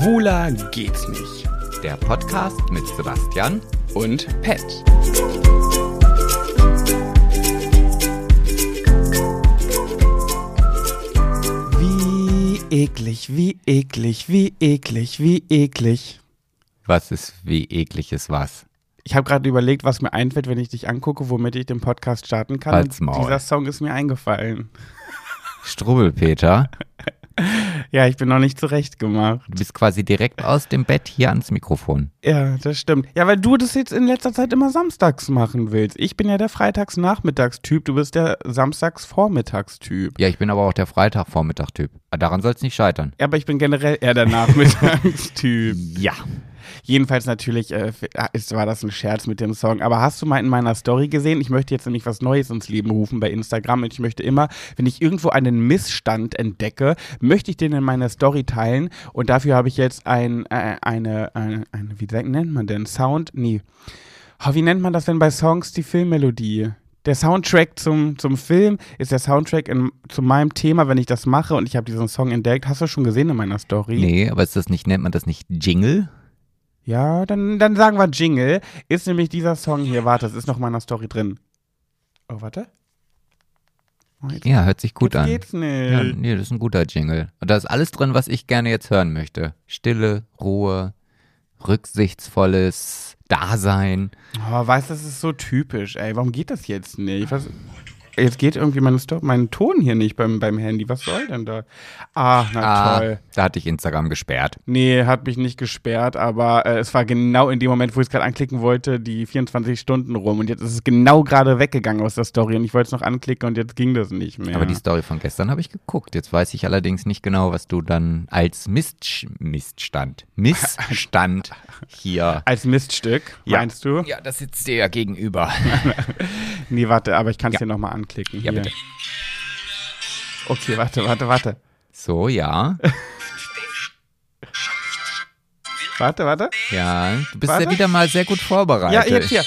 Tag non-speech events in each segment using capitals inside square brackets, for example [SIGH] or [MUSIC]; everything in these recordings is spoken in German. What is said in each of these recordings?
Schwuler geht's nicht. Der Podcast mit Sebastian Und Pet. Wie eklig, wie eklig, wie eklig, wie eklig. Was ist wie eklig ist was? Ich habe gerade überlegt, was mir einfällt, wenn ich dich angucke, womit ich den Podcast starten kann. Halt's Maul. Dieser Song ist mir eingefallen. Strubbelpeter, [LAUGHS] [LAUGHS] Ja, ich bin noch nicht zurecht gemacht. du bist quasi direkt aus dem Bett hier ans Mikrofon. Ja, das stimmt. Ja, weil du das jetzt in letzter Zeit immer samstags machen willst. Ich bin ja der Freitags-Nachmittagstyp, du bist der Samstags-Vormittagstyp. Ja, ich bin aber auch der Freitagvormittag-Typ. Daran soll es nicht scheitern. Ja, aber ich bin generell eher der [LAUGHS] Nachmittagstyp. Ja. Jedenfalls natürlich äh, ist, war das ein Scherz mit dem Song. Aber hast du mal in meiner Story gesehen? Ich möchte jetzt nämlich was Neues ins Leben rufen bei Instagram. Und ich möchte immer, wenn ich irgendwo einen Missstand entdecke, möchte ich den in meiner Story teilen. Und dafür habe ich jetzt ein, äh, eine, eine, eine, wie nennt man denn? Sound? Nee. Oh, wie nennt man das denn bei Songs, die Filmmelodie? Der Soundtrack zum, zum Film ist der Soundtrack in, zu meinem Thema, wenn ich das mache und ich habe diesen Song entdeckt. Hast du schon gesehen in meiner Story? Nee, aber ist das nicht, nennt man das nicht Jingle? Ja, dann, dann sagen wir Jingle. Ist nämlich dieser Song hier. Warte, das ist noch in meiner Story drin. Oh, warte. Oh, Ja, hört sich gut jetzt an. geht's nicht. Ja, nee, das ist ein guter Jingle. Und da ist alles drin, was ich gerne jetzt hören möchte. Stille, Ruhe, rücksichtsvolles Dasein. Oh, weißt du, das ist so typisch, ey. Warum geht das jetzt nicht? Was, jetzt geht irgendwie meine Sto mein Ton hier nicht beim, beim Handy. Was soll denn da? Ah, na Ah, toll. da hatte ich Instagram gesperrt. Nee, hat mich nicht gesperrt, aber äh, es war genau in dem Moment, wo ich es gerade anklicken wollte, die 24 Stunden rum. Und jetzt ist es genau gerade weggegangen aus der Story. Und ich wollte es noch anklicken und jetzt ging das nicht mehr. Aber die Story von gestern habe ich geguckt. Jetzt weiß ich allerdings nicht genau, was du dann als Mist, Miststand, Missstand [LAUGHS] hier. Als Miststück, Ja. meinst du? Ja, das sitzt dir ja gegenüber. [LAUGHS] Nee, warte, aber ich kann es Ja. hier nochmal anklicken. Ja, hier. bitte. Okay, warte, warte, warte. So, ja. [LAUGHS] Warte, warte. Ja, du bist Warte. ja wieder mal sehr gut vorbereitet. Ja, jetzt hier.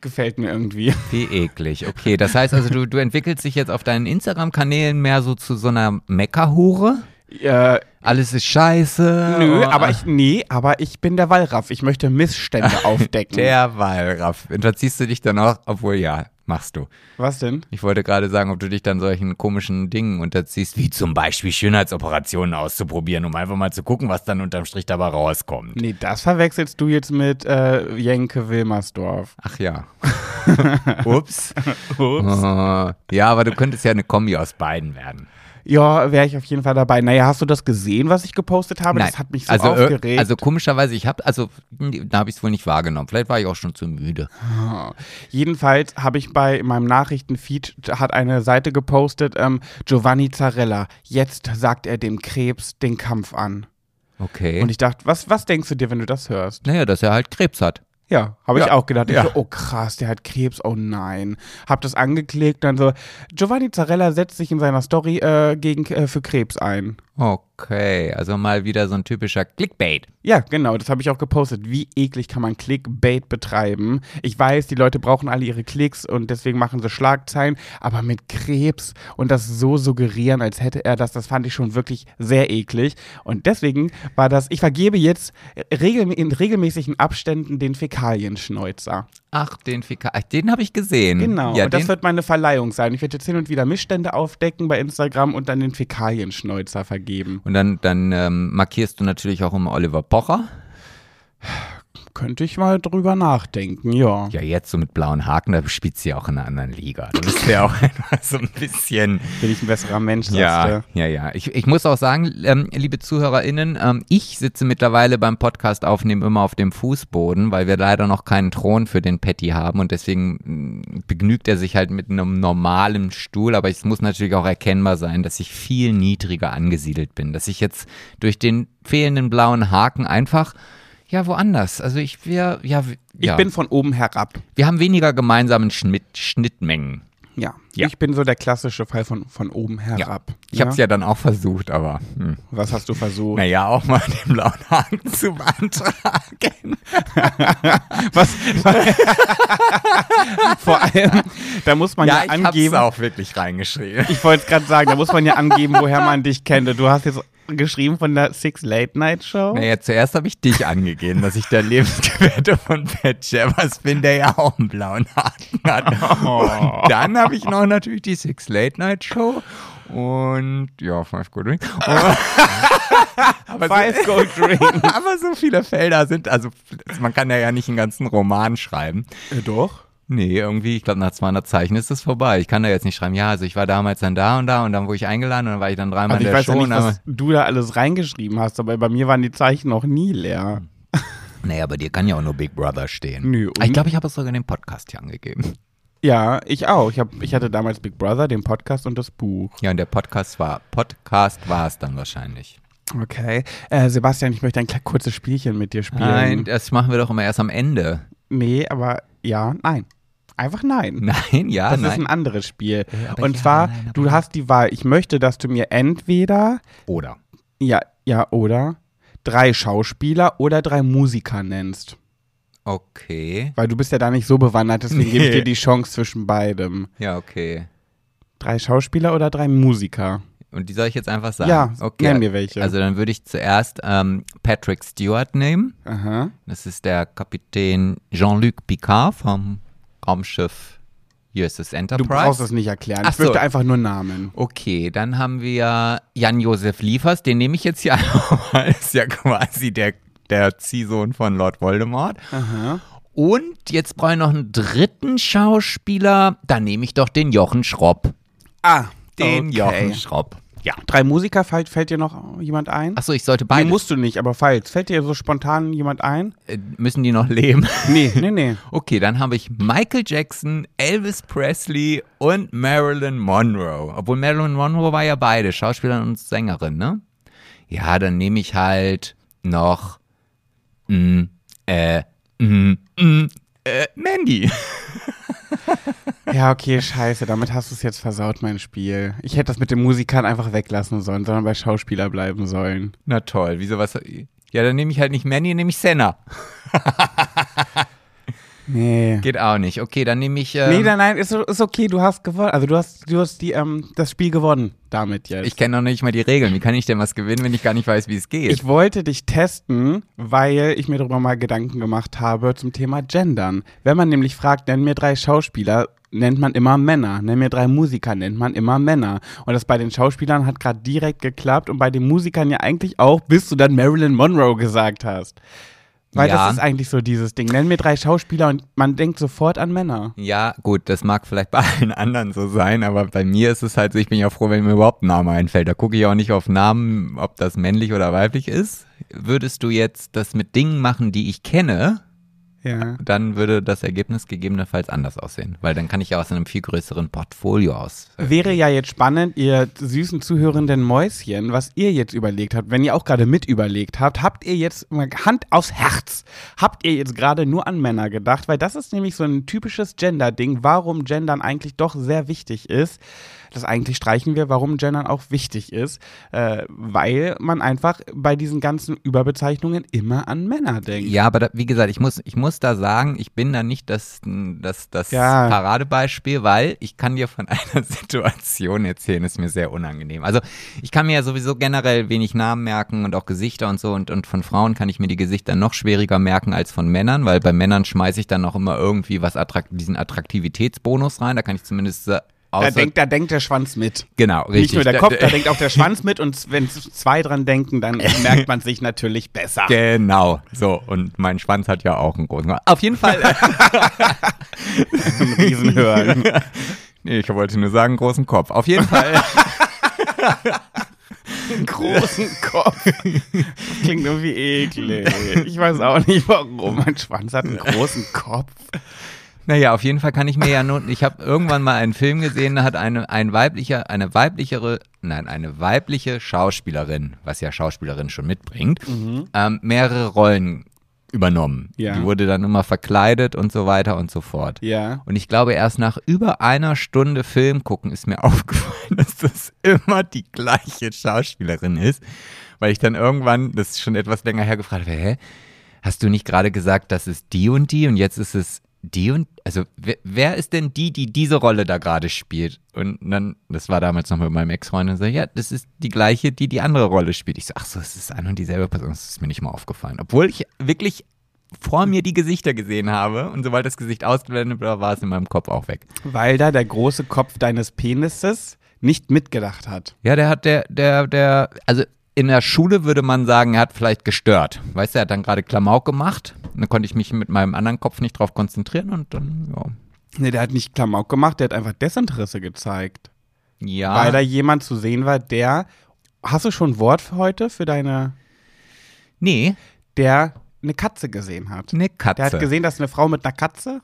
Gefällt mir irgendwie. [LAUGHS] Wie eklig. Okay, das heißt also, du, du entwickelst dich jetzt auf deinen Instagram-Kanälen mehr so zu so einer Meckerhure? Äh, Alles ist scheiße. nö, aber ich, nee, aber ich bin der Wallraff. Ich möchte Missstände [LAUGHS] aufdecken. Der Wallraff. Unterziehst du dich dann auch? Obwohl, ja, machst du. Was denn? Ich wollte gerade sagen, ob du dich dann solchen komischen Dingen unterziehst, wie zum Beispiel Schönheitsoperationen auszuprobieren, um einfach mal zu gucken, was dann unterm Strich dabei rauskommt. Nee, das verwechselst du jetzt mit äh, Jenke Wilmersdorf. Ach ja. [LAUGHS] Ups. Oh, [LAUGHS] ja, aber du könntest ja eine Kombi aus beiden werden. Ja, wäre ich auf jeden Fall dabei. Naja, hast du das gesehen, was ich gepostet habe? Das hat mich so also, äh, aufgeregt. Also komischerweise, ich habe, also da habe ich es wohl nicht wahrgenommen. Vielleicht war ich auch schon zu müde. Jedenfalls habe ich bei in meinem Nachrichtenfeed hat eine Seite gepostet, ähm, Giovanni Zarella, jetzt sagt er dem Krebs den Kampf an. Okay. Und ich dachte, was, was denkst du dir, wenn du das hörst? naja, dass er halt Krebs hat. Ja, habe ich Ja. auch gedacht. Ich Ja. so, oh krass, der hat Krebs, oh nein. Hab das angeklickt, dann so, Giovanni Zarella setzt sich in seiner Story äh, gegen, äh, für Krebs ein. Okay, also mal wieder so ein typischer Clickbait. Ja, genau, das habe ich auch gepostet. Wie eklig kann man Clickbait betreiben? Ich weiß, die Leute brauchen alle ihre Klicks und deswegen machen sie Schlagzeilen, aber mit Krebs und das so suggerieren, als hätte er das, das fand ich schon wirklich sehr eklig. Und deswegen war das, ich vergebe jetzt regel, in regelmäßigen Abständen den Fäkalienschneuzer. Ach, den Ach, den habe ich gesehen. Genau, Ja, und das wird meine Verleihung sein. Ich werde jetzt hin und wieder Missstände aufdecken bei Instagram und dann den Fäkalienschneuzer vergeben. Und dann, dann ähm, markierst du natürlich auch immer Oliver Pocher. Könnte ich mal drüber nachdenken, ja. Ja, jetzt so mit blauen Haken, da spielst du ja auch in einer anderen Liga. Da bist ja auch [LAUGHS] einfach so ein bisschen. Bin ich ein besserer Mensch, Ja, ja, ja. Ich, ich muss auch sagen, ähm, liebe ZuhörerInnen, ähm, ich sitze mittlerweile beim Podcast aufnehmen immer auf dem Fußboden, weil wir leider noch keinen Thron für den Patty haben und deswegen mh, begnügt er sich halt mit einem normalen Stuhl, aber es muss natürlich auch erkennbar sein, dass ich viel niedriger angesiedelt bin, dass ich jetzt durch den fehlenden blauen Haken einfach ja, woanders. Also ich, wir, ja, w- Ich ja. bin von oben herab. wir haben weniger gemeinsamen Schnitt, Schnittmengen. Ja. Ja. Ich bin so der klassische Fall von, von oben herab. Ich habe es ja dann auch versucht, aber hm. Was hast du versucht? naja, auch mal den blauen Haken zu beantragen. [LAUGHS] Was? Vor allem, da muss man ja, ich angeben. hab's auch wirklich reingeschrieben. Ich wollte es gerade sagen, da muss man ja angeben, woher man dich kennt. Und Du hast jetzt geschrieben von der Six Late Night Show. Naja, zuerst habe ich dich angegeben, dass ich der Lebensgefährte von Pat Jevers bin, der ja auch einen blauen Haken hat. Und dann habe ich noch natürlich die Six Late Night Show und ja, Five Good Drink. aber, Five so, Gold Drink. [LAUGHS] aber so viele Felder sind, also man kann ja, ja nicht einen ganzen Roman schreiben. Äh, doch. Nee, irgendwie, ich glaube, nach 200 Zeichen ist es vorbei. Ich kann da jetzt nicht schreiben, ja, also ich war damals dann da und da und dann wurde ich eingeladen und dann war ich dann dreimal Also ich in der weiß Show. ja nicht, und dann- was du da alles reingeschrieben hast, aber bei mir waren die Zeichen noch nie leer. Naja, bei dir kann ja auch nur Big Brother stehen. Nö, und- ich glaube, ich habe es sogar in dem Podcast hier angegeben. Ja, ich auch. Ich, hab, ich hatte damals Big Brother, den Podcast und das Buch. Ja, und der Podcast war, Podcast war es dann wahrscheinlich. Okay. Äh, Sebastian, ich möchte ein kurzes Spielchen mit dir spielen. Nein, das machen wir doch immer erst am Ende. Nee, aber ja, nein. Einfach nein. [LAUGHS] Nein, ja, Das nein. ist ein anderes Spiel. aber und ja, zwar, nein, aber du ja. hast die Wahl. Ich möchte, dass du mir entweder, Oder. ja, ja, oder drei Schauspieler oder drei Musiker nennst. Okay. Weil du bist ja da nicht so bewandert, deswegen gebe ich Nee. dir die Chance zwischen beidem. Ja, okay. Drei Schauspieler oder drei Musiker? Und die soll ich jetzt einfach sagen? Ja, okay. nenn mir welche. Also dann würde ich zuerst ähm, Patrick Stewart nehmen. Aha. Das ist der Kapitän Jean-Luc Picard vom Raumschiff USS Du Enterprise. brauchst es nicht erklären. Ach ich möchte so. einfach nur Namen. Okay, dann haben wir Jan-Josef Liefers, den nehme ich jetzt hier [LAUGHS] einfach mal, ist ja quasi der, der Ziehsohn von Lord Voldemort. Aha. Und jetzt brauche ich noch einen dritten Schauspieler, dann nehme ich doch den Jochen Schropp. Ah, Den okay. Jochen Schropp. Ja. Drei Musiker, fällt, fällt dir noch jemand ein? Achso, ich sollte nee, beide. musst du nicht, aber falls. Fällt dir so spontan jemand ein? äh, müssen die noch leben? [LAUGHS] Nee, nee, nee. Okay, dann habe ich Michael Jackson, Elvis Presley und Marilyn Monroe. Obwohl Marilyn Monroe war ja beide, Schauspielerin und Sängerin, ne? Ja, dann nehme ich halt noch mm, äh, mm, mm, äh, Mandy. Ja, okay, scheiße, damit hast du es jetzt versaut, mein Spiel. Ich hätte das mit den Musikern einfach weglassen sollen, sondern bei Schauspieler bleiben sollen. Na toll, wieso was? Ja, dann nehme ich halt nicht Mandy, nehme ich Senna. [LAUGHS] Nee. Geht auch nicht. Okay, dann nehme ich. Ähm, nee, nein, nein, ist, ist okay, du hast gewonnen. Also du hast, du hast die, ähm, das Spiel gewonnen damit jetzt. ich kenne noch nicht mal die Regeln. Wie kann ich denn was gewinnen, wenn ich gar nicht weiß, wie es geht? Ich wollte dich testen, weil ich mir darüber mal Gedanken gemacht habe zum Thema Gendern. Wenn man nämlich fragt, nenn mir drei Schauspieler, nennt man immer Männer. Nenn mir drei Musiker, nennt man immer Männer. Und das bei den Schauspielern hat gerade direkt geklappt und bei den Musikern ja eigentlich auch, bis du dann Marilyn Monroe gesagt hast. Weil Ja. das ist eigentlich so dieses Ding. Nenn mir drei Schauspieler und man denkt sofort an Männer. Ja, gut, das mag vielleicht bei [LAUGHS] allen anderen so sein, aber bei mir ist es halt so, ich bin ja froh, wenn mir überhaupt ein Name einfällt. Da gucke ich auch nicht auf Namen, ob das männlich oder weiblich ist. Würdest du jetzt das mit Dingen machen, die ich kenne, Ja. dann würde das Ergebnis gegebenenfalls anders aussehen, weil dann kann ich ja aus einem viel größeren Portfolio aus. äh, Wäre ja jetzt spannend, ihr süßen zuhörenden Mäuschen, was ihr jetzt überlegt habt, wenn ihr auch gerade mit überlegt habt, habt ihr jetzt mal Hand aufs Herz, habt ihr jetzt gerade nur an Männer gedacht, weil das ist nämlich so ein typisches Gender-Ding, warum Gendern eigentlich doch sehr wichtig ist. Das eigentlich streichen wir, warum Gendern auch wichtig ist, äh, weil man einfach bei diesen ganzen Überbezeichnungen immer an Männer denkt. Ja, aber da, wie gesagt, ich muss, ich muss da sagen, ich bin da nicht das, das, das Ja. Paradebeispiel, weil ich kann dir von [LAUGHS] einer Situation erzählen, ist mir sehr unangenehm. Also ich kann mir ja sowieso generell wenig Namen merken und auch Gesichter und so und, und von Frauen kann ich mir die Gesichter noch schwieriger merken als von Männern, weil bei Männern schmeiße ich dann noch immer irgendwie was attrakt diesen Attraktivitätsbonus rein, da kann ich zumindest Da denkt, da denkt der Schwanz mit. genau, richtig. Nicht nur der Kopf, da- denkt auch der Schwanz mit und wenn zwei dran denken, dann [LAUGHS] merkt man sich natürlich besser. Genau, so. Und mein Schwanz hat ja auch einen großen. Auf jeden Fall. [LAUGHS] Ein Riesenhören. [LAUGHS] nee, ich wollte nur sagen, großen Kopf. Auf jeden Fall. Einen großen Kopf. Klingt irgendwie eklig. Ich weiß auch nicht warum. Mein Schwanz hat einen großen Kopf. Naja, auf jeden Fall kann ich mir ja nun. Ich habe irgendwann mal einen Film gesehen, da hat eine, ein weiblicher, eine weiblichere, nein, eine weibliche Schauspielerin, was ja Schauspielerin schon mitbringt, ähm, mehrere Rollen übernommen. Ja. Die wurde dann immer verkleidet und so weiter und so fort. Ja. Und ich glaube, erst nach über einer Stunde Film gucken ist mir [LAUGHS] aufgefallen, dass das immer die gleiche Schauspielerin ist. Weil ich dann irgendwann, das ist schon etwas länger her, gefragt habe, hä? hast du nicht gerade gesagt, das ist die und die und jetzt ist es die und, also wer, wer ist denn die, die diese Rolle da gerade spielt? Und dann, das war damals noch mit meinem Ex-Freund und so, ja, das ist die gleiche, die die andere Rolle spielt. Ich so, ach so, es ist eine und dieselbe Person, das ist mir nicht mal aufgefallen. Obwohl ich wirklich vor mir die Gesichter gesehen habe und sobald das Gesicht ausgeblendet war, war es in meinem Kopf auch weg. Weil da der große Kopf deines Penises nicht mitgedacht hat. Ja, der hat der, der, der, also in der Schule würde man sagen, er hat vielleicht gestört. Weißt du, er hat dann gerade Klamauk gemacht. Dann konnte ich mich mit meinem anderen Kopf nicht drauf konzentrieren und dann, ja. Nee, der hat nicht Klamauk gemacht, der hat einfach Desinteresse gezeigt. Ja. Weil da jemand zu sehen war, der. Hast du schon ein Wort für heute, für deine. nee, Der eine Katze gesehen hat? eine Katze. Der hat gesehen, dass eine Frau mit einer Katze.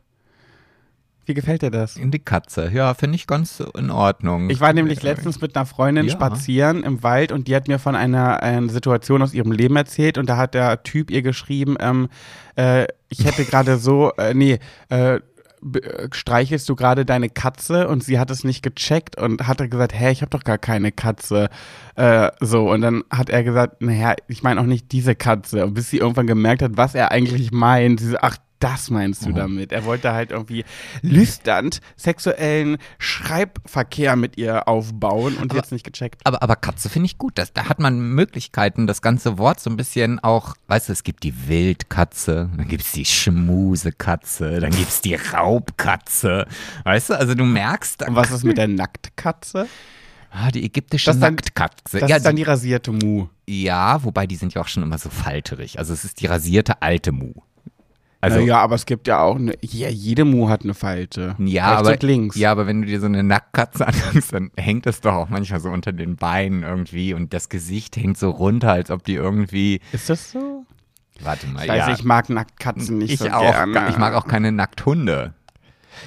Wie gefällt dir das? Die Katze, ja, finde ich ganz in Ordnung. Ich war nämlich letztens mit einer Freundin Ja. spazieren im Wald und die hat mir von einer, äh, Situation aus ihrem Leben erzählt und da hat der Typ ihr geschrieben, ähm, äh, ich hätte [LAUGHS] gerade so, äh, nee, äh, äh, streichelst du gerade deine Katze und sie hat es nicht gecheckt und hatte gesagt, hä, ich habe doch gar keine Katze. Äh, so, und dann hat er gesagt, naja, ich meine auch nicht diese Katze. Und bis sie irgendwann gemerkt hat, was er eigentlich meint, sie so, ach, das meinst du damit. Er wollte halt irgendwie lüsternd sexuellen Schreibverkehr mit ihr aufbauen und jetzt nicht gecheckt. aber, aber Katze finde ich gut. Das, da hat man Möglichkeiten, das ganze Wort so ein bisschen auch, weißt du, es gibt die Wildkatze, dann gibt es die Schmusekatze, dann gibt es die Raubkatze. Weißt du, also du merkst, Und was ist mit der Nacktkatze? ah, die ägyptische Das ist dann- Nacktkatze. Das ja, ist dann die rasierte Mu. ja, wobei die sind ja auch schon immer so falterig. Also es ist die rasierte alte Mu. Also, ja, aber es gibt ja auch eine, ja, jede Mu hat eine Falte. Ja, Rechts aber, und links. ja, aber wenn du dir so eine Nacktkatze [LAUGHS] anguckst, dann hängt das doch auch manchmal so unter den Beinen irgendwie und das Gesicht hängt so runter, als ob die irgendwie. Ist das so? Warte mal, Ich weiß, ja. ich mag Nacktkatzen nicht ich so auch. gerne. Ich mag auch keine Nackthunde.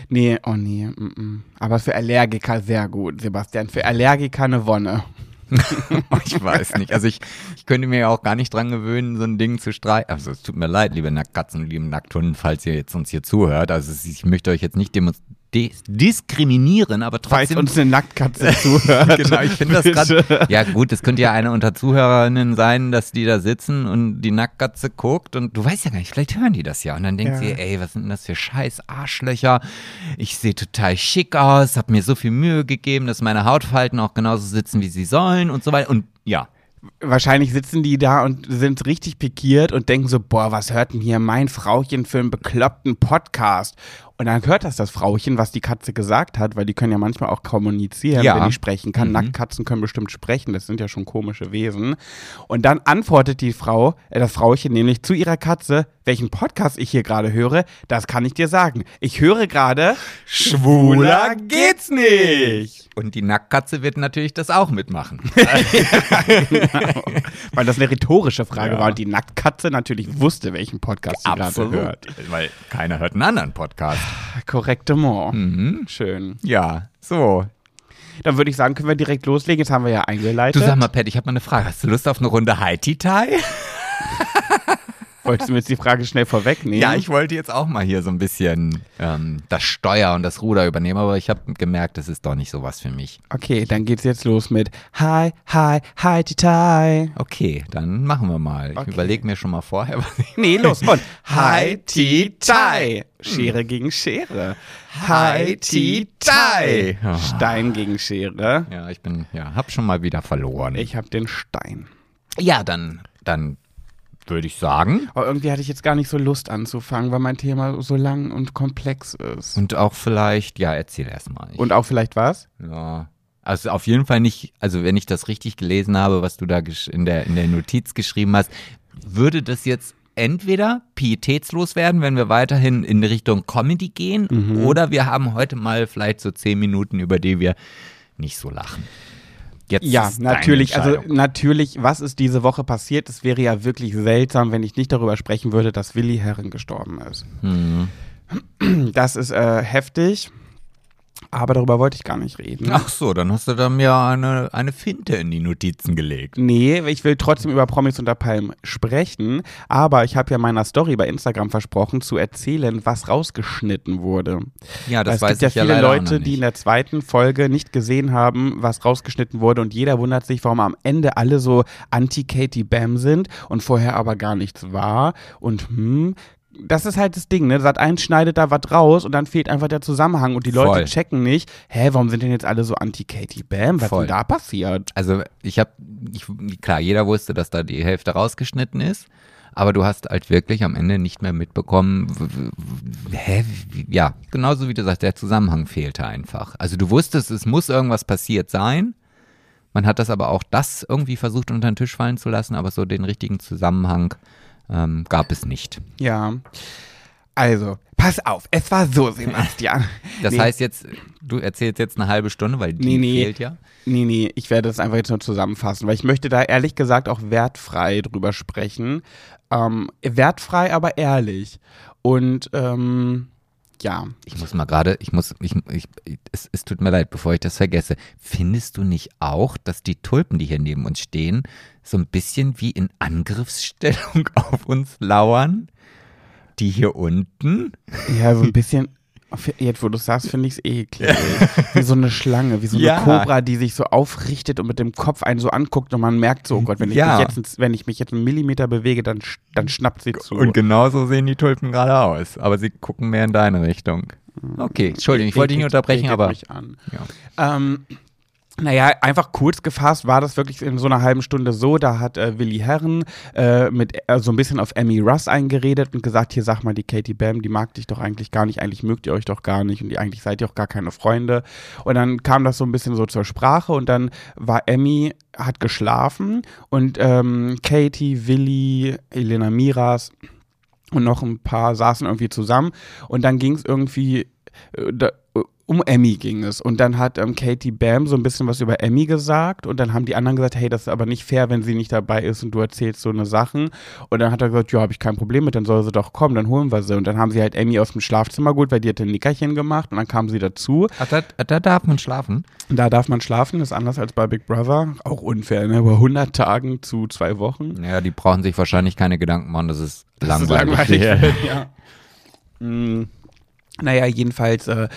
Nee, oh nee. Mm -mm. Aber für Allergiker sehr gut, Sebastian. Für Allergiker eine Wonne. [LAUGHS] ich weiß nicht. Also ich, ich könnte mir ja auch gar nicht dran gewöhnen, so ein Ding zu streichen. Also es tut mir leid, liebe Nacktkatzen liebe Nackthunden, falls ihr jetzt uns hier zuhört. Also ich möchte euch jetzt nicht demonst- dis diskriminieren, aber Falls trotzdem. uns eine Nacktkatze [LAUGHS] zuhört. genau, ich finde das gerade. Ja, gut, es könnte ja eine unter Zuhörerinnen sein, dass die da sitzen und die Nacktkatze guckt und du weißt ja gar nicht, vielleicht hören die das ja und dann denkt Ja. sie, ey, was sind denn das für scheiß Arschlöcher? Ich sehe total schick aus, habe mir so viel Mühe gegeben, dass meine Hautfalten auch genauso sitzen, wie sie sollen und so weiter. Und ja, Wahrscheinlich sitzen die da und sind richtig pikiert und denken so, boah, was hört denn hier mein Frauchen für einen bekloppten Podcast? Und dann hört das das Frauchen, was die Katze gesagt hat, weil die können ja manchmal auch kommunizieren, Ja. wenn die sprechen kann. Nacktkatzen können bestimmt sprechen, das sind ja schon komische Wesen. Und dann antwortet die Frau, äh, das Frauchen nämlich zu ihrer Katze, welchen Podcast ich hier gerade höre, das kann ich dir sagen. Ich höre gerade, schwuler geht's nicht. und die Nacktkatze wird natürlich das auch mitmachen. [LAUGHS] Weil das eine rhetorische Frage Ja. war und die Nacktkatze natürlich wusste, welchen Podcast sie gerade hört. Weil keiner hört einen anderen Podcast. Korrektement. Mhm. Schön. Ja, so. Dann würde ich sagen, können wir direkt loslegen. Jetzt haben wir ja eingeleitet. Du sag mal, Pat, ich habe mal eine Frage. Hast du Lust auf eine Runde Haiti-Tai? [LAUGHS] Wolltest du mir jetzt die Frage schnell vorwegnehmen? Ja, ich wollte jetzt auch mal hier so ein bisschen ähm, das Steuer und das Ruder übernehmen, aber ich habe gemerkt, das ist doch nicht sowas für mich. Okay, dann geht's jetzt los mit Hi, hi, hi, Titai. Okay, dann machen wir mal. Ich Okay. überlege mir schon mal vorher, was ich. Nee, los. Und [LAUGHS] Hi, Titai. Schere gegen Schere. Hi, Titai. Ja. Stein gegen Schere. Ja, ich bin, ja, hab schon mal wieder verloren. Ich habe den Stein. ja, dann, dann würde ich sagen. Aber irgendwie hatte ich jetzt gar nicht so Lust anzufangen, weil mein Thema so lang und komplex ist. Und auch vielleicht, ja, erzähl erst mal. Ich- Und auch vielleicht was? Ja. Also auf jeden Fall nicht, also wenn ich das richtig gelesen habe, was du da in der, in der Notiz geschrieben hast, würde das jetzt entweder pietätslos werden, wenn wir weiterhin in Richtung Comedy gehen, Mhm. oder wir haben heute mal vielleicht so zehn Minuten, über die wir nicht so lachen. Jetzt Ja, natürlich. Also natürlich, was ist diese Woche passiert? Es wäre ja wirklich seltsam, wenn ich nicht darüber sprechen würde, dass Willi Herren gestorben ist. Mhm. Das ist äh, heftig. Aber darüber wollte ich gar nicht reden. Ach so, dann hast du da mir eine, eine Finte in die Notizen gelegt. Nee, ich will trotzdem über Promis unter Palmen sprechen, aber ich habe ja meiner Story bei Instagram versprochen, zu erzählen, was rausgeschnitten wurde. Ja, das es weiß gibt ja ich ja viele auch Leute, die in der zweiten Folge nicht gesehen haben, was rausgeschnitten wurde und jeder wundert sich, warum am Ende alle so anti-Katie Bam sind und vorher aber gar nichts war und hm, das ist halt das Ding, ne? Sat 1 schneidet da was raus und dann fehlt einfach der Zusammenhang und die Leute Voll. checken nicht, hä, warum sind denn jetzt alle so anti-Katie Bam? Was Voll. ist denn da passiert? Also ich habe, ich, klar, jeder wusste, dass da die Hälfte rausgeschnitten ist, aber du hast halt wirklich am Ende nicht mehr mitbekommen, hä, ja, genauso wie du sagst, der Zusammenhang fehlte einfach. Also du wusstest, es muss irgendwas passiert sein. Man hat das aber auch das irgendwie versucht unter den Tisch fallen zu lassen, aber so den richtigen Zusammenhang ähm, gab es nicht. Ja. Also, pass auf, es war so, Sebastian. [LAUGHS] Das Nee. heißt jetzt, du erzählst jetzt eine halbe Stunde, weil die Nee, nee. fehlt ja. Nee, nee, ich werde das einfach jetzt nur zusammenfassen, weil ich möchte da ehrlich gesagt auch wertfrei drüber sprechen. Ähm, wertfrei, aber ehrlich. Und ähm, ja, Ich muss mal gerade, ich muss, ich, ich, es, es tut mir leid, bevor ich das vergesse. Findest du nicht auch, dass die Tulpen, die hier neben uns stehen, so ein bisschen wie in Angriffsstellung [LAUGHS] auf uns lauern? Die hier unten? ja, so ein bisschen. Jetzt, wo du sagst, finde ich es eklig. Wie so eine Schlange, wie so eine Ja. Kobra, die sich so aufrichtet und mit dem Kopf einen so anguckt und man merkt so, oh Gott, wenn ich, Ja. mich, jetzt, wenn ich mich jetzt einen Millimeter bewege, dann, dann schnappt sie zu. Und genauso sehen die Tulpen gerade aus, aber sie gucken mehr in deine Richtung. Okay, Entschuldigung, ich wollte dich nicht unterbrechen, aber Mich an. ja. Ähm, naja, einfach kurz gefasst war das wirklich in so einer halben Stunde so. Da hat äh, Willi Herren äh, mit äh, so ein bisschen auf Emmy Russ eingeredet und gesagt: Hier, sag mal, die Katie Bam, die mag dich doch eigentlich gar nicht. Eigentlich mögt ihr euch doch gar nicht und die, eigentlich seid ihr auch gar keine Freunde. Und dann kam das so ein bisschen so zur Sprache und dann war Emmy, hat geschlafen und ähm, Katie, Willi, Elena Miras und noch ein paar saßen irgendwie zusammen und dann ging es irgendwie äh, um Emmy ging es und dann hat ähm, Katie Bam so ein bisschen was über Emmy gesagt und dann haben die anderen gesagt, hey, das ist aber nicht fair, wenn sie nicht dabei ist und du erzählst so eine Sachen und dann hat er gesagt, ja, habe ich kein Problem mit, dann soll sie doch kommen, dann holen wir sie und dann haben sie halt Emmy aus dem Schlafzimmer geholt, weil die hatte ein Nickerchen gemacht und dann kam sie dazu Ach, da, da darf man schlafen. da darf man schlafen, ist anders als bei Big Brother, auch unfair, ne? bei 100 Tagen zu zwei Wochen. Ja, die brauchen sich wahrscheinlich keine Gedanken machen, das ist Das ist langweilig. langweilig Ja. wird, [LAUGHS] ja. Mm, naja, jedenfalls äh,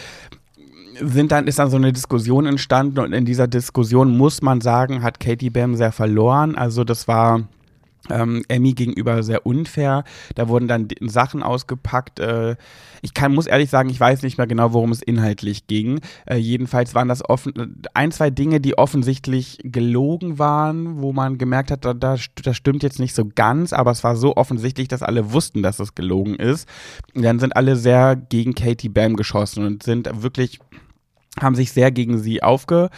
sind dann, ist dann so eine Diskussion entstanden und in dieser Diskussion muss man sagen, hat Katie Bam sehr verloren. Also das war ähm, Emmy gegenüber sehr unfair. Da wurden dann Sachen ausgepackt. Äh, ich kann, muss ehrlich sagen, ich weiß nicht mehr genau, worum es inhaltlich ging. Äh, jedenfalls waren das offen, ein, zwei Dinge, die offensichtlich gelogen waren, wo man gemerkt hat, da, da, das stimmt jetzt nicht so ganz, aber es war so offensichtlich, dass alle wussten, dass es gelogen ist. Und dann sind alle sehr gegen Katie Bam geschossen und sind wirklich, haben sich sehr gegen sie aufge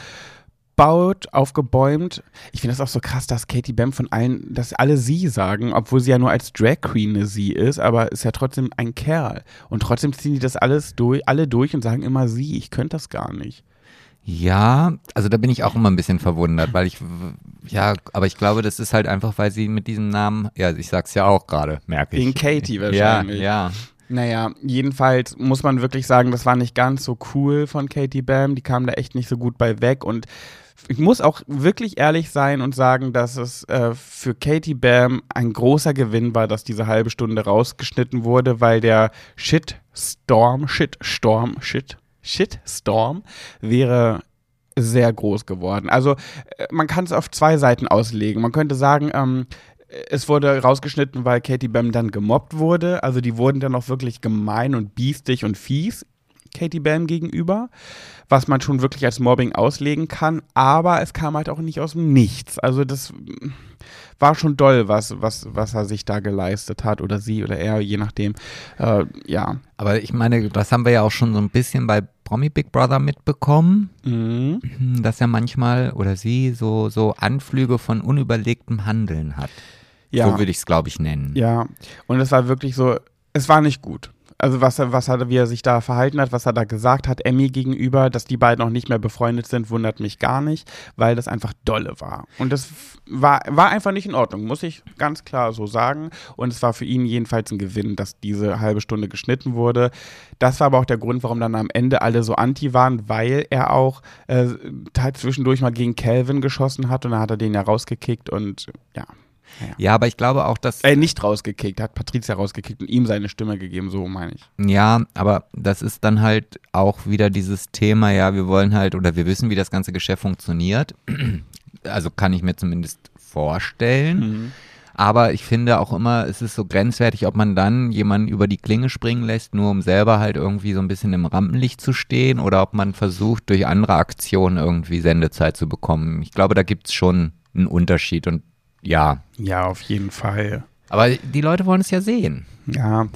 aufgebaut, aufgebäumt. Ich finde das auch so krass, dass Katie Bam von allen, dass alle sie sagen, obwohl sie ja nur als Drag Queen eine sie ist, aber ist ja trotzdem ein Kerl. Und trotzdem ziehen die das alles durch, alle durch und sagen immer sie. Ich könnte das gar nicht. Ja, also da bin ich auch immer ein bisschen verwundert, weil ich, ja, aber ich glaube, das ist halt einfach, weil sie mit diesem Namen, ja, ich sag's ja auch gerade, merke ich. Wegen Katie [LAUGHS] ja, wahrscheinlich. ja. Naja, jedenfalls muss man wirklich sagen, das war nicht ganz so cool von Katie Bam. Die kam da echt nicht so gut bei weg. Und ich muss auch wirklich ehrlich sein und sagen, dass es äh, für Katie Bam ein großer Gewinn war, dass diese halbe Stunde rausgeschnitten wurde, weil der Shitstorm, Shitstorm, Shit, Shitstorm wäre sehr groß geworden. Also äh, man kann es auf zwei Seiten auslegen. Man könnte sagen, ähm, es wurde rausgeschnitten, weil Katie Bam dann gemobbt wurde. Also die wurden dann auch wirklich gemein und biestig und fies Katie Bam gegenüber, was man schon wirklich als Mobbing auslegen kann. Aber es kam halt auch nicht aus dem Nichts. Also das mm, war schon doll, was, was, was er sich da geleistet hat oder sie oder er, je nachdem. Äh, ja. Aber ich meine, das haben wir ja auch schon so ein bisschen bei Promi Big Brother mitbekommen, Mhm. dass er manchmal oder sie so, so Anflüge von unüberlegtem Handeln hat. Ja. So würde ich es, glaube ich, nennen. Ja, und es war wirklich so, es war nicht gut. Also was er, was er, wie er sich da verhalten hat, was er da gesagt hat, Emmy gegenüber, dass die beiden auch nicht mehr befreundet sind, wundert mich gar nicht, weil das einfach dolle war. Und das war, war einfach nicht in Ordnung, muss ich ganz klar so sagen. Und es war für ihn jedenfalls ein Gewinn, dass diese halbe Stunde geschnitten wurde. Das war aber auch der Grund, warum dann am Ende alle so anti waren, weil er auch äh, zwischendurch mal gegen Calvin geschossen hat und dann hat er den ja rausgekickt und ja. Ja. ja, aber ich glaube auch, dass. Äh, nicht rausgekickt, hat Patricia rausgekickt und ihm seine Stimme gegeben, so meine ich. Ja, aber das ist dann halt auch wieder dieses Thema, ja, wir wollen halt oder wir wissen, wie das ganze Geschäft funktioniert. [CLEARS THROAT] Also kann ich mir zumindest vorstellen. Mhm. Aber ich finde auch immer, es ist so grenzwertig, ob man dann jemanden über die Klinge springen lässt, nur um selber halt irgendwie so ein bisschen im Rampenlicht zu stehen oder ob man versucht, durch andere Aktionen irgendwie Sendezeit zu bekommen. Ich glaube, da gibt es schon einen Unterschied und ja. Ja, auf jeden Fall. Aber die Leute wollen es ja sehen. Ja.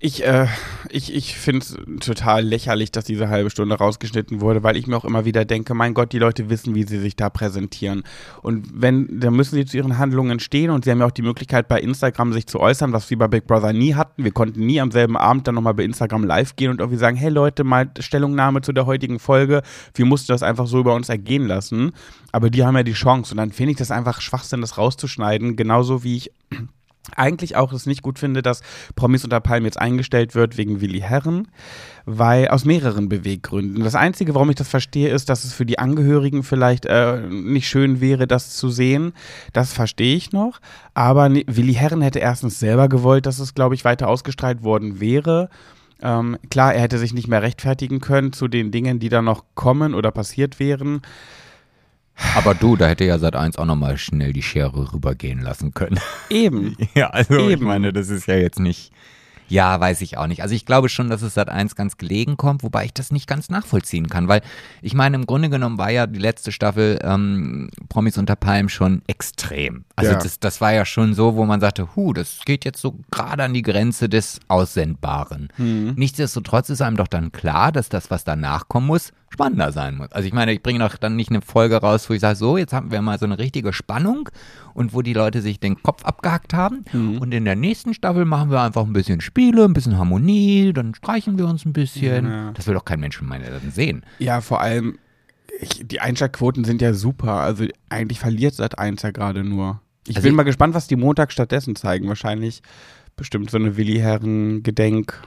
Ich, äh, ich, ich finde es total lächerlich, dass diese halbe Stunde rausgeschnitten wurde, weil ich mir auch immer wieder denke, mein Gott, die Leute wissen, wie sie sich da präsentieren. Und wenn, dann müssen sie zu ihren Handlungen stehen und sie haben ja auch die Möglichkeit, bei Instagram sich zu äußern, was wir bei Big Brother nie hatten. Wir konnten nie am selben Abend dann nochmal bei Instagram live gehen und irgendwie sagen, hey Leute, mal Stellungnahme zu der heutigen Folge. Wir mussten das einfach so über uns ergehen lassen. Aber die haben ja die Chance. Und dann finde ich das einfach Schwachsinn, das rauszuschneiden. Genauso wie ich eigentlich auch es nicht gut finde, dass Promis unter Palmen jetzt eingestellt wird wegen Willi Herren, weil aus mehreren Beweggründen. Das Einzige, warum ich das verstehe, ist, dass es für die Angehörigen vielleicht äh, nicht schön wäre, das zu sehen. Das verstehe ich noch. Aber Willi Herren hätte erstens selber gewollt, dass es, glaube ich, weiter ausgestrahlt worden wäre. Ähm, klar, er hätte sich nicht mehr rechtfertigen können zu den Dingen, die da noch kommen oder passiert wären. Aber du, da hätte ja seit eins auch nochmal schnell die Schere rübergehen lassen können. Eben. [LAUGHS] Ja, also Eben. ich meine, das ist ja jetzt nicht. Ja, weiß ich auch nicht. Also ich glaube schon, dass es seit eins ganz gelegen kommt, wobei ich das nicht ganz nachvollziehen kann, weil ich meine, im Grunde genommen war ja die letzte Staffel ähm, Promis unter Palm schon extrem. Also ja. das, das war ja schon so, wo man sagte, hu, das geht jetzt so gerade an die Grenze des Aussendbaren. Mhm. Nichtsdestotrotz ist einem doch dann klar, dass das, was danach kommen muss, spannender sein muss. Also ich meine, ich bringe doch dann nicht eine Folge raus, wo ich sage, so, jetzt haben wir mal so eine richtige Spannung und wo die Leute sich den Kopf abgehackt haben. Mhm. Und in der nächsten Staffel machen wir einfach ein bisschen Spiele, ein bisschen Harmonie, dann streichen wir uns ein bisschen. Ja. Das will doch kein Mensch meine dann sehen. Ja, vor allem, ich, die Einschaltquoten sind ja super. Also eigentlich verliert seit eins ja gerade nur. Ich also bin mal gespannt, was die Montag stattdessen zeigen. Wahrscheinlich bestimmt so eine Willi Herren Gedenk.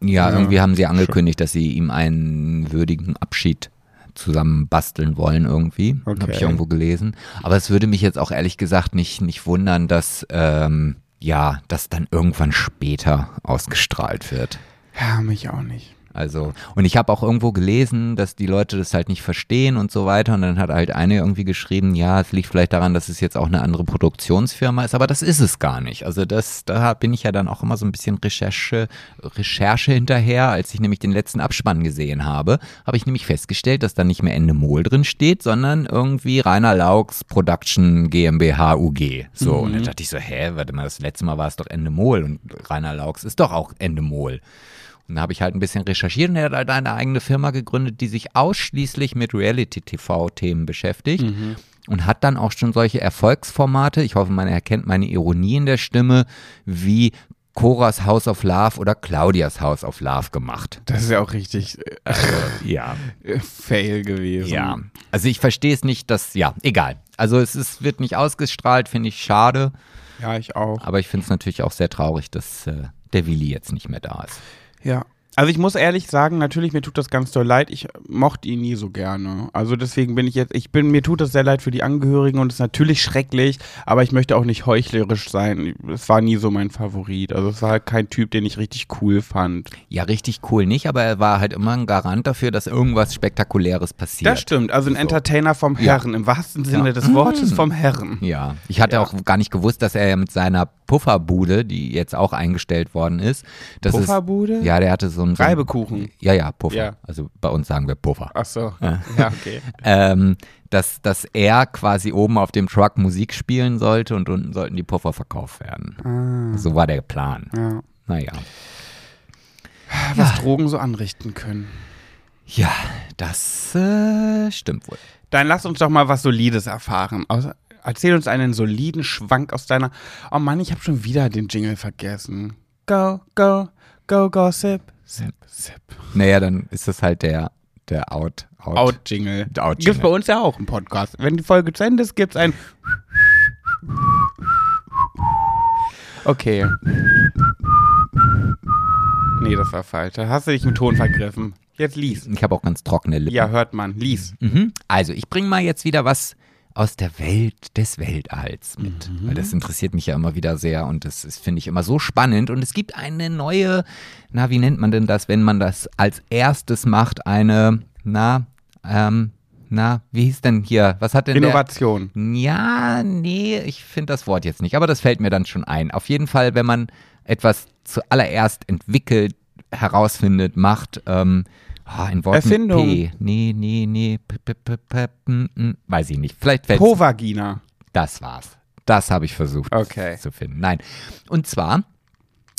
Ja, ja, irgendwie haben sie angekündigt, dass sie ihm einen würdigen Abschied zusammen basteln wollen irgendwie. Okay. Habe ich irgendwo gelesen. Aber es würde mich jetzt auch ehrlich gesagt nicht, nicht wundern, dass ähm, ja, das dann irgendwann später ausgestrahlt wird. Ja, mich auch nicht. Also, und ich habe auch irgendwo gelesen, dass die Leute das halt nicht verstehen und so weiter. Und dann hat halt eine irgendwie geschrieben, ja, es liegt vielleicht daran, dass es jetzt auch eine andere Produktionsfirma ist, aber das ist es gar nicht. Also das, da bin ich ja dann auch immer so ein bisschen Recherche, Recherche hinterher. Als ich nämlich den letzten Abspann gesehen habe, habe ich nämlich festgestellt, dass da nicht mehr Ende Mol drin steht, sondern irgendwie Rainer Laux Production GmbH UG. So, mhm. und dann dachte ich so, hä, warte mal, das letzte Mal war es doch Ende Mol und Rainer Laux ist doch auch Ende Mol. Und da habe ich halt ein bisschen recherchiert und er hat halt eine eigene Firma gegründet, die sich ausschließlich mit Reality-TV-Themen beschäftigt. Mhm. Und hat dann auch schon solche Erfolgsformate, ich hoffe, man erkennt meine Ironie in der Stimme, wie Coras House of Love oder Claudias House of Love gemacht. Das ist ja auch richtig also, ja. [LAUGHS] Fail gewesen. Ja, also ich verstehe es nicht, dass, ja, egal. Also es ist, wird nicht ausgestrahlt, finde ich schade. Ja, ich auch. Aber ich finde es natürlich auch sehr traurig, dass äh, der Willi jetzt nicht mehr da ist. Ja. Also ich muss ehrlich sagen, natürlich mir tut das ganz doll leid. Ich mochte ihn nie so gerne. Also deswegen bin ich jetzt, ich bin, mir tut das sehr leid für die Angehörigen und es ist natürlich schrecklich, aber ich möchte auch nicht heuchlerisch sein. Es war nie so mein Favorit. Also es war halt kein Typ, den ich richtig cool fand. Ja, richtig cool nicht, aber er war halt immer ein Garant dafür, dass irgendwas Spektakuläres passiert. Das stimmt. Also ein so. Entertainer vom Herren, ja. im wahrsten Sinne ja. des Wortes vom Herren. Ja. Ich hatte ja. auch gar nicht gewusst, dass er mit seiner Pufferbude, die jetzt auch eingestellt worden ist. Das Pufferbude? Ist, ja, der hatte so ein so Reibekuchen. Ja, ja, Puffer. Ja. Also bei uns sagen wir Puffer. Ach so. Ja, okay. ähm, dass, dass er quasi oben auf dem Truck Musik spielen sollte und unten sollten die Puffer verkauft werden. Ah. So war der Plan. Ja. Naja. Was ja. Drogen so anrichten können. Ja, das äh, stimmt wohl. Dann lass uns doch mal was Solides erfahren. Erzähl uns einen soliden Schwank aus deiner. Oh Mann, ich habe schon wieder den Jingle vergessen. Go, go, Go Gossip. Sip, sip. Naja, dann ist das halt der, der Out. Out. Out-Jingle. Der Out-Jingle. Gibt's bei uns ja auch im Podcast. Wenn die Folge zu Ende ist, gibt's ein. Okay. Nee, das war falsch. Da hast du dich im Ton vergriffen. Jetzt lies. Ich habe auch ganz trockene Lippen. Ja, hört man. Lies. Mhm. Also, ich bringe mal jetzt wieder was aus der Welt des Weltalls mit. Weil das interessiert mich ja immer wieder sehr und das finde ich, immer so spannend. Und es gibt eine neue, na, wie nennt man denn das, wenn man das als erstes macht? Eine, na, ähm, na, wie hieß denn hier? Was hat denn Innovation. der? Ja, nee, ich finde das Wort jetzt nicht, aber das fällt mir dann schon ein. Auf jeden Fall, wenn man etwas zuallererst entwickelt, herausfindet, macht, ähm, ah, ein Wort Erfindung. P. Nee, nee, nee, p, p, p, p, m, m, weiß ich nicht. Vielleicht fällt Povagina. das war's. Das habe ich versucht Okay. zu finden. Nein. Und zwar,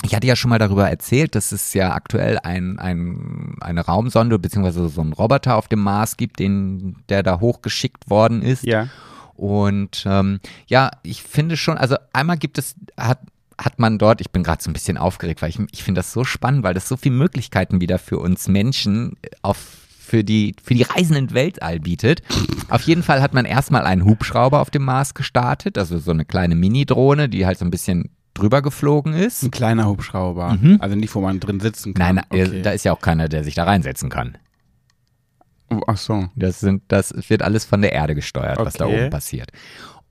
ich hatte ja schon mal darüber erzählt, dass es ja aktuell ein, ein, eine Raumsonde beziehungsweise so einen Roboter auf dem Mars gibt, den, der da hochgeschickt worden ist. Ja. Und ähm, ja, ich finde schon, also einmal gibt es, hat, hat man dort, ich bin gerade so ein bisschen aufgeregt, weil ich, ich finde das so spannend, weil das so viele Möglichkeiten wieder für uns Menschen auf für die, für die Reisen in Weltall bietet. Auf jeden Fall hat man erstmal einen Hubschrauber auf dem Mars gestartet, also so eine kleine Mini-Drohne, die halt so ein bisschen drüber geflogen ist. Ein kleiner Hubschrauber. Also nicht, wo man drin sitzen kann. Nein, nein, okay. da ist ja auch keiner, der sich da reinsetzen kann. Ach so. Das, sind, das wird alles von der Erde gesteuert, was da Okay. oben passiert.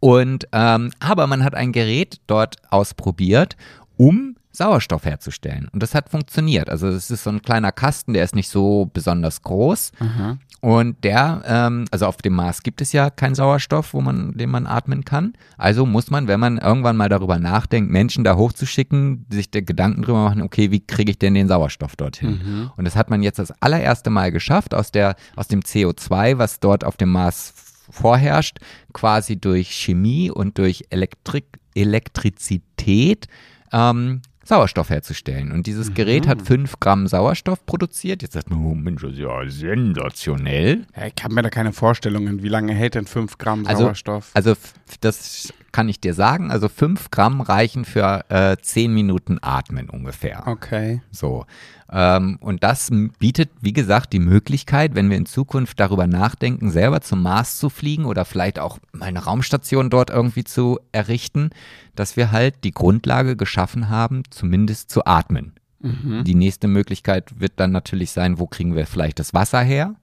Und ähm, aber man hat ein Gerät dort ausprobiert, um Sauerstoff herzustellen. Und das hat funktioniert. Also es ist so ein kleiner Kasten, der ist nicht so besonders groß. Aha. Und der, ähm, also auf dem Mars gibt es ja keinen Sauerstoff, wo man, den man atmen kann. Also muss man, wenn man irgendwann mal darüber nachdenkt, Menschen da hochzuschicken, sich der Gedanken drüber machen, okay, wie kriege ich denn den Sauerstoff dorthin? Und das hat man jetzt das allererste Mal geschafft, aus der, aus dem CO2, was dort auf dem Mars vorherrscht, quasi durch Chemie und durch Elektrik, Elektrizität ähm, Sauerstoff herzustellen. Und dieses Gerät hat 5 Gramm Sauerstoff produziert. Jetzt sagt man, oh Mensch, das ist ja sensationell. Ja, ich habe mir da keine Vorstellungen. Wie lange hält denn 5 Gramm Also- Sauerstoff? Also f- das kann ich dir sagen. Also 5 Gramm reichen für äh, 10 Minuten Atmen ungefähr. Okay. So. Ähm, und das bietet, wie gesagt, die Möglichkeit, wenn wir in Zukunft darüber nachdenken, selber zum Mars zu fliegen oder vielleicht auch mal eine Raumstation dort irgendwie zu errichten, dass wir halt die Grundlage geschaffen haben, zumindest zu atmen. Die nächste Möglichkeit wird dann natürlich sein, wo kriegen wir vielleicht das Wasser her?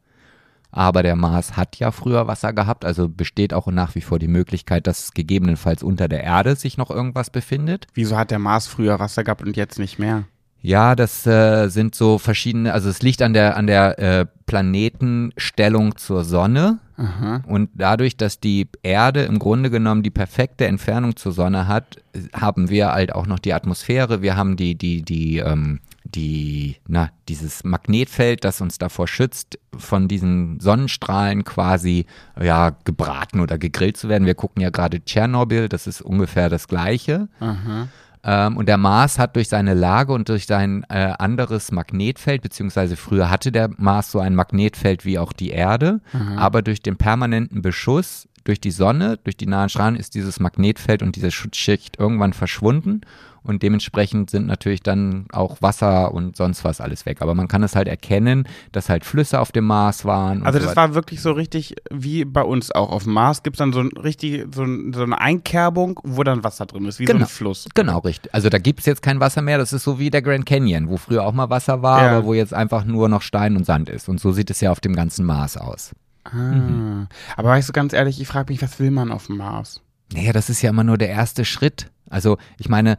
Aber der Mars hat ja früher Wasser gehabt, also besteht auch nach wie vor die Möglichkeit, dass gegebenenfalls unter der Erde sich noch irgendwas befindet. Wieso hat der Mars früher Wasser gehabt und jetzt nicht mehr? Ja, das äh, sind so verschiedene, also es liegt an der, an der äh, Planetenstellung zur Sonne Aha. und dadurch, dass die Erde im Grunde genommen die perfekte Entfernung zur Sonne hat, haben wir halt auch noch die Atmosphäre, wir haben die, die, die, ähm, die, na, dieses Magnetfeld, das uns davor schützt, von diesen Sonnenstrahlen quasi, ja, gebraten oder gegrillt zu werden. Wir gucken ja gerade Tschernobyl, das ist ungefähr das Gleiche. Aha. Ähm, und der Mars hat durch seine Lage und durch sein äh, anderes Magnetfeld, beziehungsweise früher hatte der Mars so ein Magnetfeld wie auch die Erde, aber durch den permanenten Beschuss durch die Sonne, durch die nahen Strahlen ist dieses Magnetfeld und diese Schutzschicht irgendwann verschwunden und dementsprechend sind natürlich dann auch Wasser und sonst was alles weg. Aber man kann es halt erkennen, dass halt Flüsse auf dem Mars waren. Also so das weiter. war wirklich so richtig wie bei uns auch. Auf dem Mars gibt es dann so, ein, richtig, so, ein, so eine Einkerbung, wo dann Wasser drin ist, wie so Genau. ein Fluss. Genau, richtig. Also da gibt es jetzt kein Wasser mehr. Das ist so wie der Grand Canyon, wo früher auch mal Wasser war, Ja. aber wo jetzt einfach nur noch Stein und Sand ist. Und so sieht es ja auf dem ganzen Mars aus. Ah. Aber weißt du, ganz ehrlich, ich frage mich, was will man auf dem Mars? Naja, das ist ja immer nur der erste Schritt. Also ich meine,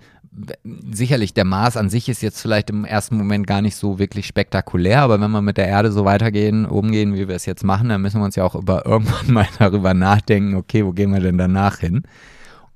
sicherlich, der Mars an sich ist jetzt vielleicht im ersten Moment gar nicht so wirklich spektakulär, aber wenn wir mit der Erde so weitergehen, umgehen, wie wir es jetzt machen, dann müssen wir uns ja auch über irgendwann [LAUGHS] mal darüber nachdenken, okay, wo gehen wir denn danach hin?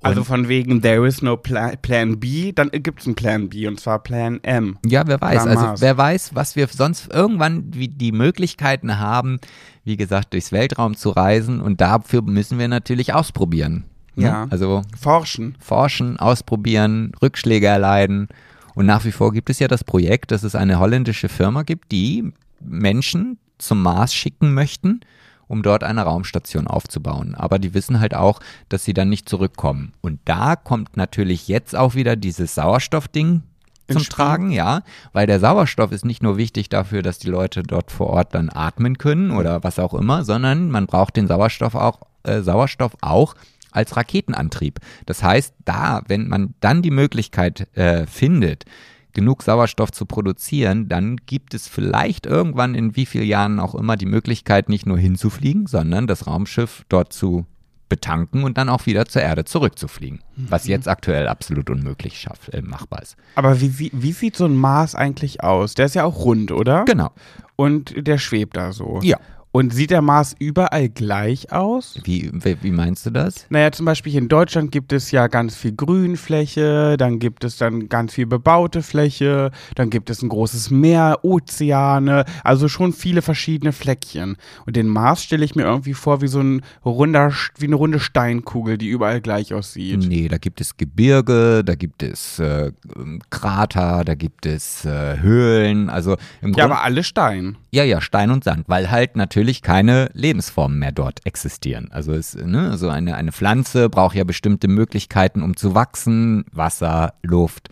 Also von wegen, there is no Pla Plan B, dann gibt es einen Plan B und zwar Plan M. Ja, wer weiß. Plan Also Mars. wer weiß, was wir sonst irgendwann wie die Möglichkeiten haben, wie gesagt, durchs Weltraum zu reisen und dafür müssen wir natürlich ausprobieren. Ne? Ja. Also Forschen. forschen, ausprobieren, Rückschläge erleiden. Und nach wie vor gibt es ja das Projekt, dass es eine holländische Firma gibt, die Menschen zum Mars schicken möchten, um dort eine Raumstation aufzubauen. Aber die wissen halt auch, dass sie dann nicht zurückkommen. Und da kommt natürlich jetzt auch wieder dieses Sauerstoffding zum? Tragen, ja, weil der Sauerstoff ist nicht nur wichtig dafür, dass die Leute dort vor Ort dann atmen können oder was auch immer, sondern man braucht den Sauerstoff auch, äh, Sauerstoff auch als Raketenantrieb. Das heißt, da, wenn man dann die Möglichkeit äh, findet, genug Sauerstoff zu produzieren, dann gibt es vielleicht irgendwann in wie vielen Jahren auch immer die Möglichkeit, nicht nur hinzufliegen, sondern das Raumschiff dort zu betanken und dann auch wieder zur Erde zurückzufliegen. Was jetzt aktuell absolut unmöglich schaff, äh, machbar ist. Aber wie, wie, wie sieht so ein Mars eigentlich aus? Der ist ja auch rund, oder? Genau. Und der schwebt da so. Ja. Und sieht der Mars überall gleich aus? Wie, wie, meinst du das? Naja, zum Beispiel hier in Deutschland gibt es ja ganz viel Grünfläche, dann gibt es dann ganz viel bebaute Fläche, dann gibt es ein großes Meer, Ozeane, also schon viele verschiedene Fleckchen. Und den Mars stelle ich mir irgendwie vor wie so ein runder, wie eine runde Steinkugel, die überall gleich aussieht. Nee, da gibt es Gebirge, da gibt es äh, Krater, da gibt es äh, Höhlen, also im Ja, Grunde. aber alle Stein. Ja, ja, Stein und Sand, weil halt natürlich keine Lebensformen mehr dort existieren. Also es, ne, so eine, eine Pflanze braucht ja bestimmte Möglichkeiten, um zu wachsen. Wasser, Luft,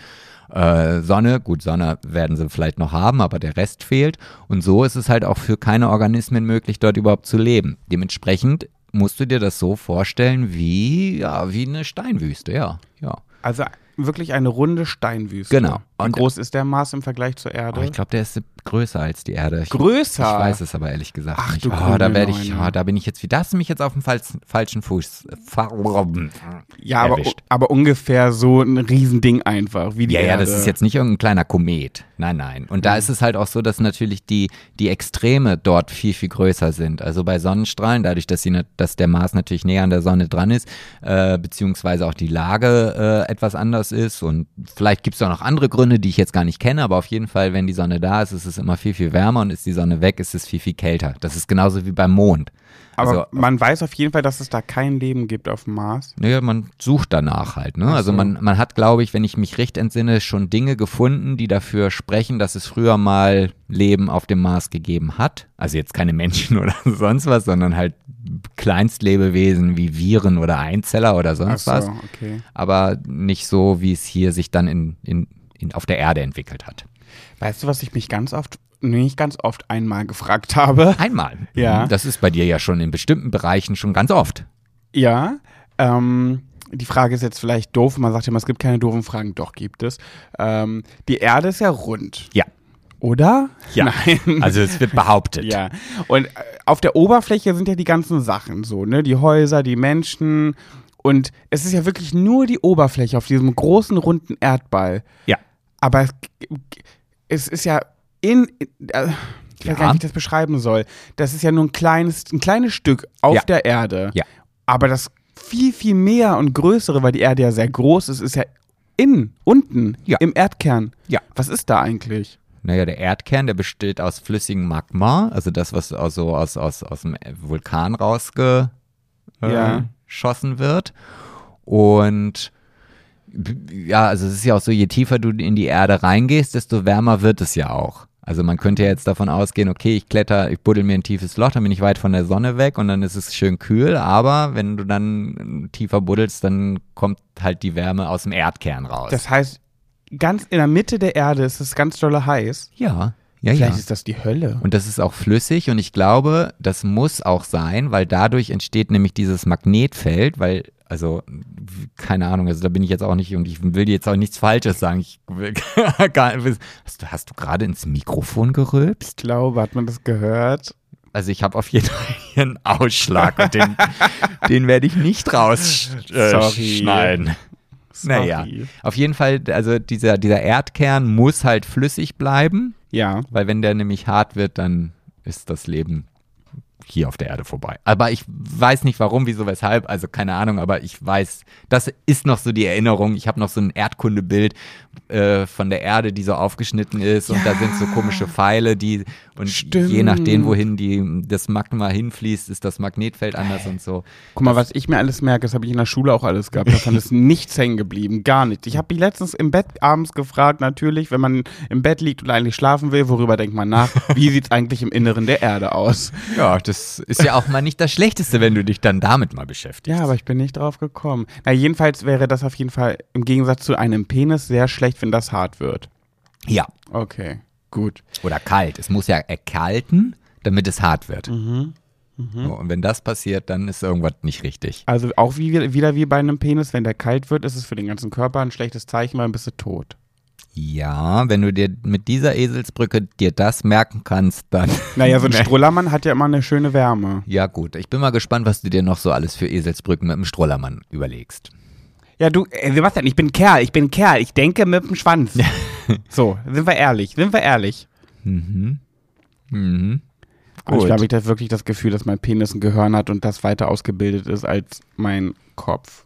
äh, Sonne. Gut, Sonne werden sie vielleicht noch haben, aber der Rest fehlt. Und so ist es halt auch für keine Organismen möglich, dort überhaupt zu leben. Dementsprechend musst du dir das so vorstellen wie, ja, wie eine Steinwüste, ja, ja. Also wirklich eine runde Steinwüste. Genau. Wie Und- groß ist der Mars im Vergleich zur Erde? Oh, ich glaube, der ist größer als die Erde. Ich, Größer? Ich weiß es aber ehrlich gesagt Ach, nicht. du oh, da werde ich, oh, da bin ich jetzt wieder. Da hast du mich jetzt auf dem falsch, falschen Fuß. Fa- ja, aber, aber ungefähr so ein Riesending einfach, wie die Ja, ja, Erde. das ist jetzt nicht irgendein kleiner Komet. Nein, nein. Und da ist es halt auch so, dass natürlich die, die Extreme dort viel, viel größer sind. Also bei Sonnenstrahlen, dadurch, dass, sie, dass der Mars natürlich näher an der Sonne dran ist, äh, beziehungsweise auch die Lage äh, etwas anders ist. Und vielleicht gibt es auch noch andere Gründe, die ich jetzt gar nicht kenne, aber auf jeden Fall, wenn die Sonne da ist, ist es immer viel, viel wärmer und ist die Sonne weg, ist es viel, viel kälter. Das ist genauso wie beim Mond. Aber also, man weiß auf jeden Fall, dass es da kein Leben gibt auf dem Mars. Naja, man sucht danach halt. Ne? Also so. man, man hat, glaube ich, wenn ich mich recht entsinne, schon Dinge gefunden, die dafür sprechen, dass es früher mal Leben auf dem Mars gegeben hat. Also jetzt keine Menschen [LAUGHS] oder sonst was, sondern halt Kleinstlebewesen wie Viren oder Einzeller oder sonst so, was. okay. Aber nicht so, wie es hier sich dann in, in, in, auf der Erde entwickelt hat. Weißt du, was ich mich ganz oft, nicht ganz oft einmal gefragt habe? Einmal. Ja. Das ist bei dir ja schon in bestimmten Bereichen schon ganz oft. Ja, ähm, die Frage ist jetzt vielleicht doof. Man sagt immer, es gibt keine doofen Fragen. Doch, gibt es. Ähm, die Erde ist ja rund, Ja. oder? Ja. Nein. Also es wird behauptet. Ja, und äh, auf der Oberfläche sind ja die ganzen Sachen so, ne? Die Häuser, die Menschen. Und es ist ja wirklich nur die Oberfläche auf diesem großen, runden Erdball. Ja. Aber es, ist ja in. Äh, ich weiß Ja. gar nicht, wie ich das beschreiben soll. Das ist ja nur ein kleines, ein kleines Stück auf Ja. der Erde. Ja. Aber das viel, viel mehr und größere, weil die Erde ja sehr groß ist, ist ja innen, unten, Ja. im Erdkern. Ja. Was ist da eigentlich? Naja, der Erdkern, der besteht aus flüssigem Magma, also das, was also aus, aus, aus dem Vulkan rausgeschossen äh, Ja. wird. Und ja, also es ist ja auch so, je tiefer du in die Erde reingehst, desto wärmer wird es ja auch. Also man könnte ja jetzt davon ausgehen, okay, ich kletter, ich buddel mir ein tiefes Loch, dann bin ich weit von der Sonne weg und dann ist es schön kühl, aber wenn du dann tiefer buddelst, dann kommt halt die Wärme aus dem Erdkern raus. Das heißt, ganz in der Mitte der Erde ist es ganz dolle heiß. ja, ja, Vielleicht ja. ist das die Hölle. Und das ist auch flüssig und ich glaube, das muss auch sein, weil dadurch entsteht nämlich dieses Magnetfeld, weil, also, keine Ahnung, also da bin ich jetzt auch nicht und ich will dir jetzt auch nichts Falsches sagen. Ich will [LAUGHS] gar, hast, du, hast du gerade ins Mikrofon gerülpst? Ich glaube, hat man das gehört? Also ich habe auf jeden Fall hier einen Ausschlag und den, [LAUGHS] den werde ich nicht rausschneiden. Äh, Sorry. Naja, auf jeden Fall, also dieser, dieser Erdkern muss halt flüssig bleiben. Ja. Weil wenn der nämlich hart wird, dann ist das Leben hier auf der Erde vorbei. Aber ich weiß nicht warum, wieso, weshalb, also keine Ahnung, aber ich weiß, das ist noch so die Erinnerung. Ich habe noch so ein Erdkundebild äh, von der Erde, die so aufgeschnitten ist und da sind so komische Pfeile, die und Stimmt. je nachdem, wohin die, das Magma hinfließt, ist das Magnetfeld anders und so. Guck mal, was ich mir alles merke, das habe ich in der Schule auch alles gehabt. Davon ist nichts hängen geblieben, gar nichts. Ich habe mich letztens im Bett abends gefragt, natürlich, wenn man im Bett liegt und eigentlich schlafen will, worüber denkt man nach? [LAUGHS] Wie sieht's eigentlich im Inneren der Erde aus? Ja, das ist ja auch mal nicht das Schlechteste, wenn du dich dann damit mal beschäftigst. Ja, aber ich bin nicht drauf gekommen. Na, jedenfalls wäre das auf jeden Fall im Gegensatz zu einem Penis sehr schlecht, wenn das hart wird. Ja. Okay, gut. Oder kalt. Es muss ja erkalten, damit es hart wird. Mhm. So, und wenn das passiert, dann ist irgendwas nicht richtig. Also auch wie, wieder wie bei einem Penis, wenn der kalt wird, ist es für den ganzen Körper ein schlechtes Zeichen, weil dann bist du tot. Ja, wenn du dir mit dieser Eselsbrücke dir das merken kannst, dann. [LAUGHS] Naja, so ein [LAUGHS] Strullermann hat ja immer eine schöne Wärme. Ja, gut. Ich bin mal gespannt, was du dir noch so alles für Eselsbrücken mit dem Strollermann überlegst. Ja, du, äh, Sebastian, ich bin Kerl, ich bin Kerl, ich denke mit dem Schwanz. [LAUGHS] so, sind wir ehrlich, sind wir ehrlich. Mhm. Mhm. Und ich Gut. glaube, ich habe wirklich das Gefühl, dass mein Penis ein Gehirn hat und das weiter ausgebildet ist als mein Kopf.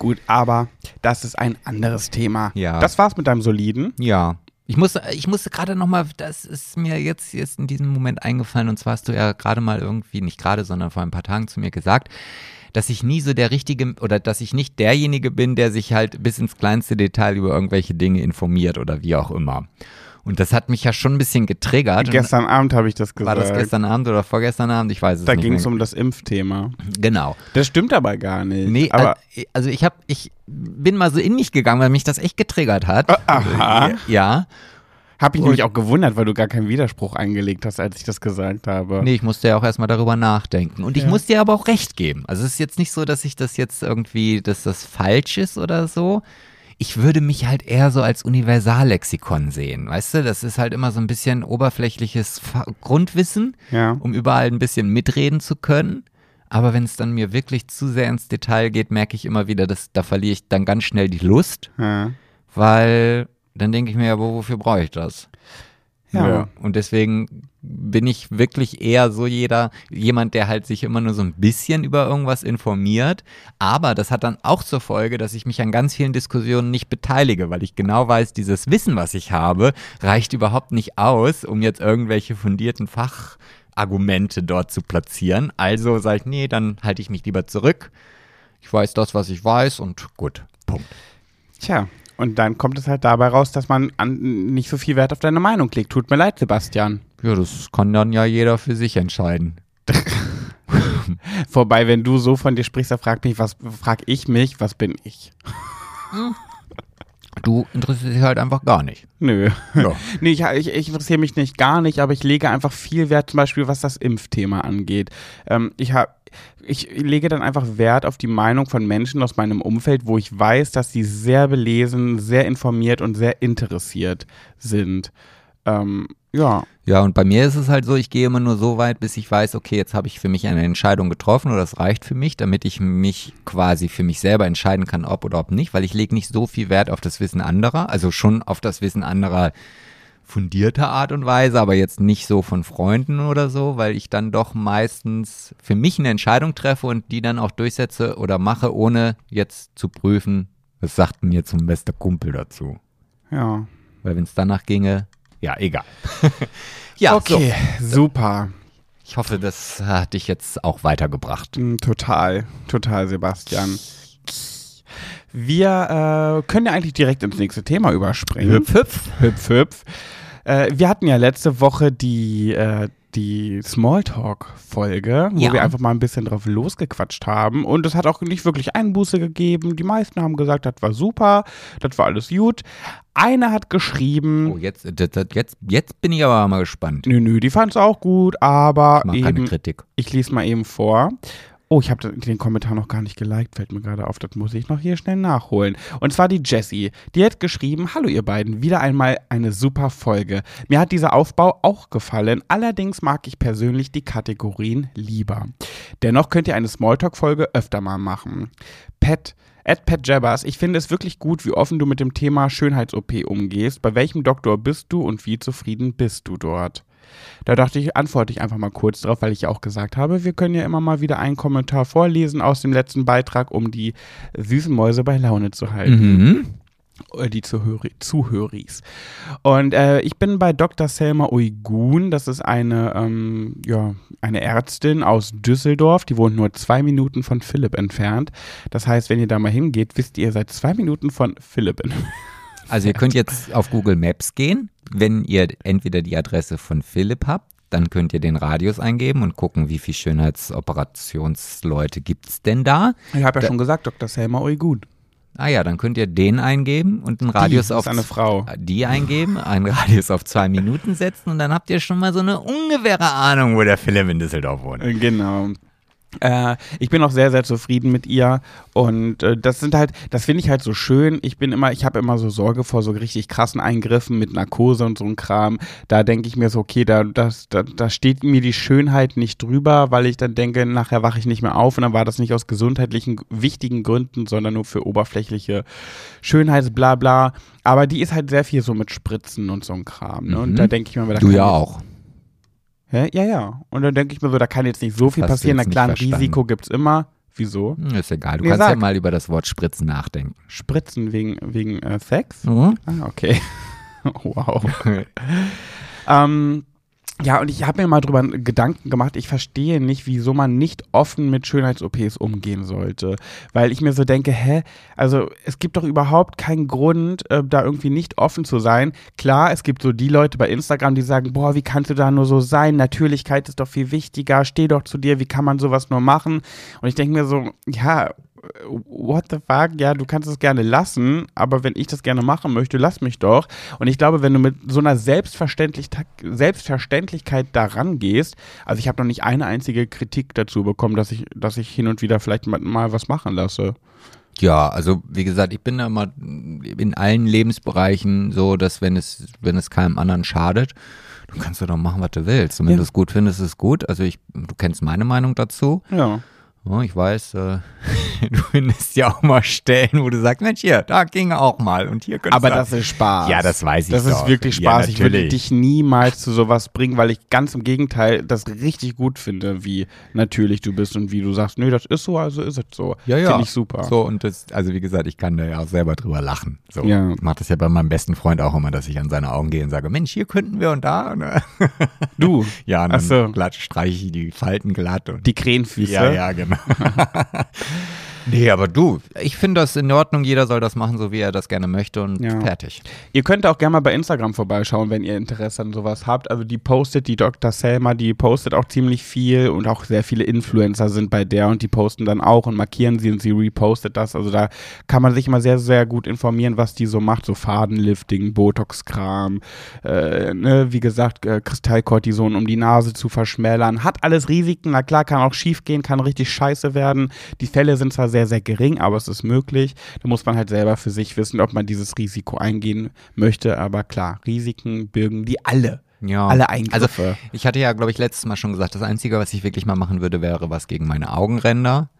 Gut, aber das ist ein anderes Thema. Ja. Das war's mit deinem Soliden. Ja. Ich musste, ich musste gerade nochmal, das ist mir jetzt, jetzt in diesem Moment eingefallen, und zwar hast du ja gerade mal irgendwie, nicht gerade, sondern vor ein paar Tagen zu mir gesagt, dass ich nie so der richtige oder dass ich nicht derjenige bin, der sich halt bis ins kleinste Detail über irgendwelche Dinge informiert oder wie auch immer. Und das hat mich ja schon ein bisschen getriggert. Und Gestern Abend habe ich das war gesagt. das gestern Abend oder vorgestern Abend? Ich weiß es da nicht. ging es um das Impfthema. Genau. Das stimmt aber gar nicht. Nee, aber al- also ich habe, ich bin mal so in mich gegangen, weil mich das echt getriggert hat. aha. Ja. habe ich mich auch gewundert, weil du gar keinen Widerspruch eingelegt hast, als ich das gesagt habe. Nee, ich musste ja auch erstmal darüber nachdenken. Und ich Ja. muss dir aber auch recht geben. Also es ist jetzt nicht so, dass ich das jetzt irgendwie, dass das falsch ist oder so. Ich würde mich halt eher so als Universallexikon sehen, weißt du? Das ist halt immer so ein bisschen oberflächliches Grundwissen, Ja. um überall ein bisschen mitreden zu können. Aber wenn es dann mir wirklich zu sehr ins Detail geht, merke ich immer wieder, dass da verliere ich dann ganz schnell die Lust, ja. weil dann denke ich mir ja, wo- wofür brauche ich das? Ja. Und deswegen bin ich wirklich eher so jeder, jemand, der halt sich immer nur so ein bisschen über irgendwas informiert. Aber das hat dann auch zur Folge, dass ich mich an ganz vielen Diskussionen nicht beteilige, weil ich genau weiß, dieses Wissen, was ich habe, reicht überhaupt nicht aus, um jetzt irgendwelche fundierten Fachargumente dort zu platzieren. Also sage ich, nee, dann halte ich mich lieber zurück. Ich weiß das, was ich weiß und gut. Punkt. Tja, und dann kommt es halt dabei raus, dass man an, nicht so viel Wert auf deine Meinung legt. Tut mir leid, Sebastian. Ja, das kann dann ja jeder für sich entscheiden. [LAUGHS] Vorbei, wenn du so von dir sprichst, da frag mich, was frag ich mich, was bin ich? Du interessierst dich halt einfach gar nicht. Nö. Ja. [LAUGHS] nee, ich, ich, ich interessiere mich nicht gar nicht, aber ich lege einfach viel Wert, zum Beispiel, was das Impfthema angeht. Ähm, ich habe ich lege dann einfach Wert auf die Meinung von Menschen aus meinem Umfeld, wo ich weiß, dass sie sehr belesen, sehr informiert und sehr interessiert sind. Ähm, ja, Ja, und bei mir ist es halt so, ich gehe immer nur so weit, bis ich weiß, okay, jetzt habe ich für mich eine Entscheidung getroffen oder das reicht für mich, damit ich mich quasi für mich selber entscheiden kann, ob oder ob nicht, weil ich lege nicht so viel Wert auf das Wissen anderer, also schon auf das Wissen anderer fundierter Art und Weise, aber jetzt nicht so von Freunden oder so, weil ich dann doch meistens für mich eine Entscheidung treffe und die dann auch durchsetze oder mache, ohne jetzt zu prüfen, was sagt denn jetzt mein bester Kumpel dazu. ja. Weil wenn es danach ginge, ja, egal. [LAUGHS] ja, so. okay, super. Ich hoffe, das hat dich jetzt auch weitergebracht. Mm, Total, total, Sebastian. Wir äh, können ja eigentlich direkt ins nächste Thema überspringen. Hüpf, hüpf. Hüpf, hüpf. Äh, wir hatten ja letzte Woche die, äh, die Smalltalk-Folge, wo Ja. wir einfach mal ein bisschen drauf losgequatscht haben. Und es hat auch nicht wirklich Einbuße gegeben. Die meisten haben gesagt, das war super, das war alles gut. Einer hat geschrieben, Oh, jetzt, jetzt, jetzt bin ich aber mal gespannt. nö, nö, die fand es auch gut, aber Ich mag keine eben, Kritik. ich lese mal eben vor. Oh, ich habe den Kommentar noch gar nicht geliked, fällt mir gerade auf. Das muss ich noch hier schnell nachholen. Und zwar die Jessie. Die hat geschrieben, hallo ihr beiden, wieder einmal eine super Folge. Mir hat dieser Aufbau auch gefallen, allerdings mag ich persönlich die Kategorien lieber. Dennoch könnt ihr eine Smalltalk-Folge öfter mal machen. Pat, at Pat Jabbers, ich finde es wirklich gut, wie offen du mit dem Thema Schönheits-OP umgehst. Bei welchem Doktor bist du und wie zufrieden bist du dort? Da dachte ich, antworte ich einfach mal kurz drauf, weil ich ja auch gesagt habe, wir können ja immer mal wieder einen Kommentar vorlesen aus dem letzten Beitrag, um die süßen Mäuse bei Laune zu halten. Mhm. Oder die Zuhöri Zuhöris. Und äh, ich bin bei Dr. Selma Uygun. Das ist eine, ähm, ja, eine Ärztin aus Düsseldorf. Die wohnt nur zwei Minuten von Philipp entfernt. Das heißt, wenn ihr da mal hingeht, wisst ihr, ihr seid zwei Minuten von Philipp entfernt. Also ihr könnt jetzt auf Google Maps gehen. Wenn ihr entweder die Adresse von Philipp habt, dann könnt ihr den Radius eingeben und gucken, wie viele Schönheitsoperationsleute gibt es denn da. Ich habe ja schon gesagt, Dr. Selma Uygun. Ah ja, dann könnt ihr den eingeben und einen Radius auf eine Frau. die eingeben, einen Radius auf zwei Minuten setzen und dann habt ihr schon mal so eine ungefähre Ahnung, wo der Philipp in Düsseldorf wohnt. Genau. Äh, ich bin auch sehr, sehr zufrieden mit ihr und äh, das sind halt, das finde ich halt so schön. Ich bin immer, ich habe immer so Sorge vor so richtig krassen Eingriffen mit Narkose und so ein Kram. Da denke ich mir so, okay, da, das, da, da steht mir die Schönheit nicht drüber, weil ich dann denke, nachher wache ich nicht mehr auf und dann war das nicht aus gesundheitlichen wichtigen Gründen, sondern nur für oberflächliche Schönheitsblabla. Aber die ist halt sehr viel so mit Spritzen und so ein Kram. Ne? Und Mhm. da denke ich mir, da Du ja auch. Hä? Ja, ja. Und dann denke ich mir so, da kann jetzt nicht so viel Hast passieren. Na klar, ein. Risiko gibt's immer. Wieso? Hm, Ist egal, du Nee, kannst ja sag. mal über das Wort Spritzen nachdenken. Spritzen wegen, wegen äh, Sex? Mhm. Ah, okay. [LAUGHS] wow. [LAUGHS] ähm, ja, und ich habe mir mal drüber Gedanken gemacht. Ich verstehe nicht, wieso man nicht offen mit Schönheits-OPs umgehen sollte. Weil ich mir so denke, hä, also es gibt doch überhaupt keinen Grund, äh, da irgendwie nicht offen zu sein. Klar, es gibt so die Leute bei Instagram, die sagen, boah, wie kannst du da nur so sein? Natürlichkeit ist doch viel wichtiger. Steh doch zu dir, wie kann man sowas nur machen? Und ich denke mir so, ja, what the fuck, ja, du kannst es gerne lassen, aber wenn ich das gerne machen möchte, lass mich doch. Und ich glaube, wenn du mit so einer Selbstverständlich Selbstverständlichkeit daran gehst, also ich habe noch nicht eine einzige Kritik dazu bekommen, dass ich, dass ich hin und wieder vielleicht mal, was machen lasse. Ja, also wie gesagt, ich bin da immer in allen Lebensbereichen so, dass wenn es, wenn es keinem anderen schadet, du kannst ja doch machen, was du willst. Und wenn Ja. du es gut findest, ist es gut. Also ich, du kennst meine Meinung dazu. Ja. Ja, ich weiß, äh, [LAUGHS] du findest ja auch mal Stellen, wo du sagst, Mensch, hier, da ging auch mal und hier könntest Aber das ist Spaß. Ja, das weiß ich Das ist doch. wirklich Ja, Spaß. ich würde dich niemals zu sowas bringen, weil ich ganz im Gegenteil das richtig gut finde, wie natürlich du bist und wie du sagst, nö, das ist so, also ist es so. Ja, ja. Finde ich super. So, und das, also wie gesagt, ich kann da ja auch selber drüber lachen. So, Ja. ich mache das ja bei meinem besten Freund auch immer, dass ich an seine Augen gehe und sage, Mensch, hier könnten wir und da. Ne? Du, [LAUGHS] Ja, und dann so. glatt streiche ich die Falten glatt. Und die Krähenfüße. ja, ja, genau. Nein. [LAUGHS] nee, aber du, ich finde das in Ordnung. Jeder soll das machen, so wie er das gerne möchte und Ja. fertig. Ihr könnt auch gerne mal bei Instagram vorbeischauen, wenn ihr Interesse an sowas habt. Also die postet, die Dr. Selma, die postet auch ziemlich viel und auch sehr viele Influencer sind bei der und die posten dann auch und markieren sie und sie repostet das. Also da kann man sich immer sehr, sehr gut informieren, was die so macht. So Fadenlifting, Botox-Kram, äh, ne, wie gesagt, äh, Kristallkortison, um die Nase zu verschmälern. Hat alles Risiken, na klar, kann auch schief gehen, kann richtig scheiße werden. Die Fälle sind zwar sehr, sehr gering, aber es ist möglich. Da muss man halt selber für sich wissen, ob man dieses Risiko eingehen möchte. Aber klar, Risiken birgen die alle. Ja. Alle Also Eingriffe. ich hatte ja, glaube ich, letztes Mal schon gesagt, das Einzige, was ich wirklich mal machen würde, wäre was gegen meine Augenränder.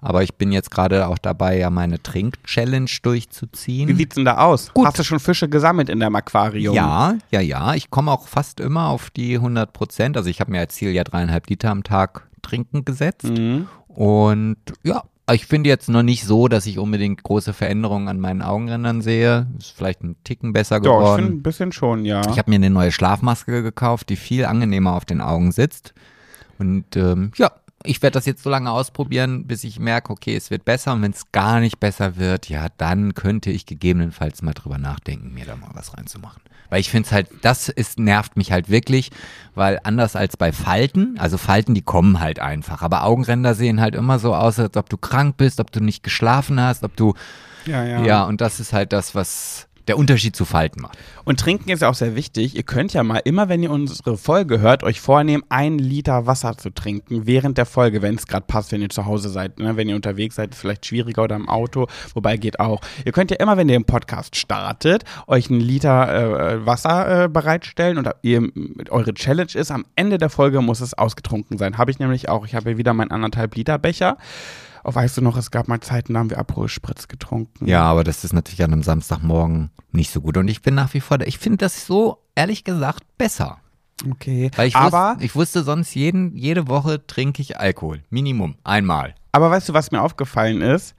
Aber ich bin jetzt gerade auch dabei, ja meine Trink-Challenge durchzuziehen. Wie sieht's denn da aus? Gut. Hast du schon Fische gesammelt in deinem Aquarium? Ja, ja, ja. Ich komme auch fast immer auf die 100 Prozent. Also ich habe mir als Ziel ja dreieinhalb Liter am Tag trinken gesetzt. Mhm. Und ja, ich finde jetzt noch nicht so, dass ich unbedingt große Veränderungen an meinen Augenrändern sehe. Ist vielleicht ein Ticken besser Doch, ich geworden. finde ein bisschen schon, ja. Ich habe mir eine neue Schlafmaske gekauft, die viel angenehmer auf den Augen sitzt. Und ähm, ja, ich werde das jetzt so lange ausprobieren, bis ich merke, okay, es wird besser. Und wenn es gar nicht besser wird, ja, dann könnte ich gegebenenfalls mal drüber nachdenken, mir da mal was reinzumachen. Weil ich finde es halt, das ist, nervt mich halt wirklich, weil anders als bei Falten, also Falten, die kommen halt einfach. Aber Augenränder sehen halt immer so aus, als ob du krank bist, ob du nicht geschlafen hast, ob du, ja, ja. ja, und das ist halt das, was der Unterschied zu Falten macht. Und trinken ist ja auch sehr wichtig. Ihr könnt ja mal immer, wenn ihr unsere Folge hört, euch vornehmen, ein Liter Wasser zu trinken während der Folge, wenn es gerade passt, wenn ihr zu Hause seid. Ne? Wenn ihr unterwegs seid, ist vielleicht schwieriger oder im Auto, wobei geht auch. Ihr könnt ja immer, wenn ihr den Podcast startet, euch einen Liter äh, Wasser äh, bereitstellen und ihr, eure Challenge ist, am Ende der Folge muss es ausgetrunken sein. Habe ich nämlich auch. Ich habe hier wieder meinen anderthalb Liter Becher. Oh, weißt du noch, es gab mal Zeiten, da haben wir Aperol Spritz getrunken. Ja, aber das ist natürlich an einem Samstagmorgen nicht so gut. Und ich bin nach wie vor, ich finde das so, ehrlich gesagt, besser. Okay. Weil ich, aber wusste, ich wusste sonst, jeden, jede Woche trinke ich Alkohol. Minimum. Einmal. Aber weißt du, was mir aufgefallen ist?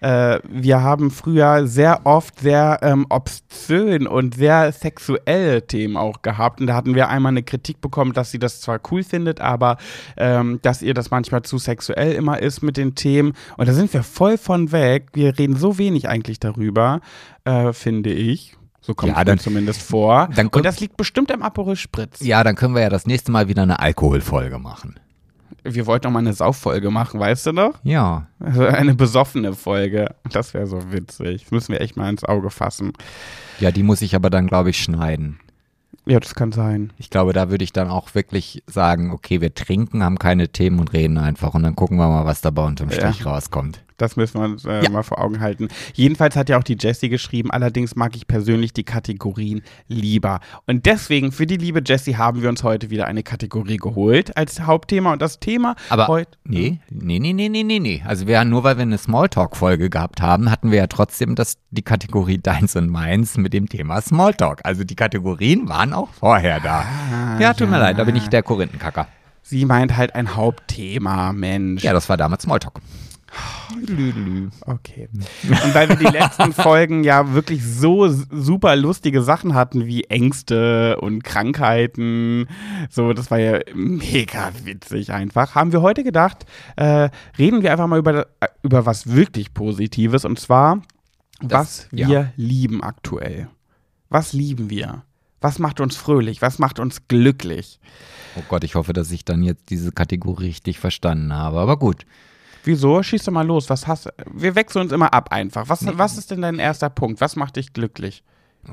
Äh, wir haben früher sehr oft sehr ähm, obszön und sehr sexuelle Themen auch gehabt. Und da hatten wir einmal eine Kritik bekommen, dass sie das zwar cool findet, aber ähm, dass ihr das manchmal zu sexuell immer ist mit den Themen. Und da sind wir voll von weg. Wir reden so wenig eigentlich darüber, äh, finde ich. So kommt Ja, es dann- mir zumindest vor. dann und das liegt bestimmt am Aperol Spritz. Ja, dann können wir ja das nächste Mal wieder eine Alkoholfolge machen. Wir wollten noch mal eine Sauffolge machen, weißt du noch? Ja. Also eine besoffene Folge. Das wäre so witzig. Das müssen wir echt mal ins Auge fassen. Ja, die muss ich aber dann, glaube ich, schneiden. Ja, das kann sein. Ich glaube, da würde ich dann auch wirklich sagen, okay, wir trinken, haben keine Themen und reden einfach und dann gucken wir mal, was dabei unterm Strich Ja. rauskommt. Das müssen wir uns äh, Ja. mal vor Augen halten. Jedenfalls hat ja auch die Jessie geschrieben, allerdings mag ich persönlich die Kategorien lieber. Und deswegen, für die liebe Jessie, haben wir uns heute wieder eine Kategorie geholt als Hauptthema. Und das Thema Aber heute. nee, nee, nee, nee, nee, nee, nee. Also wir, nur weil wir eine Smalltalk-Folge gehabt haben, hatten wir ja trotzdem das, die Kategorie [LAUGHS] Deins und Meins mit dem Thema Smalltalk. Also die Kategorien waren auch vorher da. Ah, ja, tut mir leid, da bin ich der Korinthenkacker. Sie meint halt ein Hauptthema, Mensch. Ja, das war damals Smalltalk. Okay. Und weil wir die letzten [LAUGHS] Folgen ja wirklich so super lustige Sachen hatten wie Ängste und Krankheiten, so, das war ja mega witzig einfach, haben wir heute gedacht, äh, reden wir einfach mal über, über was wirklich Positives und zwar, was ja. wir lieben aktuell. Was lieben wir? Was macht uns fröhlich? Was macht uns glücklich? Oh Gott, ich hoffe, dass ich dann jetzt diese Kategorie richtig verstanden habe. Aber gut. Wieso? Schieß doch mal los. Was hast Wir wechseln uns immer ab einfach. Was, was ist denn dein erster Punkt? Was macht dich glücklich?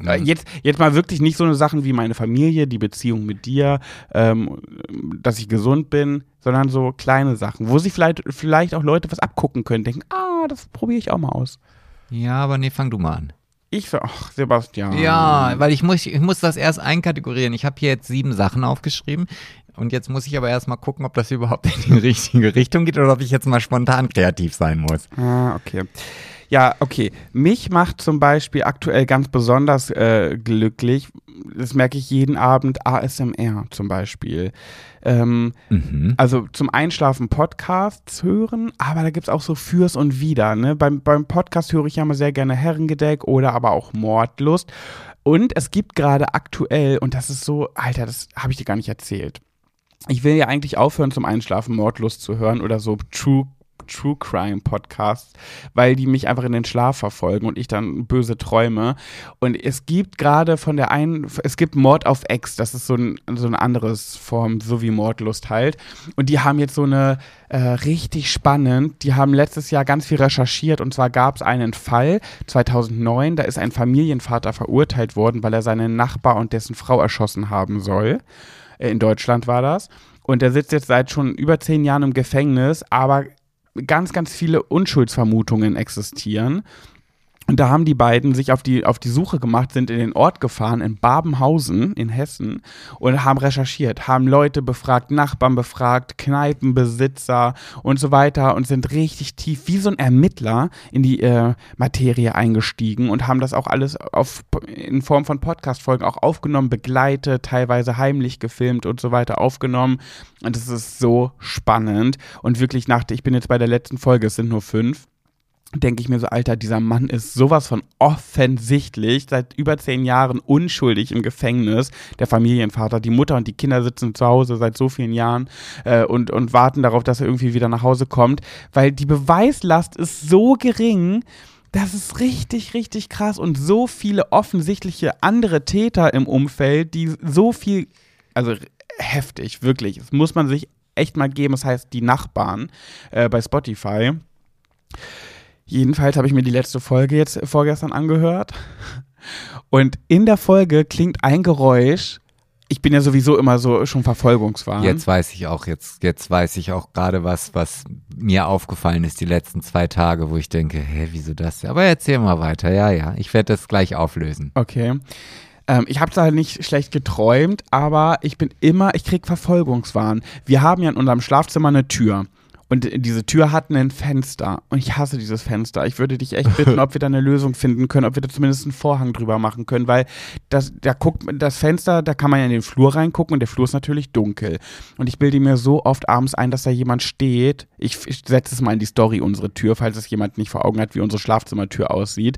Äh, Jetzt, jetzt mal wirklich nicht so eine Sachen wie meine Familie, die Beziehung mit dir, ähm, dass ich gesund bin, sondern so kleine Sachen, wo sich vielleicht, vielleicht auch Leute was abgucken können, denken, ah, das probiere ich auch mal aus. Ja, aber nee, fang du mal an. Ich ach, Sebastian. Ja, weil ich muss, ich muss das erst einkategorieren. Ich habe hier jetzt sieben Sachen aufgeschrieben und jetzt muss ich aber erst mal gucken, ob das überhaupt [LAUGHS] in die richtige Richtung geht oder ob ich jetzt mal spontan kreativ sein muss. Ah, okay. Ja, okay. Mich macht zum Beispiel aktuell ganz besonders äh, glücklich, das merke ich jeden Abend, ASMR zum Beispiel. Ähm, Mhm. also zum Einschlafen Podcasts hören, aber da gibt es auch so Fürs und Wider. Ne? Beim, beim Podcast höre ich ja mal sehr gerne Herrengedeck oder aber auch Mordlust. Und es gibt gerade aktuell, und das ist so, Alter, das habe ich dir gar nicht erzählt. Ich will ja eigentlich aufhören zum Einschlafen Mordlust zu hören oder so True True Crime Podcasts, weil die mich einfach in den Schlaf verfolgen und ich dann böse träume. Und es gibt gerade von der einen, es gibt Mord auf Ex, das ist so, ein, so eine anderes Form, so wie Mordlust halt. Und die haben jetzt so eine äh, richtig spannend, die haben letztes Jahr ganz viel recherchiert und zwar gab es einen Fall 2009, da ist ein Familienvater verurteilt worden, weil er seinen Nachbar und dessen Frau erschossen haben soll. Äh, In Deutschland war das. Und der sitzt jetzt seit schon über zehn Jahren im Gefängnis, aber ganz, ganz viele Unschuldsvermutungen existieren. Und da haben die beiden sich auf die, auf die Suche gemacht, sind in den Ort gefahren, in Babenhausen in Hessen und haben recherchiert, haben Leute befragt, Nachbarn befragt, Kneipenbesitzer und so weiter und sind richtig tief wie so ein Ermittler in die äh, Materie eingestiegen und haben das auch alles auf, in Form von Podcast-Folgen auch aufgenommen, begleitet, teilweise heimlich gefilmt und so weiter aufgenommen. Und es ist so spannend. Und wirklich nach, ich bin jetzt bei der letzten Folge, es sind nur fünf denke ich mir so, Alter, dieser Mann ist sowas von offensichtlich seit über zehn Jahren unschuldig im Gefängnis. Der Familienvater, die Mutter und die Kinder sitzen zu Hause seit so vielen Jahren äh, und, und warten darauf, dass er irgendwie wieder nach Hause kommt, weil die Beweislast ist so gering. Das ist richtig, richtig krass und so viele offensichtliche andere Täter im Umfeld, die so viel, also heftig, wirklich. Das muss man sich echt mal geben. Das heißt, die Nachbarn äh, bei Spotify. Jedenfalls habe ich mir die letzte Folge jetzt vorgestern angehört. Und in der Folge klingt ein Geräusch. Ich bin ja sowieso immer so schon verfolgungswarm. Jetzt weiß ich auch, jetzt, jetzt weiß ich auch gerade was, was mir aufgefallen ist die letzten zwei Tage, wo ich denke, hä, wieso das? Aber erzähl mal weiter, ja, ja. Ich werde das gleich auflösen. Okay. Ähm, ich habe es halt nicht schlecht geträumt, aber ich bin immer, ich krieg Verfolgungswahn. Wir haben ja in unserem Schlafzimmer eine Tür. Und diese Tür hat ein Fenster. Und ich hasse dieses Fenster. Ich würde dich echt bitten, [LAUGHS] ob wir da eine Lösung finden können, ob wir da zumindest einen Vorhang drüber machen können, weil das, da guckt, das Fenster, da kann man ja in den Flur reingucken und der Flur ist natürlich dunkel. Und ich bilde mir so oft abends ein, dass da jemand steht. Ich, ich setze es mal in die Story, unsere Tür, falls es jemand nicht vor Augen hat, wie unsere Schlafzimmertür aussieht.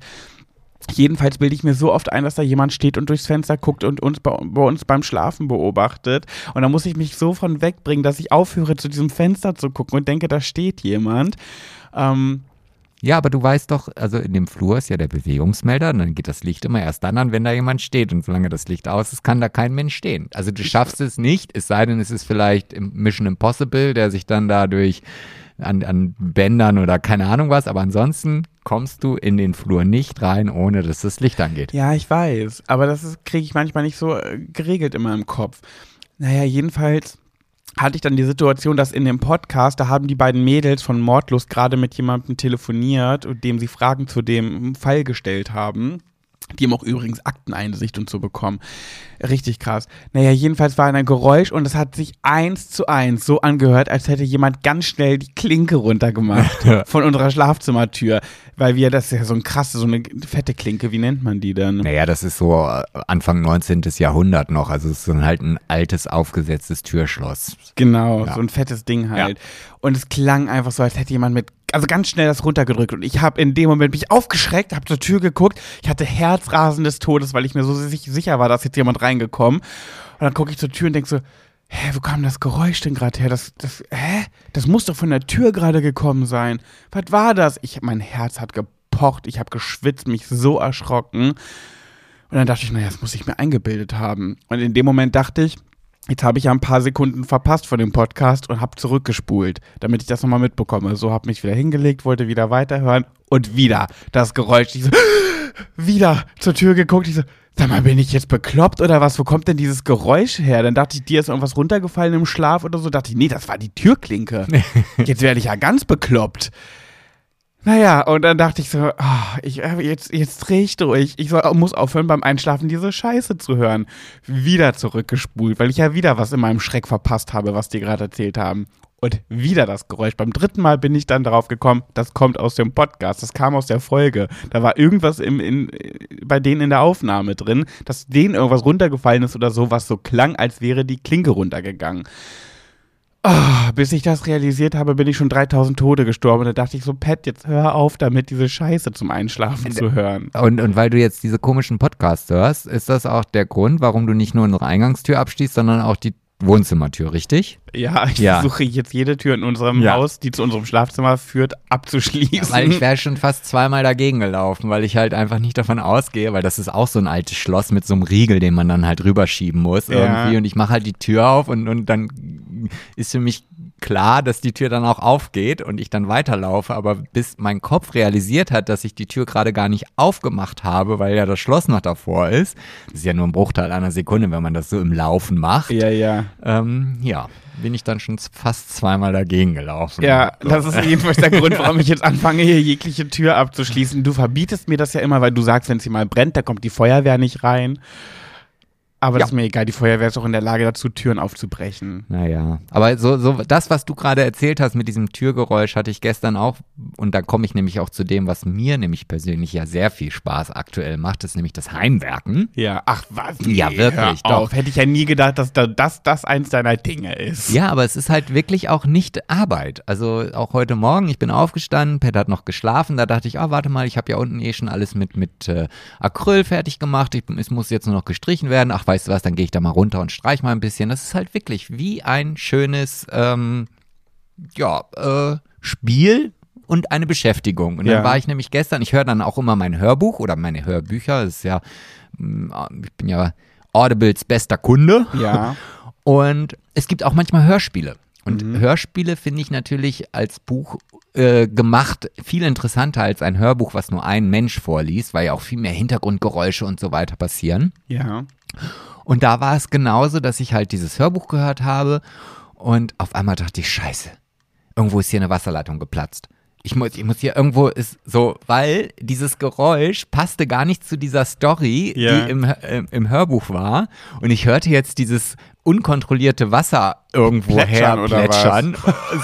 Jedenfalls bilde ich mir so oft ein, dass da jemand steht und durchs Fenster guckt und uns bei, bei uns beim Schlafen beobachtet. Und da muss ich mich so von wegbringen, dass ich aufhöre, zu diesem Fenster zu gucken und denke, da steht jemand. Ähm, Ja, aber du weißt doch, also in dem Flur ist ja der Bewegungsmelder, und dann geht das Licht immer erst dann an, wenn da jemand steht. Und solange das Licht aus ist, kann da kein Mensch stehen. Also du schaffst es nicht, es sei denn, es ist vielleicht im Mission Impossible, der sich dann dadurch an, an Bändern oder keine Ahnung was, aber ansonsten kommst du in den Flur nicht rein, ohne dass das Licht angeht. Ja, ich weiß, aber das kriege ich manchmal nicht so äh, geregelt immer im Kopf. Naja, jedenfalls hatte ich dann die Situation, dass in dem Podcast, da haben die beiden Mädels von Mordlust gerade mit jemandem telefoniert, dem sie Fragen zu dem Fall gestellt haben. Die haben auch übrigens Akteneinsicht und so bekommen. Richtig krass. Naja, jedenfalls war ein Geräusch und es hat sich eins zu eins so angehört, als hätte jemand ganz schnell die Klinke runtergemacht [LAUGHS] von unserer Schlafzimmertür. Weil wir, das ist ja so ein krasse, so eine fette Klinke, wie nennt man die denn? Naja, das ist so äh, Anfang 19. Jahrhundert noch. Also es ist so halt ein altes, aufgesetztes Türschloss. Genau, Ja. so ein fettes Ding halt. Und es klang einfach so, als hätte jemand mit, also ganz schnell das runtergedrückt. Und ich habe in dem Moment mich aufgeschreckt, habe zur Tür geguckt. Ich hatte Herzrasen des Todes, weil ich mir so sich- sicher war, dass jetzt jemand reingekommen. Und dann gucke ich zur Tür und denke so, hä, wo kam das Geräusch denn gerade her? Das, das, hä? Das muss doch von der Tür gerade gekommen sein. Was war das? Ich, mein Herz hat gepocht, ich habe geschwitzt, mich so erschrocken. Und dann dachte ich, naja, das muss ich mir eingebildet haben. Und in dem Moment dachte ich, jetzt habe ich ja ein paar Sekunden verpasst von dem Podcast und habe zurückgespult, damit ich das nochmal mitbekomme. So habe mich wieder hingelegt, wollte wieder weiterhören und wieder das Geräusch. Ich so, [GASPS] wieder zur Tür geguckt. Ich so, sag mal, bin ich jetzt bekloppt oder was? Wo kommt denn dieses Geräusch her? Dann dachte ich, dir ist irgendwas runtergefallen im Schlaf oder so. Dachte ich, nee, das war die Türklinke. [LAUGHS] Jetzt werde ich ja ganz bekloppt. Naja, und dann dachte ich so, ah, ich, äh, jetzt, jetzt dreh ich durch. Ich soll, muss aufhören, beim Einschlafen diese Scheiße zu hören. Wieder zurückgespult, weil ich ja wieder was in meinem Schreck verpasst habe, was die gerade erzählt haben. Und wieder das Geräusch. Beim dritten Mal bin ich dann darauf gekommen, das kommt aus dem Podcast, das kam aus der Folge. Da war irgendwas im, in, bei denen in der Aufnahme drin, dass denen irgendwas runtergefallen ist oder so, was so klang, als wäre die Klinke runtergegangen. Ah, bis ich das realisiert habe, bin ich schon 3000 Tode gestorben. Und da dachte ich so, Pat, jetzt hör auf damit, diese Scheiße zum Einschlafen zu hören. Und, und weil du jetzt diese komischen Podcasts hörst, ist das auch der Grund, warum du nicht nur unsere Eingangstür abschließt, sondern auch die Wohnzimmertür, richtig? Ja, ich Ja. versuche jetzt jede Tür in unserem Ja. Haus, die zu unserem Schlafzimmer führt, abzuschließen. Weil ich wäre schon fast zweimal dagegen gelaufen, weil ich halt einfach nicht davon ausgehe, weil das ist auch so ein altes Schloss mit so einem Riegel, den man dann halt rüberschieben muss Ja. irgendwie. Und ich mache halt die Tür auf und, und dann ist für mich klar, dass die Tür dann auch aufgeht und ich dann weiterlaufe. Aber bis mein Kopf realisiert hat, dass ich die Tür gerade gar nicht aufgemacht habe, weil ja das Schloss noch davor ist, das ist ja nur ein Bruchteil einer Sekunde, wenn man das so im Laufen macht, ja, ja. ähm, ja, bin ich dann schon fast zweimal dagegen gelaufen. Ja, So. das ist jedenfalls der Grund, warum ich jetzt anfange, hier jegliche Tür abzuschließen. Du verbietest mir das ja immer, weil du sagst, wenn es hier mal brennt, da kommt die Feuerwehr nicht rein. Aber das ist mir egal, die Feuerwehr ist auch in der Lage dazu, Türen aufzubrechen. Naja, aber so, so das, was du gerade erzählt hast mit diesem Türgeräusch, hatte ich gestern auch. Und da komme ich nämlich auch zu dem, was mir nämlich persönlich ja sehr viel Spaß aktuell macht, ist nämlich das Heimwerken. Ja, ach was? Ja, wirklich, doch. auf. Hätte ich ja nie gedacht, dass da, das, das eins deiner Dinge ist. Ja, aber es ist halt wirklich auch nicht Arbeit. Also auch heute Morgen, ich bin aufgestanden, Pet hat noch geschlafen, da dachte ich, ah, warte mal, ich habe ja unten eh schon alles mit, mit äh, Acryl fertig gemacht, ich, es muss jetzt nur noch gestrichen werden. Ach, weißt du was, dann gehe ich da mal runter und streich mal ein bisschen. Das ist halt wirklich wie ein schönes, ähm, ja, äh, Spiel und eine Beschäftigung. Und dann Ja. war ich nämlich gestern, ich höre dann auch immer mein Hörbuch oder meine Hörbücher, das ist ja, mh, ich bin ja Audibles bester Kunde. Ja. [LAUGHS] Und es gibt auch manchmal Hörspiele. Und Hörspiele finde ich natürlich als Buch äh, gemacht viel interessanter als ein Hörbuch, was nur ein Mensch vorliest, weil ja auch viel mehr Hintergrundgeräusche und so weiter passieren. Ja. Und da war es genauso, dass ich halt dieses Hörbuch gehört habe und auf einmal dachte ich, scheiße, irgendwo ist hier eine Wasserleitung geplatzt. Ich muss, ich muss hier irgendwo ist so, weil dieses Geräusch passte gar nicht zu dieser Story, Ja. die im, im, im Hörbuch war. Und ich hörte jetzt dieses unkontrollierte Wasser irgendwo Plätschern her plätschern.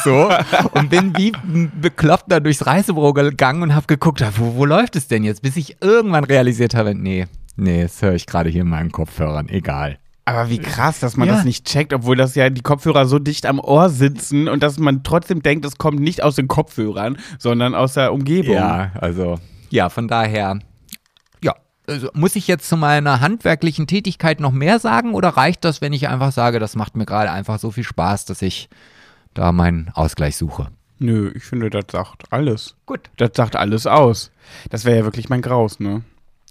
So. Und bin wie ein Bekloppter durchs Reisebüro gegangen und habe geguckt, wo, wo läuft es denn jetzt? Bis ich irgendwann realisiert habe, nee, nee, das höre ich gerade hier in meinen Kopfhörern. Egal. Aber wie krass, dass man Ja. das nicht checkt, obwohl das ja die Kopfhörer so dicht am Ohr sitzen und dass man trotzdem denkt, es kommt nicht aus den Kopfhörern, sondern aus der Umgebung. Ja, also, ja, von daher, ja. Also, muss ich jetzt zu meiner handwerklichen Tätigkeit noch mehr sagen oder reicht das, wenn ich einfach sage, das macht mir gerade einfach so viel Spaß, dass ich da meinen Ausgleich suche? Nö, ich finde, das sagt alles. Gut. Das sagt alles aus. Das wäre ja wirklich mein Graus, ne?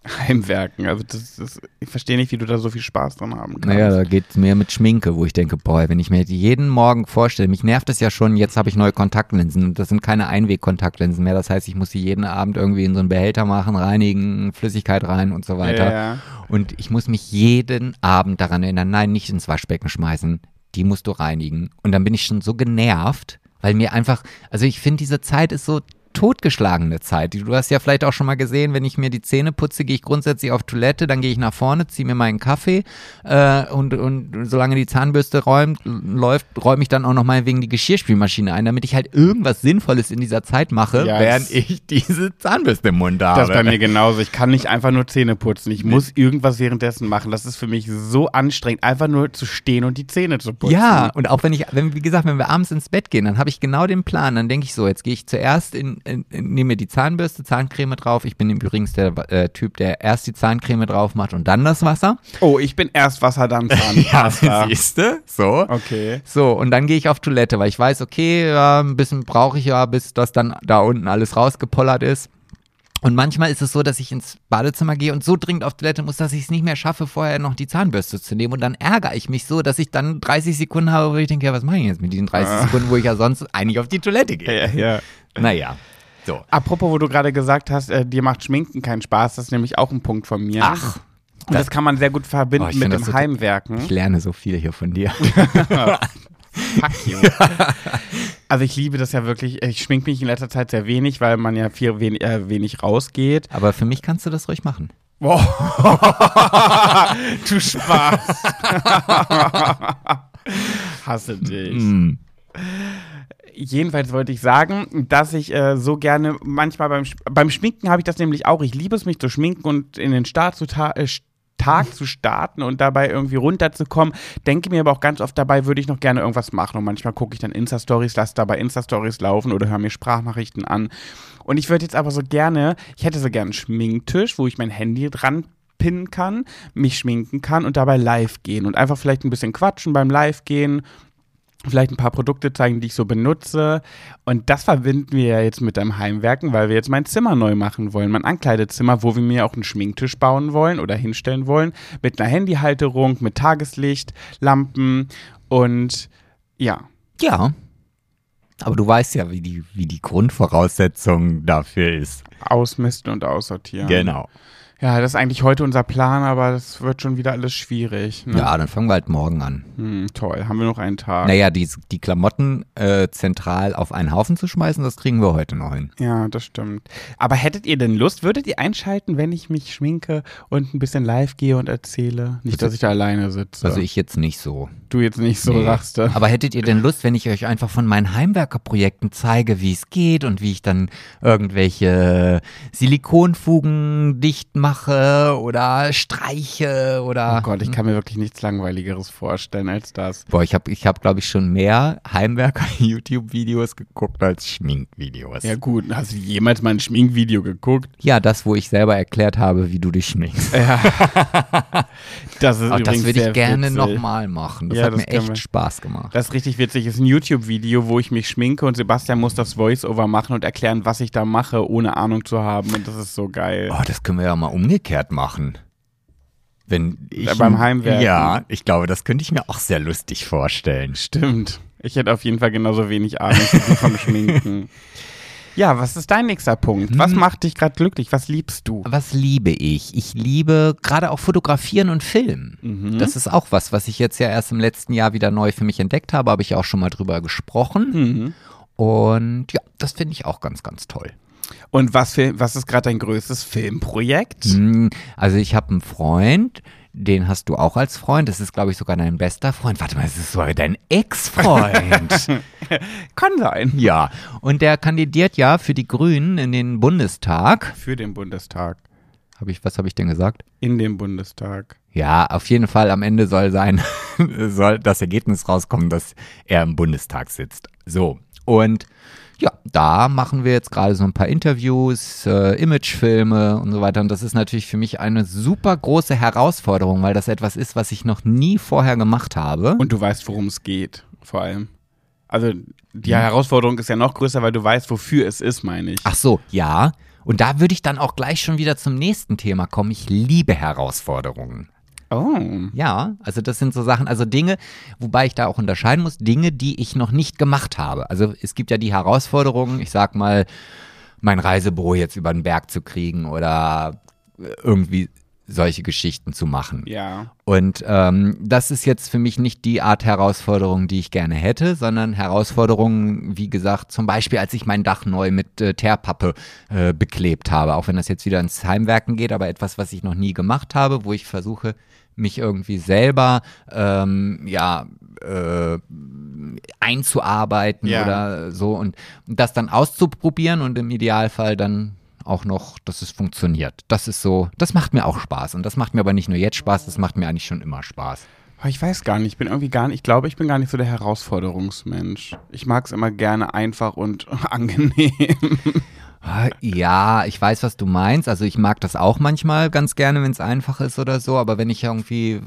Heimwerken. Also das, das, ich verstehe nicht, wie du da so viel Spaß dran haben kannst. Naja, da geht es mehr mit Schminke, wo ich denke, boah, wenn ich mir jeden Morgen vorstelle, mich nervt es ja schon, jetzt habe ich neue Kontaktlinsen und das sind keine Einweg-Kontaktlinsen mehr. Das heißt, ich muss sie jeden Abend irgendwie in so einen Behälter machen, reinigen, Flüssigkeit rein und so weiter. Ja. Und ich muss mich jeden Abend daran erinnern, nein, nicht ins Waschbecken schmeißen, die musst du reinigen. Und dann bin ich schon so genervt, weil mir einfach, also ich finde, diese Zeit ist so totgeschlagene Zeit. Du hast ja vielleicht auch schon mal gesehen, wenn ich mir die Zähne putze, gehe ich grundsätzlich auf Toilette, dann gehe ich nach vorne, ziehe mir meinen Kaffee äh, und, und solange die Zahnbürste räumt, läuft, räume ich dann auch noch mal wegen die Geschirrspülmaschine ein, damit ich halt irgendwas Sinnvolles in dieser Zeit mache, Ja, während ich diese Zahnbürste im Mund habe. Das ist bei mir genauso. Ich kann nicht einfach nur Zähne putzen. Ich muss irgendwas währenddessen machen. Das ist für mich so anstrengend, einfach nur zu stehen und die Zähne zu putzen. Ja, und auch wenn ich, wenn, wie gesagt, wenn wir abends ins Bett gehen, dann habe ich genau den Plan. Dann denke ich so, jetzt gehe ich zuerst in nehme mir die Zahnbürste, Zahncreme drauf. Ich bin übrigens der äh, Typ, der erst die Zahncreme drauf macht und dann das Wasser. Oh, ich bin erst Wasser, dann [LAUGHS] Zahnpasta. siehste, so. okay. So, und dann gehe ich auf Toilette, weil ich weiß, okay, ja, ein bisschen brauche ich ja, bis das dann da unten alles rausgepollert ist. Und manchmal ist es so, dass ich ins Badezimmer gehe und so dringend auf Toilette muss, dass ich es nicht mehr schaffe, vorher noch die Zahnbürste zu nehmen. Und dann ärgere ich mich so, dass ich dann 30 Sekunden habe, wo ich denke, ja, was mache ich jetzt mit diesen 30 Ah. Sekunden, wo ich ja sonst eigentlich auf die Toilette gehe. Ja, ja. Naja, so. Apropos, wo du gerade gesagt hast, äh, dir macht Schminken keinen Spaß, das ist nämlich auch ein Punkt von mir. Ach. Und das kann man sehr gut verbinden Oh, mit dem das so- Heimwerken. Ich lerne so viel hier von dir. [LAUGHS] [LAUGHS] Fuck you. [LAUGHS] Also ich liebe das ja wirklich. Ich schmink mich in letzter Zeit sehr wenig, weil man ja viel wenig, äh, wenig rausgeht. Aber für mich kannst du das ruhig machen. Wow. [LAUGHS] du Spaß. [LAUGHS] Hasse dich. Mm. Jedenfalls wollte ich sagen, dass ich äh, so gerne manchmal beim, Sch- beim Schminken habe ich das nämlich auch. Ich liebe es, mich zu schminken und in den Start zu äh, Tag zu starten und dabei irgendwie runterzukommen. Denke mir aber auch ganz oft dabei, würde ich noch gerne irgendwas machen. Und manchmal gucke ich dann Insta-Stories, lasse dabei Insta-Stories laufen oder höre mir Sprachnachrichten an. Und ich würde jetzt aber so gerne, ich hätte so gerne einen Schminktisch, wo ich mein Handy dran pinnen kann, mich schminken kann und dabei live gehen und einfach vielleicht ein bisschen quatschen beim Live gehen, vielleicht ein paar Produkte zeigen, die ich so benutze. Und das verbinden wir ja jetzt mit deinem Heimwerken, weil wir jetzt mein Zimmer neu machen wollen, mein Ankleidezimmer, wo wir mir auch einen Schminktisch bauen wollen oder hinstellen wollen, mit einer Handyhalterung, mit Tageslicht, Lampen und ja. Ja. Aber du weißt ja, wie die, wie die Grundvoraussetzung dafür ist. Ausmisten und aussortieren. Genau. Ja, das ist eigentlich heute unser Plan, aber das wird schon wieder alles schwierig. Ne? Ja, dann fangen wir halt morgen an. Hm, toll, haben wir noch einen Tag. Naja, die, die Klamotten äh, zentral auf einen Haufen zu schmeißen, das kriegen wir heute noch hin. Ja, das stimmt. Aber hättet ihr denn Lust, würdet ihr einschalten, wenn ich mich schminke und ein bisschen live gehe und erzähle? Nicht, dass ich da alleine sitze. Also ich jetzt nicht so. du jetzt nicht so Nee. sagst. du. Aber hättet ihr denn Lust, wenn ich euch einfach von meinen Heimwerkerprojekten zeige, wie es geht und wie ich dann irgendwelche Silikonfugen dicht mache oder streiche oder Oh Gott, ich kann mir wirklich nichts Langweiligeres vorstellen als das. Boah, ich habe, ich hab, glaube ich, schon mehr Heimwerker-YouTube-Videos [LAUGHS] geguckt als Schminkvideos. Ja gut, hast du jemals mal ein Schminkvideo geguckt? Ja, das, wo ich selber erklärt habe, wie du dich schminkst. [LAUGHS] Das ist Auch das übrigens würde ich gerne nochmal machen. Das Ja, hat das mir echt wir. Spaß gemacht. Das ist richtig witzig. Das ist ein YouTube-Video, wo ich mich schminke und Sebastian muss das Voice-Over machen und erklären, was ich da mache, ohne Ahnung zu haben. Und das ist so geil. Oh, das können wir ja mal umgekehrt machen. Wenn ich, beim Heimwerken. Ja, ich glaube, das könnte ich mir auch sehr lustig vorstellen. Stimmt. Ich hätte auf jeden Fall genauso wenig Ahnung vom Schminken. [LAUGHS] Ja, was ist dein nächster Punkt? Was Hm. macht dich gerade glücklich? Was liebst du? Was liebe ich? Ich liebe gerade auch Fotografieren und Filmen. Mhm. Das ist auch was, was ich jetzt ja erst im letzten Jahr wieder neu für mich entdeckt habe, habe ich auch schon mal drüber gesprochen. Mhm. Und ja, das finde ich auch ganz, ganz toll. Und was, für, was ist gerade dein größtes Filmprojekt? Mm, Also ich habe einen Freund, den hast du auch als Freund. Das ist, glaube ich, sogar dein bester Freund. Warte mal, das ist sogar dein Ex-Freund. [LAUGHS] Kann sein. ja, und der kandidiert ja für die Grünen in den Bundestag. Für den Bundestag. Hab ich, was habe ich denn gesagt? In dem Bundestag. Ja, auf jeden Fall am Ende soll sein, [LAUGHS] soll das Ergebnis rauskommen, dass er im Bundestag sitzt. So. Und ja, da machen wir jetzt gerade so ein paar Interviews, äh, Imagefilme und so weiter. Und das ist natürlich für mich eine super große Herausforderung, weil das etwas ist, was ich noch nie vorher gemacht habe. Und du weißt, worum es geht, vor allem. Also die Herausforderung ist ja noch größer, weil du weißt, wofür es ist, meine ich. Ach so, ja. Und da würde ich dann auch gleich schon wieder zum nächsten Thema kommen. Ich liebe Herausforderungen. Oh. Ja, also das sind so Sachen, also Dinge, wobei ich da auch unterscheiden muss, Dinge, die ich noch nicht gemacht habe. Also es gibt ja die Herausforderungen, ich sag mal, mein Reisebüro jetzt über den Berg zu kriegen oder irgendwie solche Geschichten zu machen. Ja. Und ähm, das ist jetzt für mich nicht die Art Herausforderung, die ich gerne hätte, sondern Herausforderungen, wie gesagt, zum Beispiel, als ich mein Dach neu mit äh, Teerpappe äh, beklebt habe, auch wenn das jetzt wieder ins Heimwerken geht, aber etwas, was ich noch nie gemacht habe, wo ich versuche, mich irgendwie selber ähm, ja äh, einzuarbeiten Ja. oder so und das dann auszuprobieren und im Idealfall dann auch noch, dass es funktioniert. Das ist so, das macht mir auch Spaß und das macht mir aber nicht nur jetzt Spaß, das macht mir eigentlich schon immer Spaß. Ich weiß gar nicht, ich bin irgendwie gar nicht, ich glaube, ich bin gar nicht so der Herausforderungsmensch. Ich mag es immer gerne einfach und [LAUGHS] angenehm. Ah, Ja, ich weiß, was du meinst. Also ich mag das auch manchmal ganz gerne, wenn es einfach ist oder so. Aber wenn ich irgendwie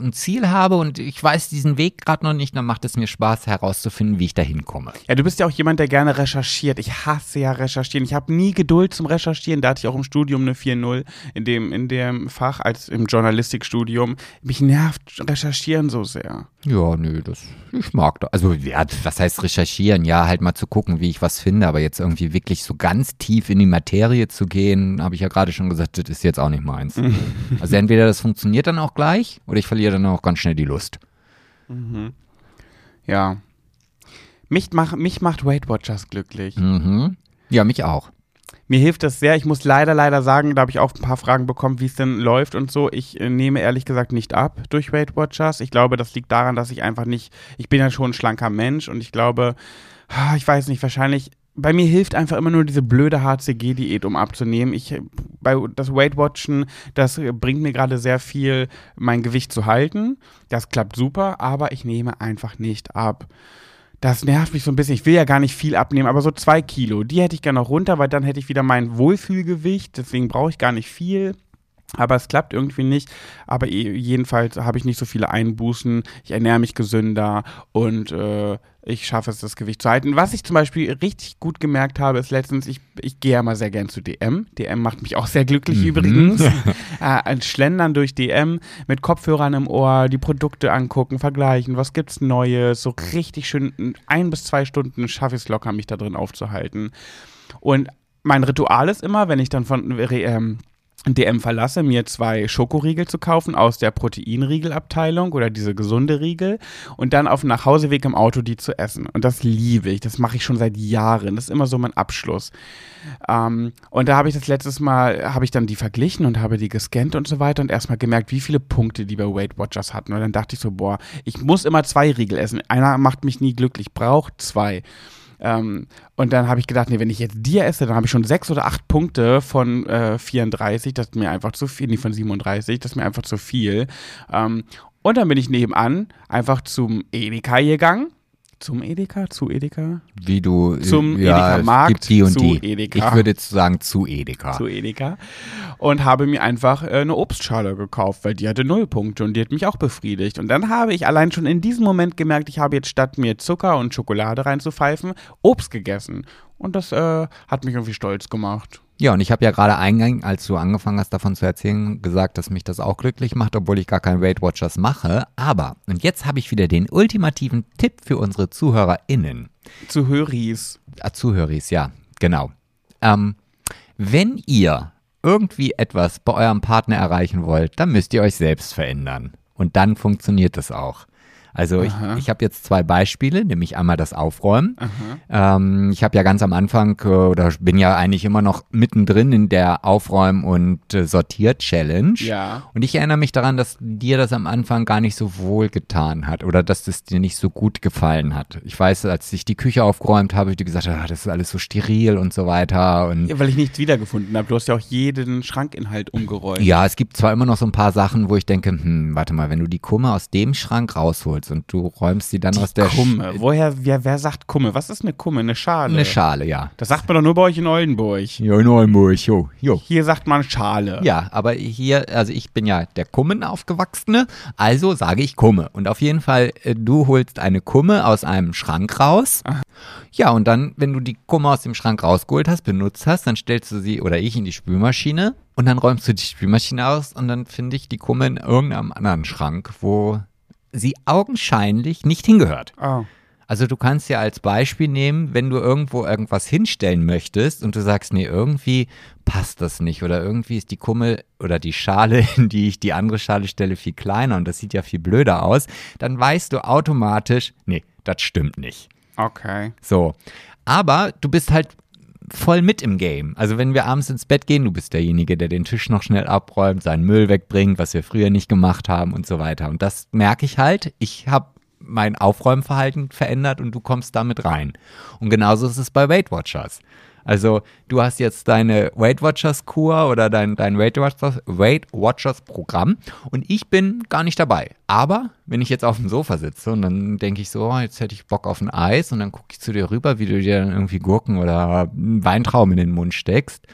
ein Ziel habe und ich weiß diesen Weg gerade noch nicht, dann macht es mir Spaß herauszufinden, wie ich da hinkomme. Ja, du bist ja auch jemand, der gerne recherchiert. Ich hasse ja recherchieren. Ich habe nie Geduld zum Recherchieren. Da hatte ich auch im Studium eine 4.0 in dem, in dem Fach, als im Journalistikstudium. Mich nervt Recherchieren so sehr. Ja, nö, das ich mag das. Also ja, was heißt recherchieren? Ja, halt mal zu gucken, wie ich was finde. Aber jetzt irgendwie wirklich so ganz tief in die Materie zu gehen, habe ich ja gerade schon gesagt, das ist jetzt auch nicht meins. [LAUGHS] also entweder das funktioniert dann auch gleich oder ich verliere dann auch ganz schnell die Lust. Ja. Mich, mach, mich macht Weight Watchers glücklich. Mhm. Ja, mich auch. Mir hilft das sehr. Ich muss leider, leider sagen, da habe ich auch ein paar Fragen bekommen, wie es denn läuft und so. Ich äh, nehme ehrlich gesagt nicht ab durch Weight Watchers. Ich glaube, das liegt daran, dass ich einfach nicht, ich bin ja schon ein schlanker Mensch und ich glaube, ah, ich weiß nicht, wahrscheinlich, bei mir hilft einfach immer nur diese blöde HCG-Diät, um abzunehmen. Ich, bei das Weight Watchen, das bringt mir gerade sehr viel, mein Gewicht zu halten. Das klappt super, aber ich nehme einfach nicht ab. Das nervt mich so ein bisschen. Ich will ja gar nicht viel abnehmen, aber so zwei Kilo, die hätte ich gerne noch runter, weil dann hätte ich wieder mein Wohlfühlgewicht. Deswegen brauche ich gar nicht viel. Aber es klappt irgendwie nicht. Aber jedenfalls habe ich nicht so viele Einbußen. Ich ernähre mich gesünder und äh, ich schaffe es, das Gewicht zu halten. Was ich zum Beispiel richtig gut gemerkt habe, ist letztens, ich, ich gehe ja mal sehr gern zu DM. DM macht mich auch sehr glücklich übrigens. [LAUGHS] äh, ein Schlendern durch DM mit Kopfhörern im Ohr, die Produkte angucken, vergleichen, was gibt's Neues. So richtig schön ein bis zwei Stunden schaffe ich es locker, mich da drin aufzuhalten. Und mein Ritual ist immer, wenn ich dann von ähm, DM verlasse, mir zwei Schokoriegel zu kaufen aus der Proteinriegelabteilung oder diese gesunde Riegel und dann auf dem Nachhauseweg im Auto die zu essen. Und das liebe ich. Das mache ich schon seit Jahren. Das ist immer so mein Abschluss. Ähm, und da habe ich das letztes Mal, habe ich dann die verglichen und habe die gescannt und so weiter und erstmal gemerkt, wie viele Punkte die bei Weight Watchers hatten. Und dann dachte ich so, boah, ich muss immer zwei Riegel essen. Einer macht mich nie glücklich, braucht zwei. Ähm, und dann habe ich gedacht, nee, wenn ich jetzt die esse, dann habe ich schon sechs oder acht Punkte von äh, 34, das ist mir einfach zu viel, nee, von 37, das ist mir einfach zu viel. Ähm, und dann bin ich nebenan einfach zum Edeka gegangen. Zum Edeka? Zu Edeka? Wie du Zum ja, Edeka-Markt, gibt die und zu die. Edeka. Ich würde jetzt sagen zu Edeka. Zu Edeka. Und habe mir einfach äh, eine Obstschale gekauft, weil die hatte null Punkte und die hat mich auch befriedigt. Und dann habe ich allein schon in diesem Moment gemerkt, ich habe jetzt statt mir Zucker und Schokolade reinzupfeifen, Obst gegessen. Und das äh, hat mich irgendwie stolz gemacht. Ja, und ich habe ja gerade eingang, als du angefangen hast, davon zu erzählen, gesagt, dass mich das auch glücklich macht, obwohl ich gar keinen Weight Watchers mache. Aber, und jetzt habe ich wieder den ultimativen Tipp für unsere ZuhörerInnen. Zu Höris. Ah, Zuhöris, ja, genau. Ähm, wenn ihr irgendwie etwas bei eurem Partner erreichen wollt, dann müsst ihr euch selbst verändern. Und dann funktioniert es auch. Also ich, Aha. ich habe jetzt zwei Beispiele, nämlich einmal das Aufräumen. Ähm, ich habe ja ganz am Anfang äh, oder bin ja eigentlich immer noch mittendrin in der Aufräum- und äh, Sortier-Challenge. Ja. Und ich erinnere mich daran, dass dir das am Anfang gar nicht so wohl getan hat oder dass das dir nicht so gut gefallen hat. Ich weiß, als ich die Küche aufgeräumt habe, habe ich dir gesagt, ah, das ist alles so steril und so weiter. Und Ja, weil ich nichts wiedergefunden habe. Du hast ja auch jeden Schrankinhalt umgeräumt. ja, es gibt zwar immer noch so ein paar Sachen, wo ich denke, hm, warte mal, wenn du die Kummer aus dem Schrank rausholst, rausholst und du räumst sie dann aus der Kumme. Woher, wer, wer sagt Kumme? Was ist eine Kumme? Eine Schale? Eine Schale, ja. Das sagt man doch nur bei euch in Oldenburg. Ja, in Oldenburg, jo, jo. Hier sagt man Schale. Ja, aber hier, also ich bin ja der Kummen aufgewachsene, also sage ich Kumme. Und auf jeden Fall, äh, du holst eine Kumme aus einem Schrank raus. Ja, und dann, wenn du die Kumme aus dem Schrank rausgeholt hast, benutzt hast, dann stellst du sie oder ich in die Spülmaschine und dann räumst du die Spülmaschine aus und dann finde ich die Kumme in irgendeinem anderen Schrank, wo sie augenscheinlich nicht hingehört. Oh. Also du kannst ja als Beispiel nehmen, wenn du irgendwo irgendwas hinstellen möchtest und du sagst, nee, irgendwie passt das nicht oder irgendwie ist die Kummel oder die Schale, [LAUGHS] in die ich die andere Schale stelle, viel kleiner und das sieht ja viel blöder aus, dann weißt du automatisch, nee, das stimmt nicht. Okay. So. Aber du bist halt voll mit im Game. Also wenn wir abends ins Bett gehen, du bist derjenige, der den Tisch noch schnell abräumt, seinen Müll wegbringt, was wir früher nicht gemacht haben und so weiter. Und das merke ich halt. Ich habe mein Aufräumverhalten verändert und du kommst damit rein. Und genauso ist es bei Weight Watchers. Also du hast jetzt deine Weight Watchers Kur oder dein, dein Weight, Watchers, Weight Watchers Programm und ich bin gar nicht dabei. Aber wenn ich jetzt auf dem Sofa sitze und dann denke ich so, oh, jetzt hätte ich Bock auf ein Eis und dann gucke ich zu dir rüber, wie du dir dann irgendwie Gurken oder Weintrauben in den Mund steckst.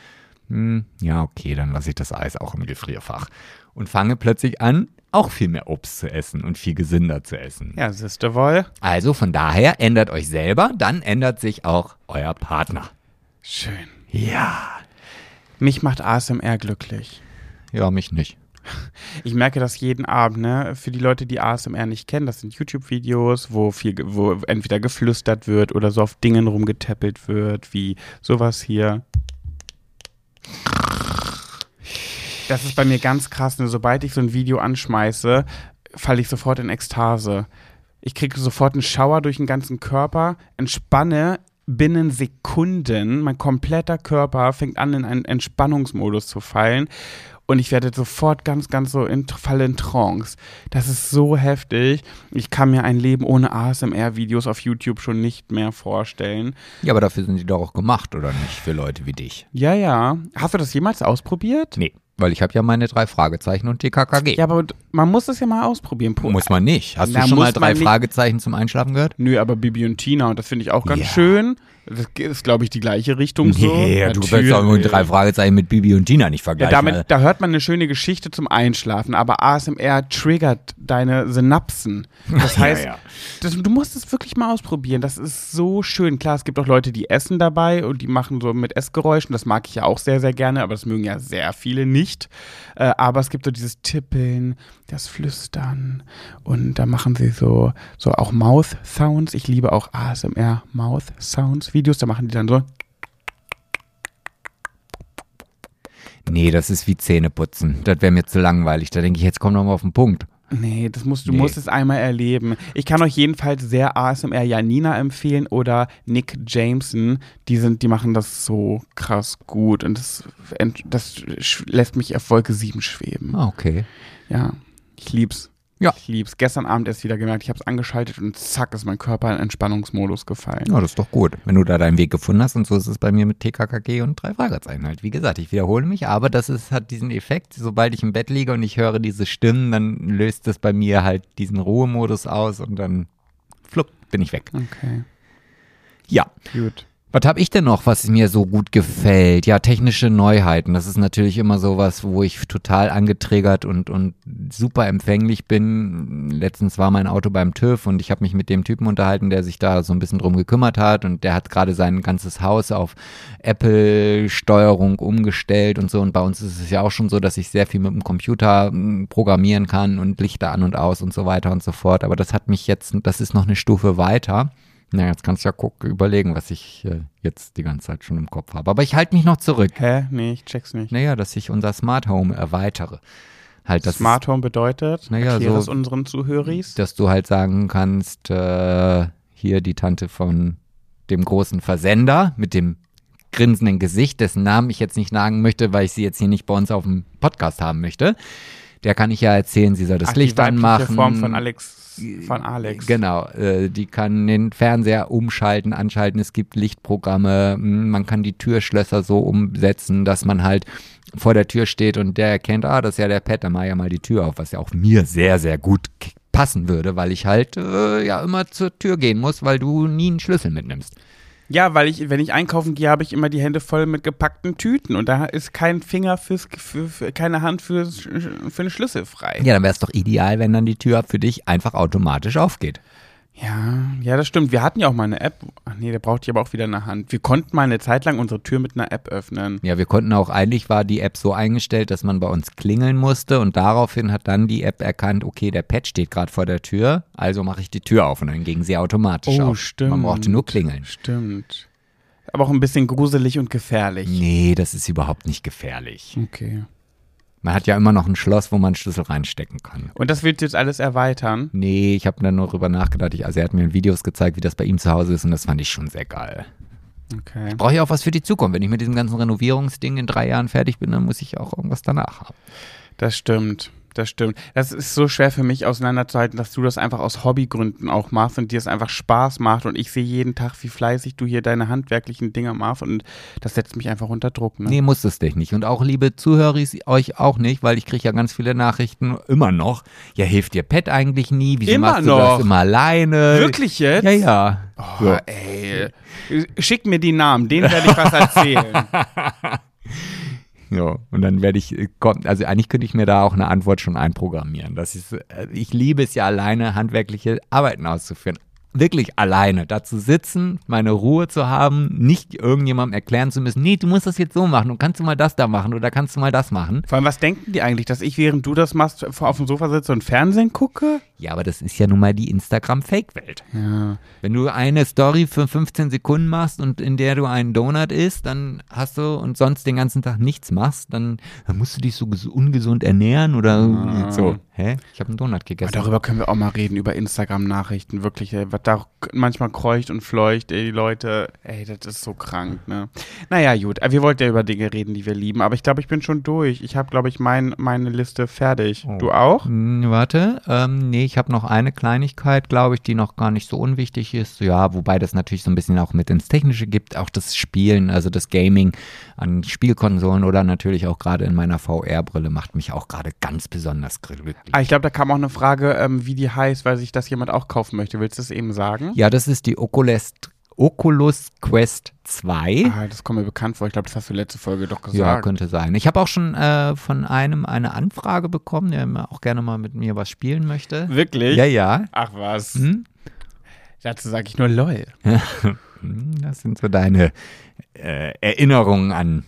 Hm, ja, okay, dann lasse ich das Eis auch im Gefrierfach und fange plötzlich an, auch viel mehr Obst zu essen und viel gesünder zu essen. Ja, siehste wohl. Also von daher ändert euch selber, dann ändert sich auch euer Partner. Schön. Ja. Mich macht ASMR glücklich. Ja, mich nicht. Ich merke das jeden Abend, ne? Für die Leute, die ASMR nicht kennen, das sind YouTube-Videos, wo viel, wo entweder geflüstert wird oder so auf Dingen rumgetäppelt wird, wie sowas hier. Das ist bei mir ganz krass, ne? Sobald ich so ein Video anschmeiße, falle ich sofort in Ekstase. Ich kriege sofort einen Schauer durch den ganzen Körper, entspanne binnen Sekunden. Mein kompletter Körper fängt an, in einen Entspannungsmodus zu fallen. Und ich werde sofort ganz, ganz so in, falle in Trance. Das ist so heftig. Ich kann mir ein Leben ohne ASMR-Videos auf YouTube schon nicht mehr vorstellen. Ja, aber dafür sind die doch auch gemacht, oder nicht? Für Leute wie dich. Ja, ja. Hast du das jemals ausprobiert? Nee, weil ich habe ja meine drei Fragezeichen und die KKG. Ja, aber man muss es ja mal ausprobieren. Muss man nicht. Hast Na, du schon mal drei. Fragezeichen zum Einschlafen gehört? Nö, aber Bibi und Tina, und das finde ich auch ganz Ja. schön. Das ist, glaube ich, die gleiche Richtung so. Nee, du willst doch nur drei Fragezeichen mit Bibi und Tina nicht Ja, vergleichen. damit, da hört man eine schöne Geschichte zum Einschlafen, aber ASMR triggert deine Synapsen. Das [LAUGHS] Ja, heißt, ja. Das, du musst es wirklich mal ausprobieren. Das ist so schön. Klar, es gibt auch Leute, die essen dabei und die machen so mit Essgeräuschen. Das mag ich ja auch sehr, sehr gerne, aber das mögen ja sehr viele nicht. Äh, aber es gibt so dieses Tippeln, das Flüstern und da machen sie so, so auch Mouth Sounds. Ich liebe auch ASMR Mouth Sounds Videos. Da machen die dann so. nee, das ist wie Zähneputzen. Das wäre mir zu langweilig. Da denke ich, jetzt komm doch mal auf den Punkt. Nee, das musst, du Nee. musst es einmal erleben. Ich kann euch jedenfalls sehr ASMR Janina empfehlen oder Nick Jameson. Die sind, die machen das so krass gut und das, das lässt mich auf Wolke 7 schweben. Ah, okay. Ja, ich lieb's. Ja. Ich lieb's. Gestern Abend erst wieder gemerkt, ich habe es angeschaltet und zack ist mein Körper in Entspannungsmodus gefallen. Ja, das ist doch gut. Wenn du da deinen Weg gefunden hast und so ist es bei mir mit TKKG und drei Fragezeichen halt. Wie gesagt, ich wiederhole mich, aber das ist, hat diesen Effekt, sobald ich im Bett liege und ich höre diese Stimmen, dann löst das bei mir halt diesen Ruhemodus aus und dann flupp, bin ich weg. Okay, Ja. gut. Was habe ich denn noch, was mir so gut gefällt? Ja, technische Neuheiten. Das ist natürlich immer sowas, wo ich total angetriggert und, und super empfänglich bin. Letztens war mein Auto beim TÜV und ich habe mich mit dem Typen unterhalten, der sich da so ein bisschen drum gekümmert hat und der hat gerade sein ganzes Haus auf Apple-Steuerung umgestellt und so. Und bei uns ist es ja auch schon so, dass ich sehr viel mit dem Computer mm, programmieren kann und Lichter an und aus und so weiter und so fort. Aber das hat mich jetzt, das ist noch eine Stufe weiter. Na, jetzt kannst du ja gucken, überlegen, was ich äh, jetzt die ganze Zeit schon im Kopf habe. Aber ich halte mich noch zurück. Hä? Nee, ich check's nicht. Naja, dass ich unser Smart Home erweitere. Halt, das Smart Home bedeutet, Naja, so- es unseren Zuhöris. dass du halt sagen kannst, äh, hier die Tante von dem großen Versender mit dem grinsenden Gesicht, dessen Namen ich jetzt nicht sagen möchte, weil ich sie jetzt hier nicht bei uns auf dem Podcast haben möchte. Der kann ich ja erzählen, sie soll das Ach, Licht die anmachen. Form von Alex, von Alex. Genau, äh, die kann den Fernseher umschalten, anschalten. Es gibt Lichtprogramme. m, Man kann die Türschlösser so umsetzen, dass man halt vor der Tür steht und der erkennt, ah, das ist ja der Pet, dann mach ja mal die Tür auf, was ja auch mir sehr, sehr gut passen würde, weil ich halt äh, ja immer zur Tür gehen muss, weil du nie einen Schlüssel mitnimmst. Ja, weil ich, wenn ich einkaufen gehe, habe ich immer die Hände voll mit gepackten Tüten und da ist kein Finger fürs, für, für keine Hand fürs, für einen Schlüssel frei. Ja, dann wäre es doch ideal, wenn dann die Tür für dich einfach automatisch aufgeht. Ja, ja, das stimmt. Wir hatten ja auch mal eine App. Ach nee, da braucht die aber auch wieder eine Hand. Wir konnten mal eine Zeit lang unsere Tür mit einer App öffnen. Ja, wir konnten auch, eigentlich war die App so eingestellt, dass man bei uns klingeln musste und daraufhin hat dann die App erkannt, okay, der Pet steht gerade vor der Tür, also mache ich die Tür auf und dann ging sie automatisch Oh, auf. stimmt. Man brauchte nur klingeln. Stimmt. Aber auch ein bisschen gruselig und gefährlich. Nee, das ist überhaupt nicht gefährlich. Okay. Man hat ja immer noch ein Schloss, wo man einen Schlüssel reinstecken kann. Und das willst du jetzt alles erweitern? Nee, ich habe dann nur darüber nachgedacht. Ich, also er hat mir Videos gezeigt, wie das bei ihm zu Hause ist und das fand ich schon sehr geil. Okay. Brauche ich auch was für die Zukunft. Wenn ich mit diesem ganzen Renovierungsding in drei Jahren fertig bin, dann muss ich auch irgendwas danach haben. Das stimmt. Das stimmt. Das ist so schwer für mich auseinanderzuhalten, dass du das einfach aus Hobbygründen auch machst und dir es einfach Spaß macht. Und ich sehe jeden Tag, wie fleißig du hier deine handwerklichen Dinge machst. Und das setzt mich einfach unter Druck. Ne? Nee, muss es dich nicht. Und auch, liebe Zuhörer, euch auch nicht, weil ich kriege ja ganz viele Nachrichten immer noch. Ja, hilft dir Pet eigentlich nie? Wieso Immer machst du noch? das immer alleine? Wirklich jetzt? Ja, ja. Oh, ey. Schick mir die Namen, denen werde ich was erzählen. [LAUGHS] Ja, und dann werde ich, äh, also eigentlich könnte ich mir da auch eine Antwort schon einprogrammieren. Das ist, äh, ich liebe es ja alleine, handwerkliche Arbeiten auszuführen. Wirklich alleine, da zu sitzen, meine Ruhe zu haben, nicht irgendjemandem erklären zu müssen, nee, du musst das jetzt so machen und kannst du mal das da machen oder kannst du mal das machen. Vor allem, was denken die eigentlich, dass ich, während du das machst, auf dem Sofa sitze und Fernsehen gucke? Ja, aber das ist ja nun mal die Instagram-Fake-Welt. Ja. Wenn du eine Story für 15 Sekunden machst und in der du einen Donut isst, dann hast du und sonst den ganzen Tag nichts machst, dann, dann musst du dich so ges- ungesund ernähren oder so. Hä? Ich habe einen Donut gegessen. Darüber können wir auch mal reden, über Instagram-Nachrichten. Wirklich, ey, was da manchmal kreucht und fleucht, ey, die Leute, ey, das ist so krank, ne? Naja, gut, äh, wir wollten ja über Dinge reden, die wir lieben, aber ich glaube, ich bin schon durch. Ich habe, glaube ich, mein, meine Liste fertig. Oh. Du auch? Hm, Warte, ähm, nee, ich habe noch eine Kleinigkeit, glaube ich, die noch gar nicht so unwichtig ist. Ja, wobei das natürlich so ein bisschen auch mit ins Technische gibt, auch das Spielen, also das Gaming an Spielkonsolen oder natürlich auch gerade in meiner VR-Brille macht mich auch gerade ganz besonders glücklich. Ah, ich glaube, da kam auch eine Frage, ähm, wie die heißt, weil sich das jemand auch kaufen möchte. Willst du es eben sagen? Ja, das ist die Oculus, Oculus Quest 2. Ah, das kommt mir bekannt vor. Ich glaube, das hast du letzte Folge doch Ja, gesagt. könnte sein. Ich habe auch schon äh, von einem eine Anfrage bekommen, der auch gerne mal mit mir was spielen möchte. Wirklich? Ja, ja. Ach was. Hm? Dazu sage ich nur LOL. [LAUGHS] Hm, Das sind so deine äh, Erinnerungen an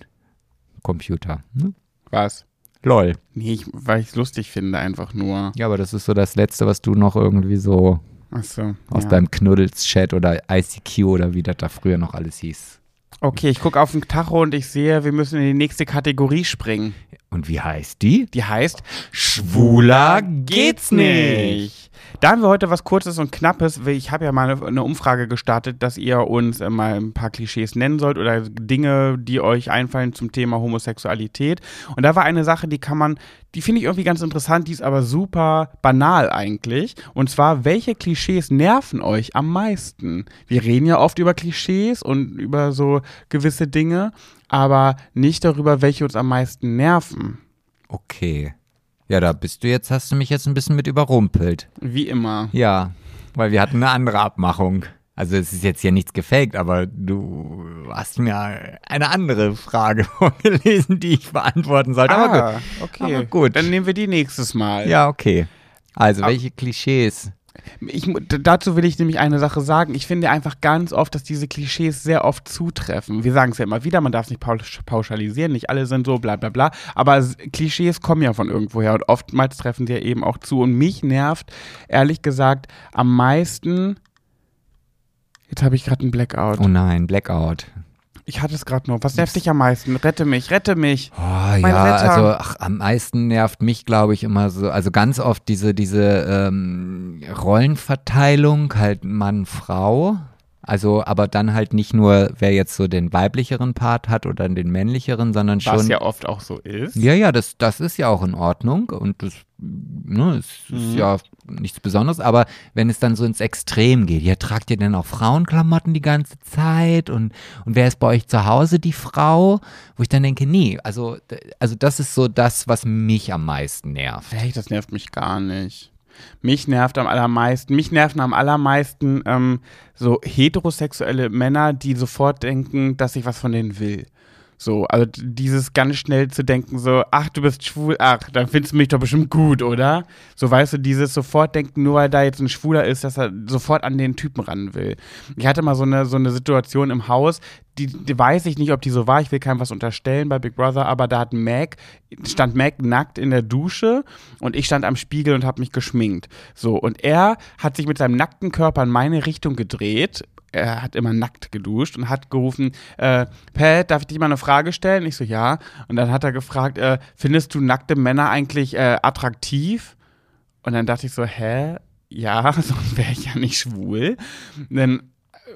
Computer. Hm? Was? Lol. Nee, ich, weil ich es lustig finde, einfach nur. Ja, aber das ist so das Letzte, was du noch irgendwie so Achso. aus ja. deinem Knuddels-Chat oder ICQ oder wie das da früher noch alles hieß. Okay, ich gucke auf den Tacho und ich sehe, wir müssen in die nächste Kategorie springen. Und wie heißt die? Die heißt Schwuler geht's nicht. Da haben wir heute was Kurzes und Knappes. Ich habe ja mal eine, eine Umfrage gestartet, dass ihr uns äh, mal ein paar Klischees nennen sollt oder Dinge, die euch einfallen zum Thema Homosexualität. Und da war eine Sache, die kann man, die finde ich irgendwie ganz interessant, die ist aber super banal eigentlich. Und zwar, welche Klischees nerven euch am meisten? Wir reden ja oft über Klischees und über so gewisse Dinge, aber nicht darüber, welche uns am meisten nerven. Okay. Ja, da bist du jetzt, hast du mich jetzt ein bisschen mit überrumpelt. Wie immer. Ja, weil wir hatten eine andere Abmachung. Also es ist jetzt hier nichts gefaked, aber du hast mir eine andere Frage [LAUGHS] vorgelesen, die ich beantworten sollte. Aber gut. Ah, okay. Aber gut. Dann nehmen wir die nächstes Mal. Ja, okay. Also, Ah. welche Klischees? Ich, dazu will ich nämlich eine Sache sagen. Ich finde einfach ganz oft, dass diese Klischees sehr oft zutreffen. Wir sagen es ja immer wieder, man darf es nicht pausch pauschalisieren, nicht alle sind so, bla bla bla. Aber Klischees kommen ja von irgendwoher und oftmals treffen die ja eben auch zu. Und mich nervt, ehrlich gesagt, am meisten. Jetzt habe ich gerade einen Blackout. Oh nein, Blackout. Ich hatte es gerade noch. Was nervt dich am meisten? Rette mich, rette mich. Oh, Mein ja, Retter. also ach, am meisten nervt mich, glaube ich, immer so, also ganz oft diese, diese ähm, Rollenverteilung, halt Mann, Frau. Also, aber dann halt nicht nur, wer jetzt so den weiblicheren Part hat oder den männlicheren, sondern schon. Was ja oft auch so ist. Ja, ja, das, das ist ja auch in Ordnung und das ne, es ist Mhm. ja nichts Besonderes, aber wenn es dann so ins Extrem geht, ja, tragt ihr denn auch Frauenklamotten die ganze Zeit und, und wer ist bei euch zu Hause die Frau? Wo ich dann denke, nee, also, also das ist so das, was mich am meisten nervt. Hey, das nervt mich gar nicht. Mich nervt am allermeisten, mich nerven am allermeisten ähm, so heterosexuelle Männer, die sofort denken, dass ich was von denen will. So, also dieses ganz schnell zu denken, so, ach, du bist schwul, ach, dann findest du mich doch bestimmt gut, oder? So, weißt du, dieses sofort denken, nur weil da jetzt ein Schwuler ist, dass er sofort an den Typen ran will. Ich hatte mal so eine, so eine Situation im Haus, die, die weiß ich nicht, ob die so war, ich will keinem was unterstellen bei Big Brother, aber da hat Mac, stand Mac nackt in der Dusche und ich stand am Spiegel und habe mich geschminkt. So, und er hat sich mit seinem nackten Körper in meine Richtung gedreht, er hat immer nackt geduscht und hat gerufen, äh, Pat, darf ich dir mal eine Frage stellen? Ich so, ja. Und dann hat er gefragt, äh, findest du nackte Männer eigentlich äh, attraktiv? Und dann dachte ich so, hä? Ja, [LAUGHS] sonst wäre ich ja nicht schwul. Denn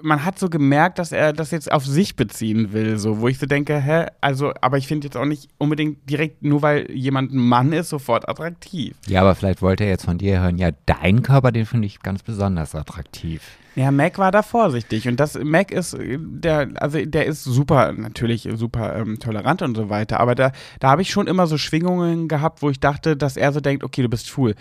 man hat so gemerkt, dass er das jetzt auf sich beziehen will, so, wo ich so denke, hä, also, aber ich finde jetzt auch nicht unbedingt direkt, nur weil jemand ein Mann ist, sofort attraktiv. Ja, aber vielleicht wollte er jetzt von dir hören, ja, dein Körper, den finde ich ganz besonders attraktiv. Ja, Mac war da vorsichtig und das Mac ist der also der ist super natürlich super ähm, tolerant und so weiter, aber da da habe ich schon immer so Schwingungen gehabt, wo ich dachte, dass er so denkt, okay, du bist schwul.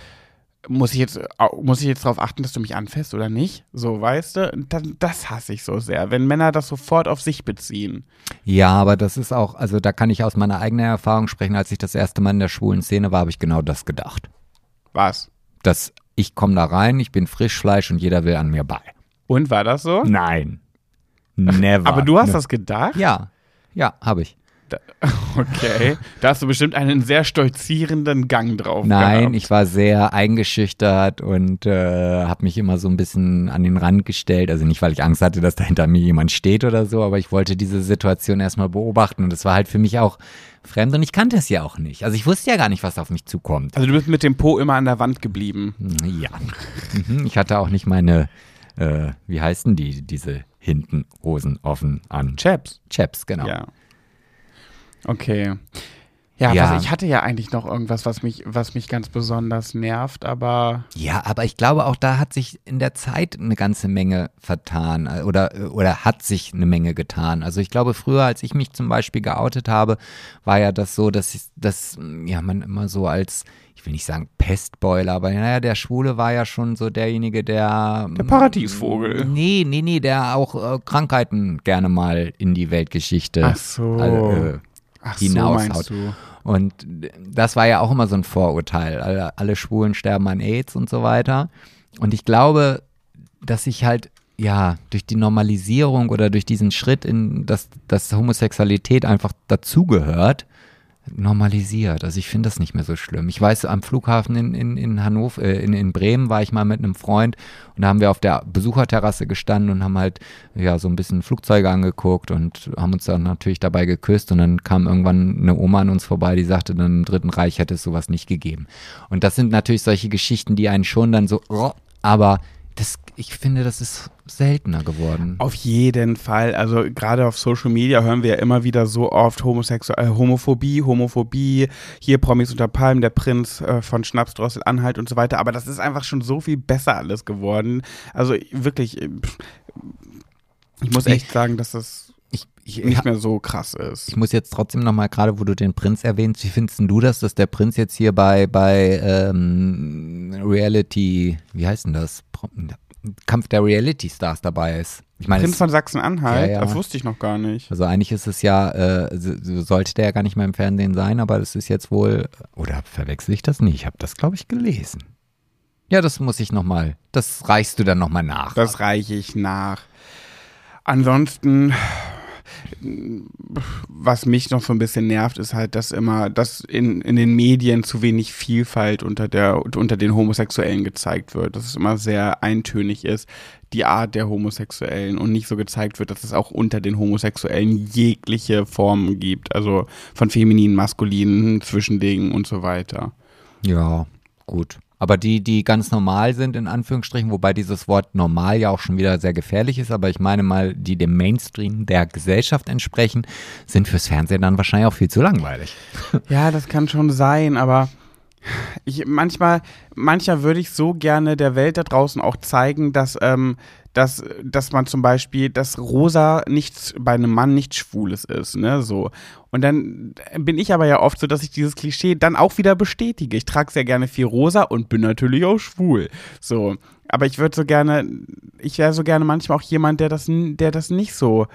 Muss ich jetzt muss ich jetzt darauf achten, dass du mich anfährst oder nicht? So, weißt du? Das, das hasse ich so sehr, wenn Männer das sofort auf sich beziehen. Ja, aber das ist auch, also da kann ich aus meiner eigenen Erfahrung sprechen, als ich das erste Mal in der schwulen Szene war, habe ich genau das gedacht. Was? Dass ich komme da rein, ich bin Frischfleisch und jeder will an mir bei. Und war das so? Nein. [LAUGHS] Never. Aber du hast Ne- das gedacht? Ja. Ja, habe ich. [LAUGHS] Okay. Da hast du bestimmt einen sehr stolzierenden Gang drauf. Nein, gehabt. ich war sehr eingeschüchtert und äh, habe mich immer so ein bisschen an den Rand gestellt. Also nicht, weil ich Angst hatte, dass da hinter mir jemand steht oder so, aber ich wollte diese Situation erstmal beobachten und es war halt für mich auch fremd und ich kannte es ja auch nicht. Also ich wusste ja gar nicht, was auf mich zukommt. Also du bist mit dem Po immer an der Wand geblieben. Ja. Mhm, Ich hatte auch nicht meine, äh, wie heißen die, diese hinten Hosen offen an. Chaps. Chaps, genau. Ja. Okay. Ja, Ja. Was, ich hatte ja eigentlich noch irgendwas, was mich, was mich ganz besonders nervt, aber Ja, aber ich glaube, auch da hat sich in der Zeit eine ganze Menge vertan äh, oder, oder hat sich eine Menge getan. Also ich glaube, früher, als ich mich zum Beispiel geoutet habe, war ja das so, dass, ich, dass ja, man immer so als, ich will nicht sagen Pestbeuler, aber naja, der Schwule war ja schon so derjenige, der. der Paradiesvogel. Nee, nee, nee, der auch äh, Krankheiten gerne mal in die Weltgeschichte Ach so. äh, Ach so, hinaushaut. du? Und das war ja auch immer so ein Vorurteil. Alle, alle Schwulen sterben an AIDS und so weiter. Und ich glaube, dass sich halt, ja, durch die Normalisierung oder durch diesen Schritt in, dass, dass Homosexualität einfach dazugehört, normalisiert. Also ich finde das nicht mehr so schlimm. Ich weiß, am Flughafen in, in, in Hannover, äh, in, in Bremen war ich mal mit einem Freund und da haben wir auf der Besucherterrasse gestanden und haben halt ja so ein bisschen Flugzeuge angeguckt und haben uns dann natürlich dabei geküsst und dann kam irgendwann eine Oma an uns vorbei, die sagte, dann im Dritten Reich hätte es sowas nicht gegeben. Und das sind natürlich solche Geschichten, die einen schon dann so, oh, aber das, ich finde, das ist seltener geworden. Auf jeden Fall. Also gerade auf Social Media hören wir ja immer wieder so oft Homosexu äh, Homophobie, Homophobie, hier Promis unter Palmen, der Prinz äh, von Schnapsdrossel, Anhalt und so weiter. Aber das ist einfach schon so viel besser alles geworden. Also wirklich, äh, ich muss echt sagen, dass das Ich, ich, nicht mehr so krass ist. Ich muss jetzt trotzdem nochmal, gerade wo du den Prinz erwähnst, wie findest du das, dass der Prinz jetzt hier bei, bei ähm, Reality, wie heißt denn das? Kampf der Reality Stars dabei ist? Ich meine, Prinz von Sachsen-Anhalt, Ja, ja. das wusste ich noch gar nicht. also eigentlich ist es ja, äh, so- so sollte der ja gar nicht mehr im Fernsehen sein, aber das ist jetzt wohl, oder verwechsel ich das nicht? Ich habe das, glaube ich, gelesen. Ja, das muss ich nochmal, das reichst du dann nochmal nach. Das reiche ich nach. Ansonsten, was mich noch so ein bisschen nervt, ist halt, dass immer, dass in, in den Medien zu wenig Vielfalt unter der, unter den Homosexuellen gezeigt wird. Dass es immer sehr eintönig ist, die Art der Homosexuellen und nicht so gezeigt wird, dass es auch unter den Homosexuellen jegliche Formen gibt. Also von femininen, maskulinen, Zwischendingen und so weiter. Ja, gut. Aber die, die ganz normal sind, in Anführungsstrichen, wobei dieses Wort normal ja auch schon wieder sehr gefährlich ist, aber ich meine mal, die dem Mainstream der Gesellschaft entsprechen, sind fürs Fernsehen dann wahrscheinlich auch viel zu langweilig. Ja, das kann schon sein, aber Ich, manchmal, manchmal würde ich so gerne der Welt da draußen auch zeigen, dass, ähm, dass, dass man zum Beispiel, dass Rosa nicht bei einem Mann nichts Schwules ist, ne, so. Und dann bin ich aber ja oft so, dass ich dieses Klischee dann auch wieder bestätige. Ich trage sehr gerne viel Rosa und bin natürlich auch schwul, so. Aber ich würde so gerne, ich wäre so gerne manchmal auch jemand, der das, der das nicht so,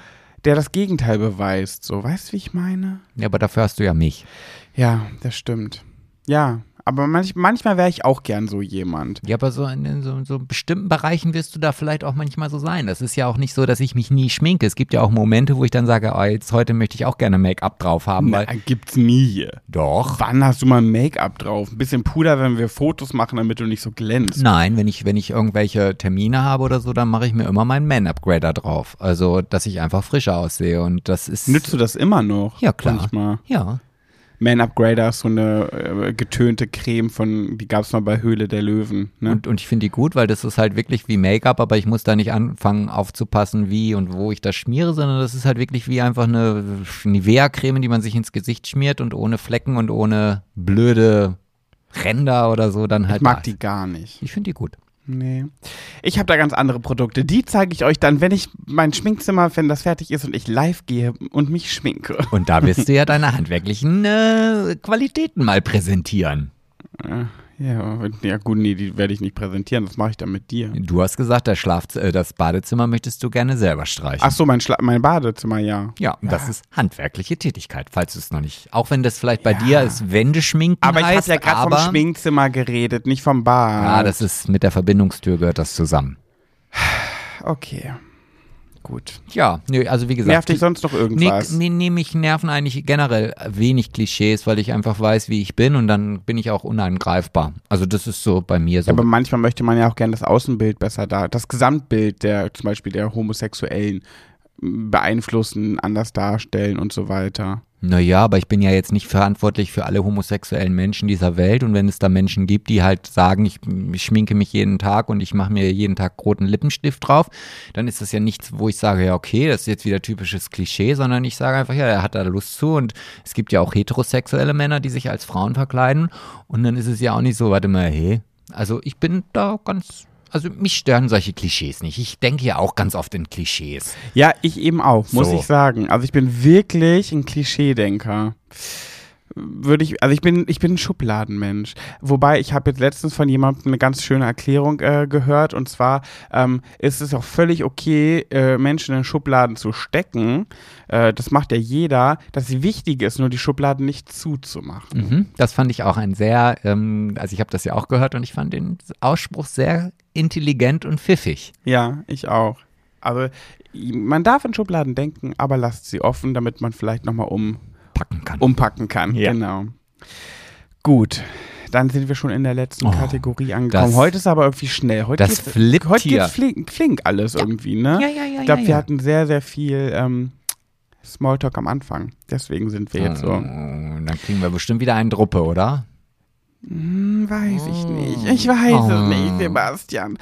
der das Gegenteil beweist, so. Weißt du, wie ich meine? Ja, aber dafür hast du ja mich. Ja, das stimmt. Ja, aber manch, manchmal wäre ich auch gern so jemand. Ja, aber so in, in so, so bestimmten Bereichen wirst du da vielleicht auch manchmal so sein. Das ist ja auch nicht so, dass ich mich nie schminke. Es gibt ja auch Momente, wo ich dann sage, oh, jetzt heute möchte ich auch gerne Make-up drauf haben. Na, Weil, gibt's nie hier. doch. Wann hast du mal Make-up drauf? Ein bisschen Puder, wenn wir Fotos machen, damit du nicht so glänzt. Nein, wenn ich, wenn ich irgendwelche Termine habe oder so, dann mache ich mir immer meinen Man-Upgrader drauf. Also, dass ich einfach frischer aussehe. Und das ist. Nützt du das immer noch? Ja, klar. Manchmal. Ja. Man Upgrader ist so eine äh, getönte Creme von, die gab's mal bei Höhle der Löwen. Ne? Und, und ich finde die gut, weil das ist halt wirklich wie Make-up, aber ich muss da nicht anfangen aufzupassen, wie und wo ich das schmiere, sondern das ist halt wirklich wie einfach eine Nivea-Creme, die man sich ins Gesicht schmiert und ohne Flecken und ohne blöde Ränder oder so dann halt. ich mag da die gar nicht. Ich finde die gut. Nee. Ich habe da ganz andere Produkte. Die zeige ich euch dann, wenn ich mein Schminkzimmer, wenn das fertig ist und ich live gehe und mich schminke. Und da wirst du ja [LAUGHS] deine handwerklichen äh, Qualitäten mal präsentieren. Ja, ja gut, nee, die werde ich nicht präsentieren. Das mache ich dann mit dir. Du hast gesagt, das, Schlaf äh, das Badezimmer möchtest du gerne selber streichen. Ach so, mein, Schla mein Badezimmer, ja. Ja, und das ist handwerkliche Tätigkeit, falls du es noch nicht. Auch wenn das vielleicht bei dir ist Wendeschminken Aber ich habe ja gerade vom Schminkzimmer geredet, nicht vom Bad. ja, das ist mit der Verbindungstür gehört das zusammen. okay. Gut. Ja, nö, also wie gesagt, Nervt dich sonst noch Nee, irgendwas? nee, nee, mich nerven eigentlich generell wenig Klischees, weil ich einfach weiß, wie ich bin und dann bin ich auch unangreifbar. Also das ist so bei mir so. Aber manchmal möchte man ja auch gerne das Außenbild besser da, das Gesamtbild der, zum Beispiel der Homosexuellen beeinflussen, anders darstellen und so weiter. Naja, aber ich bin ja jetzt nicht verantwortlich für alle homosexuellen Menschen dieser Welt. Und wenn es da Menschen gibt, die halt sagen, ich, ich schminke mich jeden Tag und ich mache mir jeden Tag roten Lippenstift drauf, dann ist das ja nichts, wo ich sage, ja, okay, das ist jetzt wieder typisches Klischee, sondern ich sage einfach, ja, er hat da Lust zu. Und es gibt ja auch heterosexuelle Männer, die sich als Frauen verkleiden. Und dann ist es ja auch nicht so, warte mal, hey. Also ich bin da ganz. Also mich stören solche Klischees nicht. Ich denke ja auch ganz oft in Klischees. Ja, ich eben auch, muss So. ich sagen. Also ich bin wirklich ein Klischeedenker. Würde ich, also ich bin, ich bin ein Schubladenmensch. Wobei ich habe jetzt letztens von jemandem eine ganz schöne Erklärung äh, gehört und zwar ähm, ist es auch völlig okay, äh, Menschen in Schubladen zu stecken. Äh, das macht ja jeder. Das Wichtige ist nur, die Schubladen nicht zuzumachen. Mhm, das fand ich auch ein sehr, ähm, also ich habe das ja auch gehört und ich fand den Ausspruch sehr intelligent und pfiffig. Ja, ich auch. Also man darf in Schubladen denken, aber lasst sie offen, damit man vielleicht nochmal um Packen kann. umpacken kann. Ja. Genau. Gut. Dann sind wir schon in der letzten Oh, Kategorie angekommen. das- heute ist aber irgendwie schnell. Heute das geht's- flippt heute hier. geht's flink, flink alles irgendwie, ne? Ja, ja, ja, ich glaube, ja, wir ja. hatten sehr, sehr viel ähm, Smalltalk am Anfang. Deswegen sind wir jetzt Oh, so. dann kriegen wir bestimmt wieder einen Druppe, oder? Hm, weiß ich nicht. Ich weiß es Oh. nicht, Sebastian.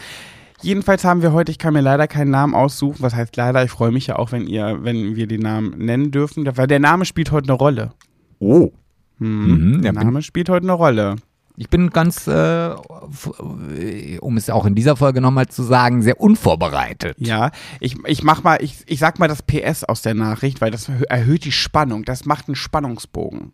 Jedenfalls haben wir heute, ich kann mir leider keinen Namen aussuchen. Was heißt leider? Ich freue mich ja auch, wenn ihr, wenn wir den Namen nennen dürfen. Weil der Name spielt heute eine Rolle. Oh. Hm, Mhm, der ja, Name spielt heute eine Rolle. Ich bin ganz, äh, f- um es auch in dieser Folge nochmal zu sagen, sehr unvorbereitet. Ja, ich, ich mach mal, ich, ich sag mal das PS aus der Nachricht, weil das erhö- erhöht die Spannung. Das macht einen Spannungsbogen.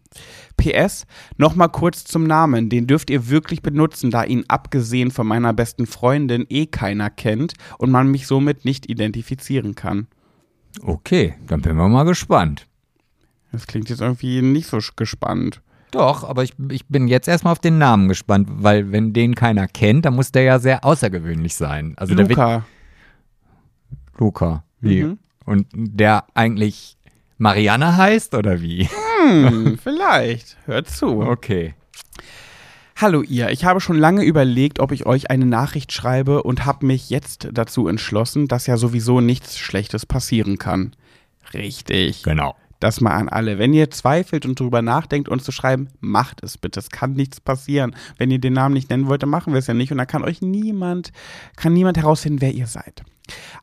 PS, nochmal kurz zum Namen. Den dürft ihr wirklich benutzen, da ihn abgesehen von meiner besten Freundin eh keiner kennt und man mich somit nicht identifizieren kann. Okay, dann bin wir mal gespannt. Das klingt jetzt irgendwie nicht so gespannt. Doch, aber ich, ich bin jetzt erstmal auf den Namen gespannt, weil wenn den keiner kennt, dann muss der ja sehr außergewöhnlich sein. Also der Luca. Luca. Wie? Mhm. Und der eigentlich Marianne heißt oder wie? Hm, [LAUGHS] vielleicht. Hört zu. Okay. Hallo ihr, ich habe schon lange überlegt, ob ich euch eine Nachricht schreibe und habe mich jetzt dazu entschlossen, dass ja sowieso nichts Schlechtes passieren kann. Richtig. Genau. Das mal an alle. Wenn ihr zweifelt und drüber nachdenkt, uns zu schreiben, macht es bitte. Es kann nichts passieren. Wenn ihr den Namen nicht nennen wollt, dann machen wir es ja nicht. Und dann kann euch niemand, kann niemand herausfinden, wer ihr seid.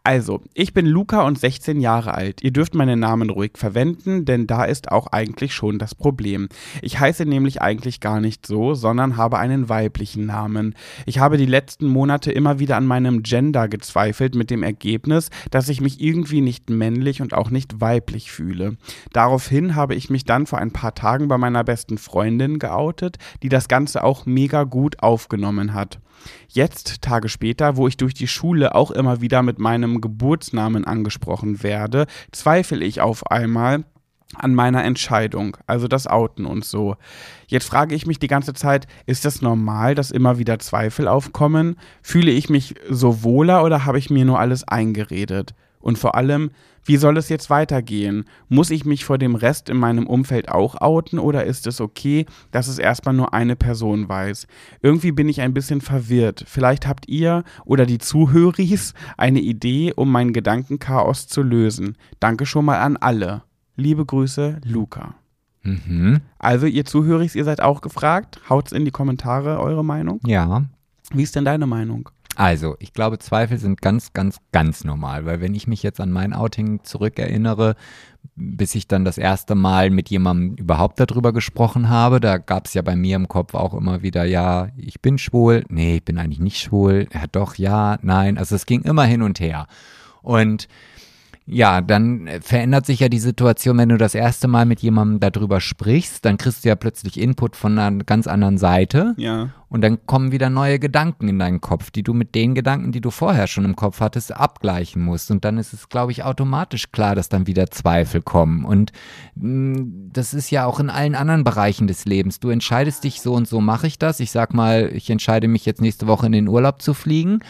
Also, ich bin Luca und 16 Jahre alt. Ihr dürft meinen Namen ruhig verwenden, denn da ist auch eigentlich schon das Problem. Ich heiße nämlich eigentlich gar nicht so, sondern habe einen weiblichen Namen. Ich habe die letzten Monate immer wieder an meinem Gender gezweifelt mit dem Ergebnis, dass ich mich irgendwie nicht männlich und auch nicht weiblich fühle. Daraufhin habe ich mich dann vor ein paar Tagen bei meiner besten Freundin geoutet, die das Ganze auch mega gut aufgenommen hat. Jetzt, Tage später, wo ich durch die Schule auch immer wieder mit meinem Geburtsnamen angesprochen werde, zweifle ich auf einmal, an meiner Entscheidung, also das Outen und so. Jetzt frage ich mich die ganze Zeit, ist das normal, dass immer wieder Zweifel aufkommen? Fühle ich mich so wohler oder habe ich mir nur alles eingeredet? Und vor allem, wie soll es jetzt weitergehen? Muss ich mich vor dem Rest in meinem Umfeld auch outen oder ist es okay, dass es erstmal nur eine Person weiß? Irgendwie bin ich ein bisschen verwirrt. Vielleicht habt ihr oder die Zuhöris eine Idee, um mein Gedankenchaos zu lösen. Danke schon mal an alle. Liebe Grüße, Luca. Mhm. Also, ihr Zuhöris, ihr seid auch gefragt. Haut's in die Kommentare eure Meinung. Ja. Wie ist denn deine Meinung? Also, ich glaube, Zweifel sind ganz, ganz, ganz normal, weil wenn ich mich jetzt an mein Outing zurückerinnere, bis ich dann das erste Mal mit jemandem überhaupt darüber gesprochen habe, da gab es ja bei mir im Kopf auch immer wieder, ja, ich bin schwul, nee, ich bin eigentlich nicht schwul, ja doch, ja, nein, also es ging immer hin und her. Und ja, dann verändert sich ja die Situation, wenn du das erste Mal mit jemandem darüber sprichst, dann kriegst du ja plötzlich Input von einer ganz anderen Seite. Ja. Und dann kommen wieder neue Gedanken in deinen Kopf, die du mit den Gedanken, die du vorher schon im Kopf hattest, abgleichen musst. Und dann ist es, glaube ich, automatisch klar, dass dann wieder Zweifel kommen. Und mh, das ist ja auch in allen anderen Bereichen des Lebens. Du entscheidest dich, so und so mache ich das. Ich sag mal, ich entscheide mich jetzt nächste Woche in den Urlaub zu fliegen.